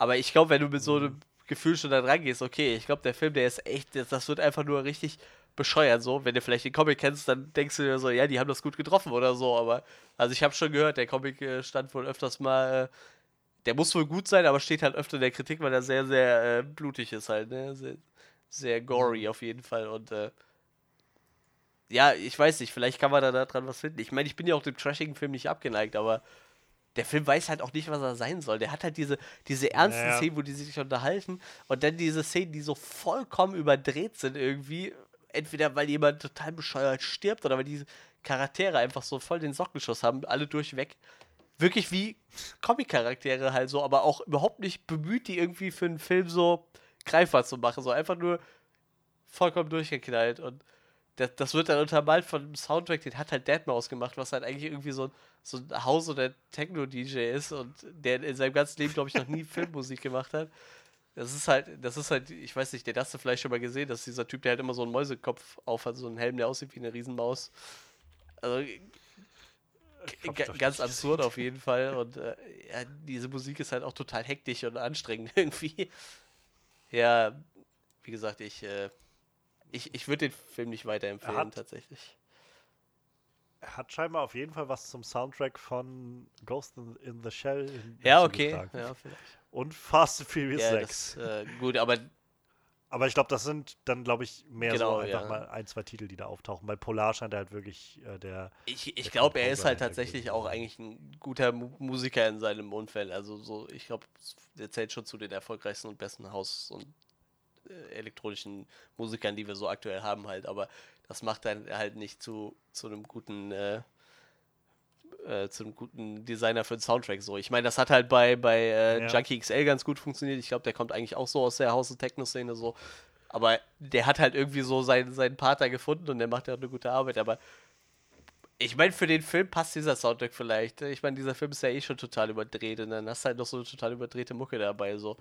Aber ich glaube, wenn du mit so einem Gefühl schon da dran gehst, okay, ich glaube, der Film, der ist echt, das, wird einfach nur richtig bescheuert so. Wenn du vielleicht den Comic kennst, dann denkst du dir so, ja, die haben das gut getroffen oder so, aber also ich habe schon gehört, der Comic äh, stand wohl öfters mal, äh, der muss wohl gut sein, aber steht halt öfter in der Kritik, weil er sehr, sehr äh, blutig ist halt, ne? Sehr, sehr gory auf jeden Fall und äh, ja, ich weiß nicht, vielleicht kann man da dran was finden. Ich meine, ich bin ja auch dem trashigen Film nicht abgeneigt, aber der Film weiß halt auch nicht, was er sein soll. Der hat halt diese, diese ernsten Naja. Szenen, wo die sich unterhalten und dann diese Szenen, die so vollkommen überdreht sind irgendwie. Entweder weil jemand total bescheuert stirbt oder weil diese Charaktere einfach so voll den Sockenschuss haben, alle durchweg. Wirklich wie Comic-Charaktere halt so, aber auch überhaupt nicht bemüht, die irgendwie für einen Film so greifbar zu machen. So einfach nur vollkommen durchgeknallt. Und das, das wird dann untermalt von einem Soundtrack, den hat halt Deadmau5 gemacht, was halt eigentlich irgendwie so ein, so ein Haus- oder Techno-DJ ist und der in seinem ganzen Leben, glaube ich, noch nie Filmmusik gemacht hat. Das ist halt, das ist halt, ich weiß nicht, der hast du vielleicht schon mal gesehen, dass dieser Typ, der halt immer so einen Mäusekopf auf hat, so einen Helm, der aussieht wie eine Riesenmaus. Also ganz absurd gesehen. auf jeden Fall. Und äh, ja, diese Musik ist halt auch total hektisch und anstrengend irgendwie. Ja, wie gesagt, ich, äh, ich, ich würde den Film nicht weiterempfehlen, hat- tatsächlich. Er hat scheinbar auf jeden Fall was zum Soundtrack von Ghost in, in the Shell hin- Ja, okay. Ja. Und Fast and Furious Ja, 6. das, äh, gut, aber Aber ich glaube, das sind dann, glaube ich, mehr Genau, so einfach ja. mal ein, zwei Titel, die da auftauchen. Bei Polar scheint er halt wirklich äh, der. ich, ich glaube, er ist halt tatsächlich gewesen. auch eigentlich ein guter Mu Musiker in seinem Umfeld. Also so, ich glaube, der zählt schon zu den erfolgreichsten und besten Haus- und elektronischen Musikern, die wir so aktuell haben halt. Aber das macht dann halt nicht zu, zu einem guten äh, äh, zu einem guten Designer für den Soundtrack so. Ich meine, das hat halt bei, bei äh, Ja. Junkie XL ganz gut funktioniert. Ich glaube, der kommt eigentlich auch so aus der House- und Techno-Szene so. Aber der hat halt irgendwie so seinen, seinen Partner gefunden und der macht ja auch eine gute Arbeit. Aber ich meine, für den Film passt dieser Soundtrack vielleicht. Ich meine, dieser Film ist ja eh schon total überdreht und dann hast du halt noch so eine total überdrehte Mucke dabei. So.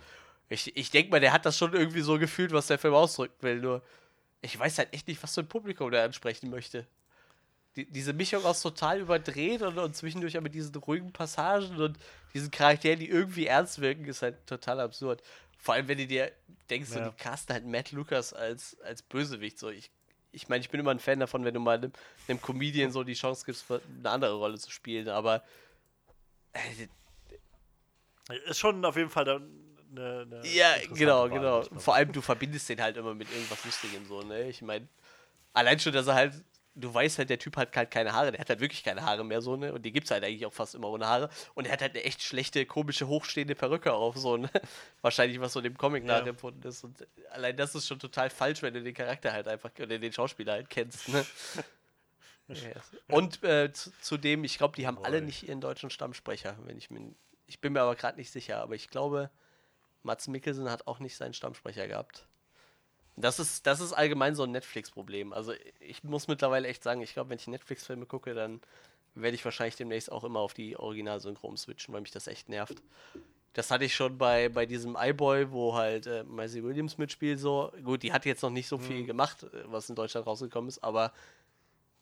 Ich, ich denke mal, der hat das schon irgendwie so gefühlt, was der Film ausdrücken will. Nur, ich weiß halt echt nicht, was für ein Publikum der ansprechen möchte. Die, diese Mischung aus total überdreht und, und zwischendurch aber diesen ruhigen Passagen und diesen Charakteren, die irgendwie ernst wirken, ist halt total absurd. Vor allem, wenn du dir denkst, so, Ja. die casten halt Matt Lucas als, als Bösewicht. So, ich ich meine, ich bin immer ein Fan davon, wenn du mal einem, einem Comedian so die Chance gibst, eine andere Rolle zu spielen, aber äh, Ist schon auf jeden Fall dann eine. eine ja, genau, Wahl, genau. Vor allem, du verbindest den halt immer mit irgendwas Lustigem so, ne? Ich meine, allein schon, dass er halt, du weißt halt, der Typ hat halt keine Haare, der hat halt wirklich keine Haare mehr so, ne? Und die gibt's halt eigentlich auch fast immer ohne Haare. Und er hat halt eine echt schlechte, komische, hochstehende Perücke auf, so, ne? Wahrscheinlich, was so dem Comic Ja. nachempfunden ist. Und allein das ist schon total falsch, wenn du den Charakter halt einfach, oder den Schauspieler halt kennst, ne? Yes. Und äh, zu- zudem, ich glaube, die haben alle Jawohl. nicht ihren deutschen Stammsprecher, wenn ich mir. Ich bin mir aber gerade nicht sicher, aber ich glaube, Mats Mikkelsen hat auch nicht seinen Stammsprecher gehabt. Das ist, das ist allgemein so ein Netflix-Problem. Also ich muss mittlerweile echt sagen, ich glaube, wenn ich Netflix-Filme gucke, dann werde ich wahrscheinlich demnächst auch immer auf die Original-Synchron switchen, weil mich das echt nervt. Das hatte ich schon bei, bei diesem iBoy, wo halt äh, Maisie Williams mitspielt. So. Gut, die hat jetzt noch nicht so viel gemacht, äh, was in Deutschland rausgekommen ist, aber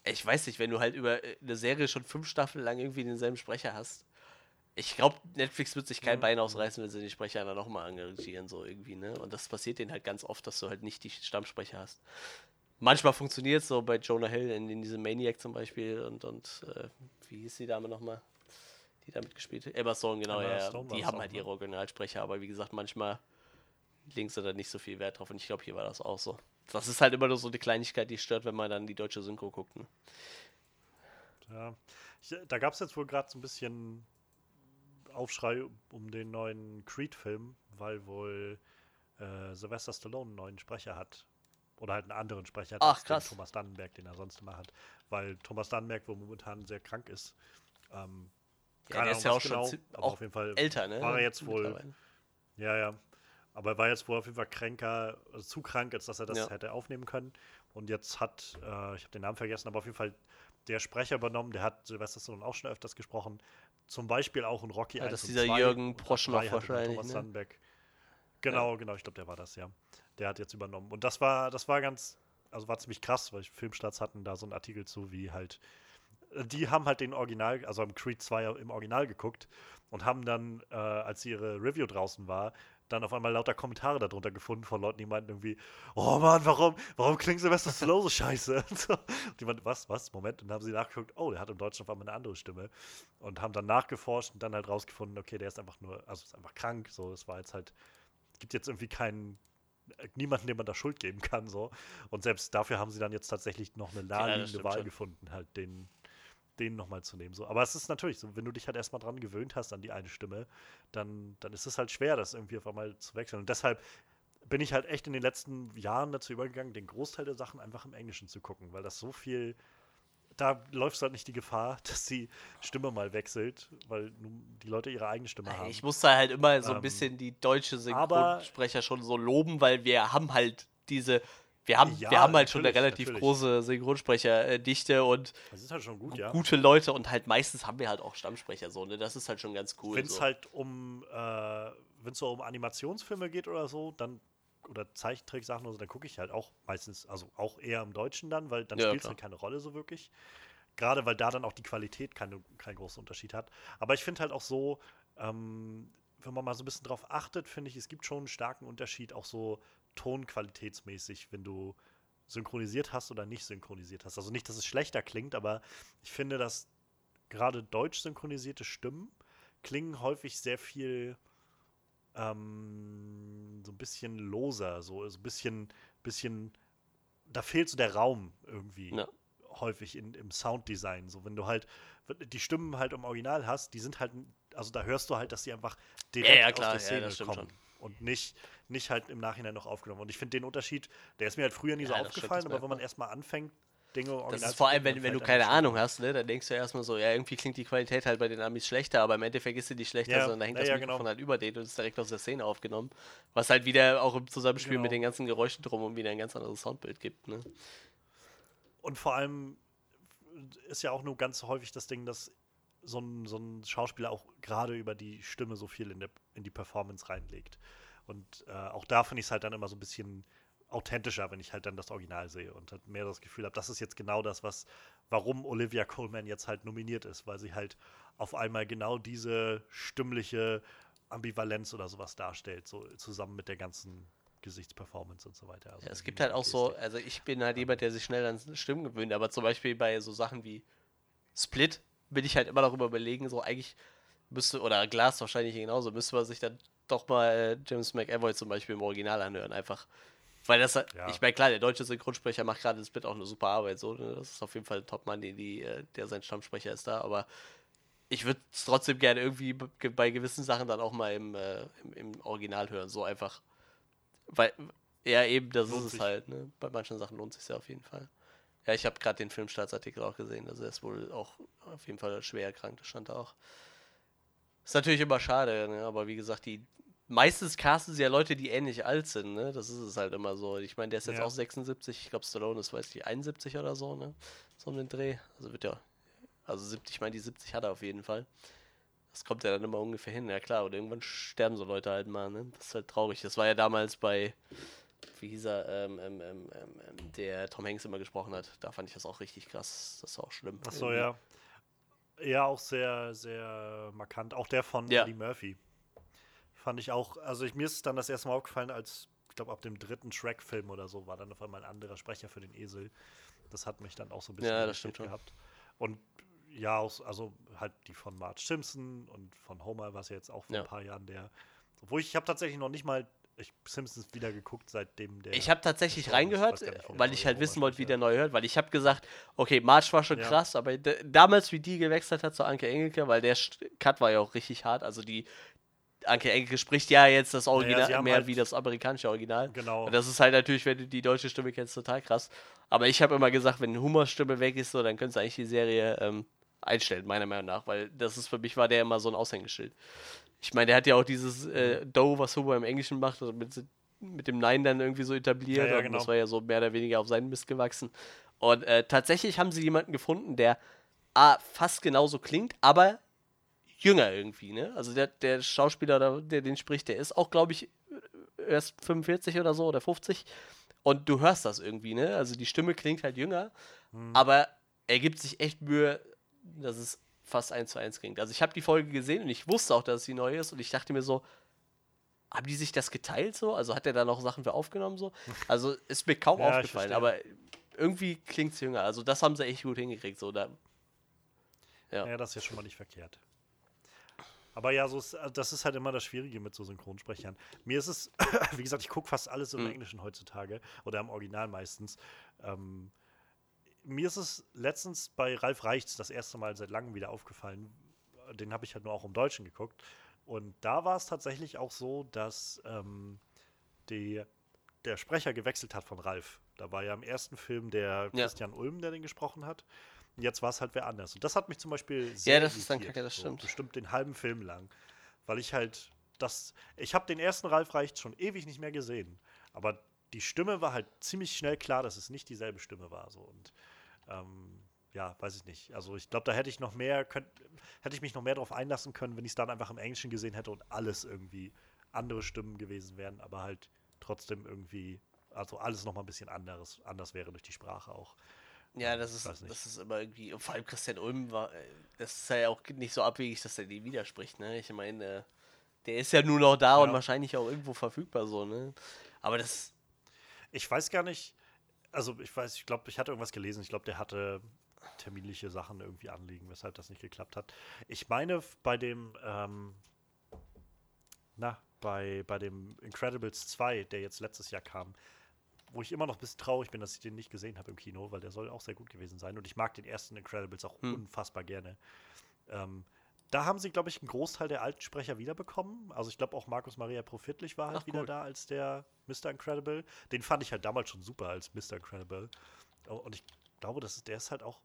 ich weiß nicht, wenn du halt über äh, eine Serie schon fünf Staffeln lang irgendwie denselben Sprecher hast. Ich glaube, Netflix wird sich kein Bein ausreißen, wenn sie den Sprecher dann nochmal engagieren, so irgendwie, ne? Und das passiert denen halt ganz oft, dass du halt nicht die Stammsprecher hast. Manchmal funktioniert es so bei Jonah Hill in, in diesem Maniac zum Beispiel und, und äh, wie hieß die Dame nochmal, die da mitgespielt hat? Emma Stone, genau, Emma ja. Stone Die haben halt ihre Originalsprecher, aber wie gesagt, manchmal legen sie da nicht so viel Wert drauf. Und ich glaube, hier war das auch so. Das ist halt immer nur so eine Kleinigkeit, die stört, wenn man dann die deutsche Synchro guckt. Ne? Ja. Ich, da gab es jetzt wohl gerade so ein bisschen Aufschrei um den neuen Creed-Film, weil wohl äh, Sylvester Stallone einen neuen Sprecher hat. Oder halt einen anderen Sprecher hat Ach, als krass. den Thomas Dannenberg, den er sonst immer hat. Weil Thomas Dannenberg wohl momentan sehr krank ist. Ähm, Ja, der ist ja auch schon genau, zi- aber auch auf jeden Fall Älter, ne? war er jetzt wohl ja, ja. Aber er war jetzt wohl auf jeden Fall kränker, also zu krank, als dass er das Ja. hätte aufnehmen können. Und jetzt hat, äh, ich habe den Namen vergessen, aber auf jeden Fall der Sprecher übernommen, der hat Sylvester Stallone auch schon öfters gesprochen. Zum Beispiel auch in Rocky Ja, 1 das ist dieser 2 Jürgen und ab Proschnow 3 hatte dann wahrscheinlich, Thomas ne? Sandbeck. Genau, genau, ich glaube, der war das, ja. Der hat jetzt übernommen. Und das war, das war ganz, also war ziemlich krass, weil Filmstarts hatten da so einen Artikel zu, wie halt die haben halt den Original, also im Creed 2 im Original geguckt und haben dann, äh, als ihre Review draußen war, dann auf einmal lauter Kommentare darunter gefunden von Leuten, die meinten irgendwie, oh Mann, warum, warum klingt Sylvester Stallone so scheiße? Und so. Und die meinten, was, was, Moment, und dann haben sie nachgeguckt, oh, der hat im Deutschen auf einmal eine andere Stimme und haben dann nachgeforscht und dann halt rausgefunden, okay, der ist einfach nur, also ist einfach krank, so, das war jetzt halt, gibt jetzt irgendwie keinen, niemanden, dem man da Schuld geben kann, so. Und selbst dafür haben sie dann jetzt tatsächlich noch eine naheliegende stimmt Wahl schon. gefunden, halt den, den nochmal zu nehmen. So. Aber es ist natürlich so, wenn du dich halt erstmal dran gewöhnt hast an die eine Stimme, dann, dann ist es halt schwer, das irgendwie auf einmal zu wechseln. Und deshalb bin ich halt echt in den letzten Jahren dazu übergegangen, den Großteil der Sachen einfach im Englischen zu gucken, weil das so viel. Da läufst du halt nicht die Gefahr, dass die Stimme mal wechselt, weil die Leute ihre eigene Stimme haben. Ich muss da halt immer so ein Ähm, bisschen die deutsche Synchronsprecher schon so loben, weil wir haben halt diese, wir haben, Ja, wir haben halt schon eine relativ natürlich. große Synchronsprecherdichte und halt gut, ja. gute Leute und halt meistens haben wir halt auch Stammsprecher so, ne? Das ist halt schon ganz cool. Wenn es so. halt um, äh, wenn es so um Animationsfilme geht oder so, dann oder Zeichentricksachen oder so, dann gucke ich halt auch meistens, also auch eher im Deutschen dann, weil dann Ja, spielt es halt keine Rolle so wirklich. Gerade weil da dann auch die Qualität keine, keinen großen Unterschied hat. Aber ich finde halt auch so, ähm, wenn man mal so ein bisschen drauf achtet, finde ich, es gibt schon einen starken Unterschied, auch so tonqualitätsmäßig, wenn du synchronisiert hast oder nicht synchronisiert hast. Also nicht, dass es schlechter klingt, aber ich finde, dass gerade deutsch synchronisierte Stimmen klingen häufig sehr viel ähm, so ein bisschen loser, so, so ein bisschen, bisschen, da fehlt so der Raum irgendwie Ja. häufig in, im Sounddesign. So, wenn du halt die Stimmen halt im Original hast, die sind halt, also da hörst du halt, dass die einfach direkt ja, klar, aus ja, der Szene kommen. Und nicht, nicht halt im Nachhinein noch aufgenommen. Und ich finde den Unterschied, der ist mir halt früher nie so Ja, stimmt, aufgefallen, aber wenn man erstmal anfängt, Dinge original Das ist vor allem, wenn, wenn du keine Ahnung hast, ne, dann denkst du erstmal so, ja, irgendwie klingt die Qualität halt bei den Amis schlechter, aber im Endeffekt ist sie nicht schlechter, Ja, sondern da hängt ja, das ja, Mikrofon genau. halt über den und ist direkt aus der Szene aufgenommen. Was halt wieder auch im Zusammenspiel mit Genau. den ganzen Geräuschen drum und wieder ein ganz anderes Soundbild gibt, ne? Und vor allem ist ja auch nur ganz häufig das Ding, dass so ein, so ein Schauspieler auch gerade über die Stimme so viel in, der, in die Performance reinlegt. Und äh, auch da finde ich es halt dann immer so ein bisschen authentischer, wenn ich halt dann das Original sehe und halt mehr das Gefühl habe, das ist jetzt genau das, was, warum Olivia Colman jetzt halt nominiert ist, weil sie halt auf einmal genau diese stimmliche Ambivalenz oder sowas darstellt, so zusammen mit der ganzen Gesichtsperformance und so weiter. Also Ja, es gibt halt auch so, also ich bin halt jemand, der sich schnell an Stimmen gewöhnt, aber zum Beispiel bei so Sachen wie Split bin ich halt immer darüber überlegen, so eigentlich müsste, oder Glass wahrscheinlich genauso, müsste man sich dann doch mal äh, James McAvoy zum Beispiel im Original anhören, einfach. Weil das, Ja. ich meine, klar, der deutsche Synchronsprecher macht gerade in Split auch eine super Arbeit, so, ne? das ist auf jeden Fall ein Top-Mann, die, die, äh, der sein Stammsprecher ist da, aber ich würde es trotzdem gerne irgendwie bei gewissen Sachen dann auch mal im, äh, im, im Original hören, so einfach. Weil, ja, eben, das Lohnt ist es sich. halt, ne? Bei manchen Sachen lohnt es sich ja auf jeden Fall. Ja, ich habe gerade den Filmstartsartikel auch gesehen, also er ist wohl auch auf jeden Fall schwer erkrankt, das stand da auch. Ist natürlich immer schade, ne? aber wie gesagt, die meistens casten sie ja Leute, die ähnlich alt sind, ne? Das ist es halt immer so. Ich meine, der ist jetzt Ja. auch 76, ich glaube Stallone ist, weiß ich, 71 oder so, ne? So um den Dreh. Also wird ja, also 70, ich meine, die 70 hat er auf jeden Fall. Das kommt ja dann immer ungefähr hin, ja klar. Und irgendwann sterben so Leute halt mal, ne? Das ist halt traurig. Das war ja damals bei, wie hieß er, ähm, ähm, ähm, ähm, ähm, der Tom Hanks immer gesprochen hat. Da fand ich das auch richtig krass. Das war auch schlimm. Ach so, irgendwie. ja. Ja, auch sehr, sehr markant. Auch der von Ja. Eddie Murphy. Fand ich auch, also ich, mir ist es dann das erste Mal aufgefallen, als, ich glaube, ab dem dritten Shrek-Film oder so war dann auf einmal ein anderer Sprecher für den Esel. Das hat mich dann auch so ein bisschen Ja, das stimmt schon. gehabt. Und ja, auch, also halt die von Marge Simpson und von Homer, was ja jetzt auch vor Ja. ein paar Jahren der. Obwohl ich habe tatsächlich noch nicht mal ich Simpsons wieder geguckt, seitdem der. Ich habe tatsächlich reingehört, weil ich halt wissen wollte, wie der neu hört, weil ich habe gesagt, okay, March war schon Ja. krass, aber damals, wie die gewechselt hat zu Anke Engelke, weil der Cut war ja auch richtig hart, also die Anke Engelke spricht ja jetzt das Original haben mehr halt- wie das amerikanische Original. Genau. Und das ist halt natürlich, wenn du die deutsche Stimme kennst, total krass. Aber ich habe immer gesagt, wenn Humorstimme weg ist, so, dann könntest du eigentlich die Serie ähm, einstellen, meiner Meinung nach, weil das ist für mich war der immer so ein Aushängeschild. Ich meine, der hat ja auch dieses äh, Doe, was Humor im Englischen macht, also mit, mit dem Nein dann irgendwie so etabliert. Ja, ja, und genau. das war ja so mehr oder weniger auf seinen Mist gewachsen. Und äh, tatsächlich haben sie jemanden gefunden, der A, fast genauso klingt, aber jünger irgendwie, ne? Also der, der Schauspieler, der, der den spricht, der ist auch, glaube ich, erst 45 oder so oder 50. Und du hörst das irgendwie, ne? Also die Stimme klingt halt jünger, Mhm. aber er gibt sich echt Mühe, dass es fast eins zu eins klingt. Also ich habe die Folge gesehen und ich wusste auch, dass sie neu ist und ich dachte mir so, haben die sich das geteilt so? Also hat er da noch Sachen für aufgenommen so? Also ist mir kaum Ja, aufgefallen, aber irgendwie klingt es jünger. Also das haben sie echt gut hingekriegt so. Da, ja. Ja, das ist ja schon mal nicht verkehrt. Aber ja, so ist, äh, das ist halt immer das Schwierige mit so Synchronsprechern. Mir ist es, wie gesagt, ich gucke fast alles im Mhm. Englischen heutzutage oder im Original meistens. Ähm, mir ist es letztens bei Ralf Reichts das erste Mal seit langem wieder aufgefallen. Den habe ich halt nur auch im Deutschen geguckt. Und da war es tatsächlich auch so, dass ähm, die, der Sprecher gewechselt hat von Ralf. Da war ja im ersten Film der Ja. Christian Ulm, der den gesprochen hat. Und jetzt war es halt wer anders. Und das hat mich zum Beispiel sehr Ja, das ist dann kacke, das so stimmt. Bestimmt den halben Film lang. Weil ich halt das. Ich habe den ersten Ralf Reicht schon ewig nicht mehr gesehen. Aber die Stimme war halt ziemlich schnell klar, dass es nicht dieselbe Stimme war. So. Und ähm, ja, weiß ich nicht. Also ich glaube, da hätte ich noch mehr, könnt, hätte ich mich noch mehr darauf einlassen können, wenn ich es dann einfach im Englischen gesehen hätte und alles irgendwie andere Stimmen gewesen wären, aber halt trotzdem irgendwie, also alles noch mal ein bisschen anderes, anders wäre durch die Sprache auch. Ja, das ist, das ist immer irgendwie, und vor allem Christian Ulm war, das ist ja auch nicht so abwegig, dass er die widerspricht, ne? Ich meine, äh, der ist ja nur noch da und Ja. wahrscheinlich auch irgendwo verfügbar, so, ne? Aber das, Ich weiß gar nicht, also ich weiß, ich glaube, ich hatte irgendwas gelesen, ich glaube, der hatte terminliche Sachen irgendwie anliegen, weshalb das nicht geklappt hat. Ich meine, bei dem, ähm, na, bei, bei dem Incredibles 2, der jetzt letztes Jahr kam, wo ich immer noch ein bisschen traurig bin, dass ich den nicht gesehen habe im Kino, weil der soll auch sehr gut gewesen sein. Und ich mag den ersten Incredibles auch Hm. unfassbar gerne. Ähm, da haben sie, glaube ich, einen Großteil der alten Sprecher wiederbekommen. Also ich glaube auch Markus Maria Profitlich war halt Ach, wieder cool. da als der Mr. Incredible. Den fand ich halt damals schon super als Mr. Incredible. Oh, Und ich glaube, das ist, der ist halt auch,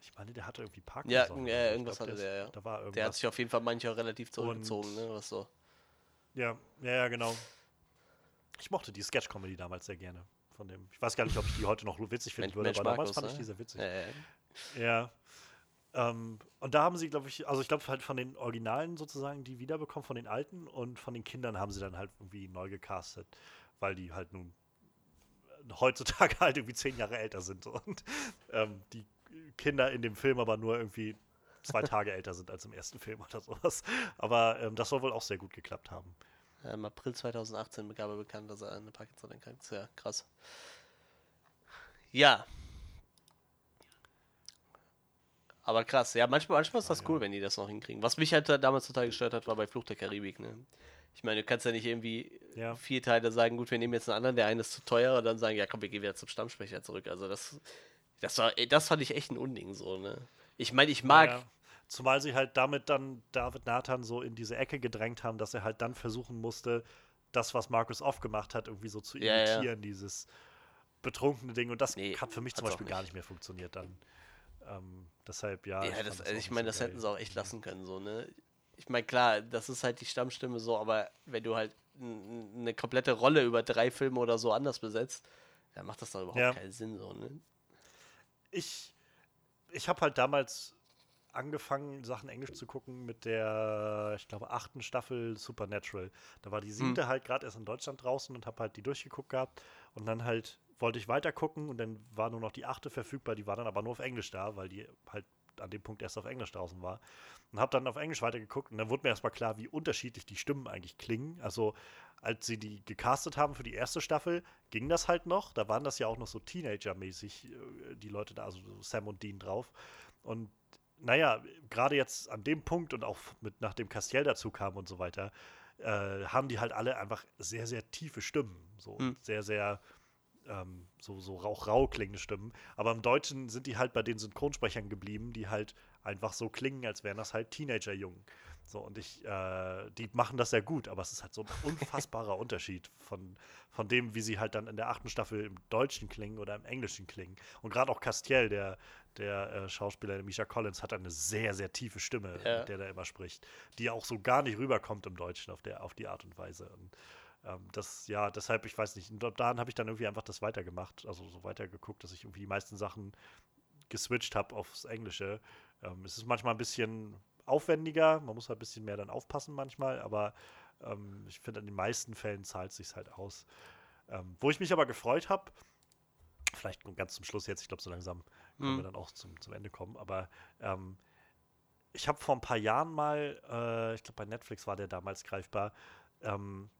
ich meine, der hatte irgendwie Parkinson. Ja, ja. Ich irgendwas glaub, hatte ist- der, ja. Da war irgendwas. der hat sich auf jeden Fall manche auch relativ zurückgezogen, ne? Was so. Ja, ja, ja, genau. Ich mochte die Sketch-Comedy damals sehr gerne. Von dem. Ich weiß gar nicht, ob ich die heute noch witzig finden Mensch, würde, Mensch aber damals Markus, fand ich ne? die sehr witzig. Ja, ja. Ja. Ähm, und da haben sie, glaube ich, also ich glaube halt von den Originalen sozusagen die wiederbekommen, von den alten und von den Kindern haben sie dann halt irgendwie neu gecastet, weil die halt nun heutzutage halt irgendwie zehn Jahre älter sind und ähm, die Kinder in dem Film aber nur irgendwie zwei Tage älter sind als im ersten Film oder sowas. Aber ähm, das soll wohl auch sehr gut geklappt haben. Im April 2018 gab er bekannt, dass er an Parkinson erkrankt ist. Ja, krass. Ja. Aber krass, ja, manchmal, manchmal ist das cool, wenn die das noch hinkriegen. Was mich halt da damals total gestört hat, war bei Fluch der Karibik, ne? Ich meine, du kannst ja nicht irgendwie Ja. vier Teile sagen, gut, wir nehmen jetzt einen anderen, der eine ist zu teuer und dann sagen, ja komm, wir gehen wieder zum Stammsprecher zurück. Also das, das war, das fand ich echt ein Unding so, ne? Ich meine, ich mag, Ja, zumal sie halt damit dann David Nathan so in diese Ecke gedrängt haben, dass er halt dann versuchen musste, das, was Markus oft gemacht hat, irgendwie so zu Ja, ja. imitieren, dieses betrunkene Ding. Und das Nee, hat für mich zum Beispiel gar nicht. nicht mehr funktioniert dann. Ähm, deshalb, ja. Ja, fand das, auch also ich meine, das geil. hätten sie auch echt lassen können, so, ne? Ich meine, klar, das ist halt die Stammstimme so, aber wenn du halt eine komplette Rolle über drei Filme oder so anders besetzt, dann macht das doch überhaupt Ja. keinen Sinn, so, ne? ich, ich habe halt damals angefangen, Sachen Englisch zu gucken mit der, ich glaube, achten Staffel Supernatural. Da war die siebte halt gerade erst in Deutschland draußen und habe halt die durchgeguckt gehabt. Und dann halt wollte ich weiter gucken und dann war nur noch die achte verfügbar. Die war dann aber nur auf Englisch da, weil die halt an dem Punkt erst auf Englisch draußen war. Und habe dann auf Englisch weitergeguckt und dann wurde mir erstmal klar, wie unterschiedlich die Stimmen eigentlich klingen. Also als sie die gecastet haben für die erste Staffel, ging das halt noch. Da waren das ja auch noch so Teenager-mäßig, äh, die Leute da, also so Sam und Dean drauf. Und naja, gerade jetzt an dem Punkt und auch mit nachdem Castiel dazu kam und so weiter, äh, haben die halt alle einfach sehr, sehr tiefe Stimmen. So Hm. sehr, sehr ähm, so, so rauch rau klingende Stimmen. Aber im Deutschen sind die halt bei den Synchronsprechern geblieben, die halt einfach so klingen, als wären das halt Teenager-Jungen. So, und ich, äh, die machen das sehr gut, aber es ist halt so ein unfassbarer Unterschied von, von dem, wie sie halt dann in der achten Staffel im Deutschen klingen oder im Englischen klingen. Und gerade auch Castiel, der, der äh, Schauspieler, der Misha Collins, hat eine sehr, sehr tiefe Stimme, Ja. mit der er immer spricht, die auch so gar nicht rüberkommt im Deutschen auf, der, auf die Art und Weise. Und ähm, das, ja, deshalb, ich weiß nicht, dahin habe ich dann irgendwie einfach das weitergemacht, also so weitergeguckt, dass ich irgendwie die meisten Sachen geswitcht habe aufs Englische. Ähm, es ist manchmal ein bisschen aufwendiger, man muss halt ein bisschen mehr dann aufpassen manchmal, aber ähm, ich finde, in den meisten Fällen zahlt es sich halt aus. Ähm, wo ich mich aber gefreut habe, vielleicht ganz zum Schluss jetzt, ich glaube, so langsam können wir Mhm. dann auch zum, zum Ende kommen, aber ähm, ich habe vor ein paar Jahren mal, äh, ich glaube, bei Netflix war der damals greifbar, ähm,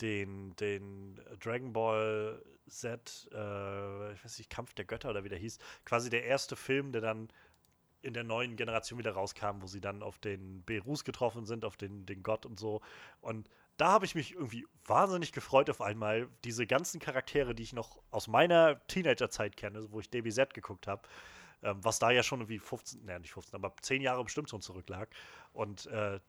den, den Dragon Ball Z, äh, ich weiß nicht, Kampf der Götter oder wie der hieß, quasi der erste Film, der dann in der neuen Generation wieder rauskam, wo sie dann auf den Berus getroffen sind, auf den, den Gott und so. Und da habe ich mich irgendwie wahnsinnig gefreut auf einmal, diese ganzen Charaktere, die ich noch aus meiner Teenagerzeit kenne, wo ich DBZ geguckt habe, ähm, was da ja schon irgendwie 15, naja, nicht 15, aber 10 Jahre bestimmt schon zurücklag. Und äh,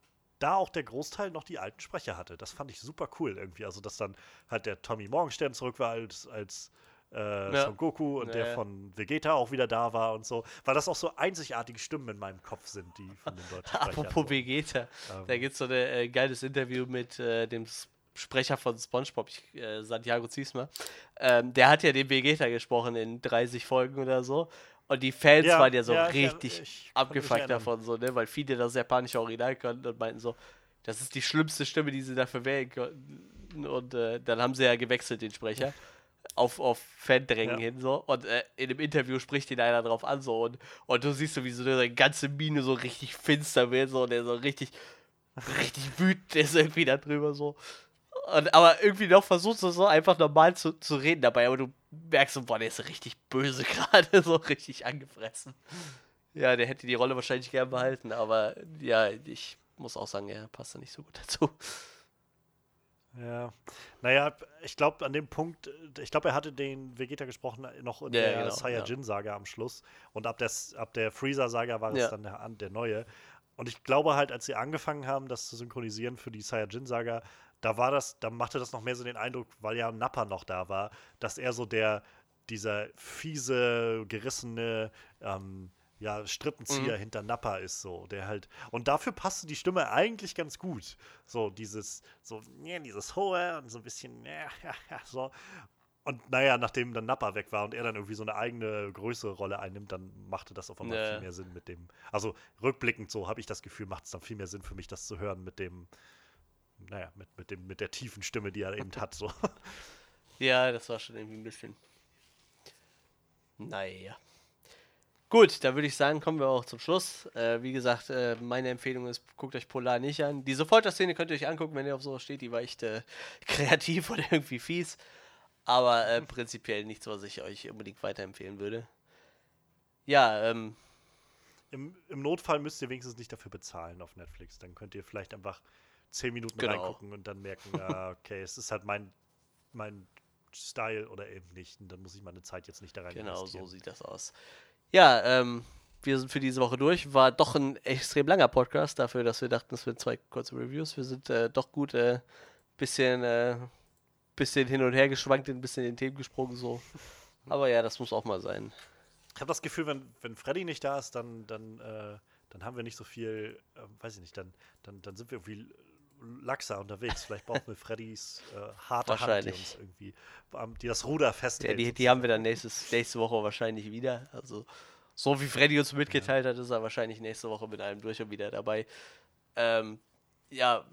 da auch der Großteil noch die alten Sprecher hatte. Das fand ich super cool irgendwie. Also, dass dann halt der Tommy Morgenstern zurück war als, als äh, Ja. Son Goku und Ja, der ja. von Vegeta auch wieder da war und so. Weil das auch so einzigartige Stimmen in meinem Kopf sind, die von den deutschen Sprechern. Apropos. Vegeta, Ähm, da gibt es so ein äh, geiles Interview mit äh, dem Sprecher von SpongeBob, ich, äh, Santiago Ziesmer. Ähm, der hat ja den Vegeta gesprochen in 30 Folgen oder so. Und die Fans Ja, waren ja so ja, ich- richtig ich mich abgefuckt davon, so, ne? weil viele das japanische Original konnten und meinten so, das ist die schlimmste Stimme, die sie dafür wählen konnten. Und äh, dann haben sie ja gewechselt, den Sprecher. Auf, auf Fandrängen Ja. hin so. Und äh, in dem Interview spricht ihn einer drauf an so. Und, und du siehst so, wie so seine ganze Mine so richtig finster wird, so. Und der so richtig, richtig wütend ist irgendwie da drüber so. Und, aber irgendwie noch versuchst du so einfach normal zu, zu reden dabei, aber du merkst so, boah, der ist richtig böse gerade, so richtig angefressen. Ja, der hätte die Rolle wahrscheinlich gern behalten, aber ja, ich muss auch sagen, er passt da nicht so gut dazu. Ja, naja, ich glaube an dem Punkt, ich glaube, er hatte den Vegeta gesprochen äh, noch in Ja, der genau, Saiyajin-Saga am Schluss und ab der, ab der Freezer-Saga war es Ja. dann der, der neue. Und ich glaube halt, als sie angefangen haben, das zu synchronisieren für die Saiyajin-Saga, da war das, da machte das noch mehr so den Eindruck, weil ja Nappa noch da war, dass er so der, dieser fiese, gerissene, ähm, ja, Strippenzieher Mhm. hinter Nappa ist so, der halt, und dafür passte die Stimme eigentlich ganz gut. So dieses, so, ja, dieses hohe und so ein bisschen, ja, ja, ja, so. Und naja, nachdem dann Nappa weg war und er dann irgendwie so eine eigene größere Rolle einnimmt, dann machte das auf einmal Ja. viel mehr Sinn mit dem. Also rückblickend so habe ich das Gefühl, macht es dann viel mehr Sinn für mich, das zu hören mit dem, naja, mit, mit dem, mit der tiefen Stimme, die er eben hat. So. Ja, das war schon irgendwie ein bisschen. Naja. Gut, dann würde ich sagen, kommen wir auch zum Schluss. Äh, wie gesagt, äh, meine Empfehlung ist, guckt euch Polar nicht an. Die Soforter-Szene könnt ihr euch angucken, wenn ihr auf sowas steht. Die war echt äh, kreativ oder irgendwie fies. Aber äh, prinzipiell nichts, was ich euch unbedingt weiterempfehlen würde. Ja, ähm, Im, Im Notfall müsst ihr wenigstens nicht dafür bezahlen auf Netflix. Dann könnt ihr vielleicht einfach zehn Minuten Genau. reingucken und dann merken, ja, okay, es ist halt mein, mein Style oder eben nicht. Und dann muss ich meine Zeit jetzt nicht da rein Genau, so sieht das aus. Ja, ähm, wir sind für diese Woche durch. War doch ein extrem langer Podcast dafür, dass wir dachten, es sind zwei kurze Reviews. Wir sind äh, doch gut äh, bisschen, äh, bisschen hin und her geschwankt, ein bisschen in den Themen gesprungen so. Aber ja, das muss auch mal sein. Ich habe das Gefühl, wenn, wenn Freddy nicht da ist, dann, dann, äh, dann haben wir nicht so viel, äh, weiß ich nicht, dann, dann, dann sind wir irgendwie laxer unterwegs. Vielleicht brauchen wir Freddys äh, harte Hand, die uns irgendwie, ähm, die das Ruder Ja, festhält. die, die haben wir dann nächstes, nächste Woche wahrscheinlich wieder. Also, so wie Freddy uns mitgeteilt hat, ist er wahrscheinlich nächste Woche mit einem durch und wieder dabei. Ähm, ja,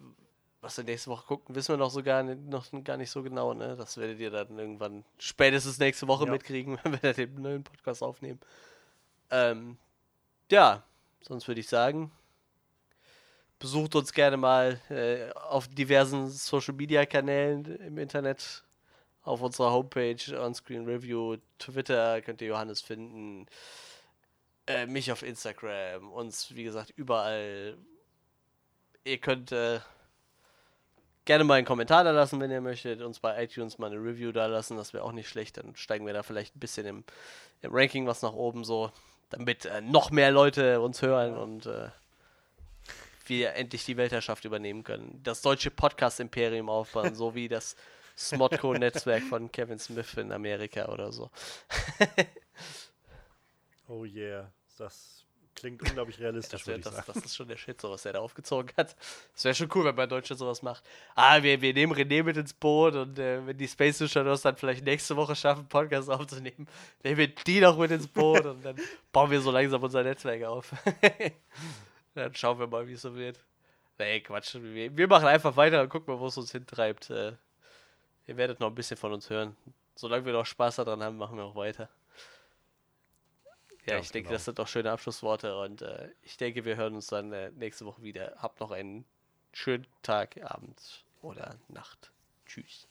was wir nächste Woche gucken, wissen wir noch so gar nicht, noch gar nicht so genau, ne? Das werdet ihr dann irgendwann spätestens nächste Woche Ja. mitkriegen, wenn wir dann den neuen Podcast aufnehmen. Ähm, ja, sonst würde ich sagen, besucht uns gerne mal äh, auf diversen Social Media Kanälen im Internet auf unserer Homepage, Onscreen Review, Twitter könnt ihr Johannes finden, äh, mich auf Instagram, uns wie gesagt überall. Ihr könnt äh, gerne mal einen Kommentar da lassen, wenn ihr möchtet. Uns bei iTunes mal eine Review da lassen. Das wäre auch nicht schlecht. Dann steigen wir da vielleicht ein bisschen im, im Ranking was nach oben so, damit äh, noch mehr Leute uns hören und äh, wir endlich die Weltherrschaft übernehmen können. Das deutsche Podcast-Imperium aufbauen, so wie das Smodco-Netzwerk von Kevin Smith in Amerika oder so. Oh yeah, das klingt unglaublich realistisch, Das, wär, das, das ist schon der Shit, so was der da aufgezogen hat. Das wäre schon cool, wenn man Deutsche sowas macht. Ah, wir, wir nehmen René mit ins Boot und äh, wenn die Space Sushadors dann vielleicht nächste Woche schaffen, Podcast aufzunehmen, nehmen wir die noch mit ins Boot und dann bauen wir so langsam unser Netzwerk auf. dann schauen wir mal, wie es so wird. Nee, Quatsch. Wir, machen einfach weiter und gucken mal, wo es uns hintreibt. Äh, ihr werdet noch ein bisschen von uns hören. Solange wir noch Spaß daran haben, machen wir auch weiter. Ja, Ganz ich denke, genau. das sind doch schöne Abschlussworte und äh, ich denke, wir hören uns dann äh, nächste Woche wieder. Habt noch einen schönen Tag, Abend oder Nacht. Tschüss.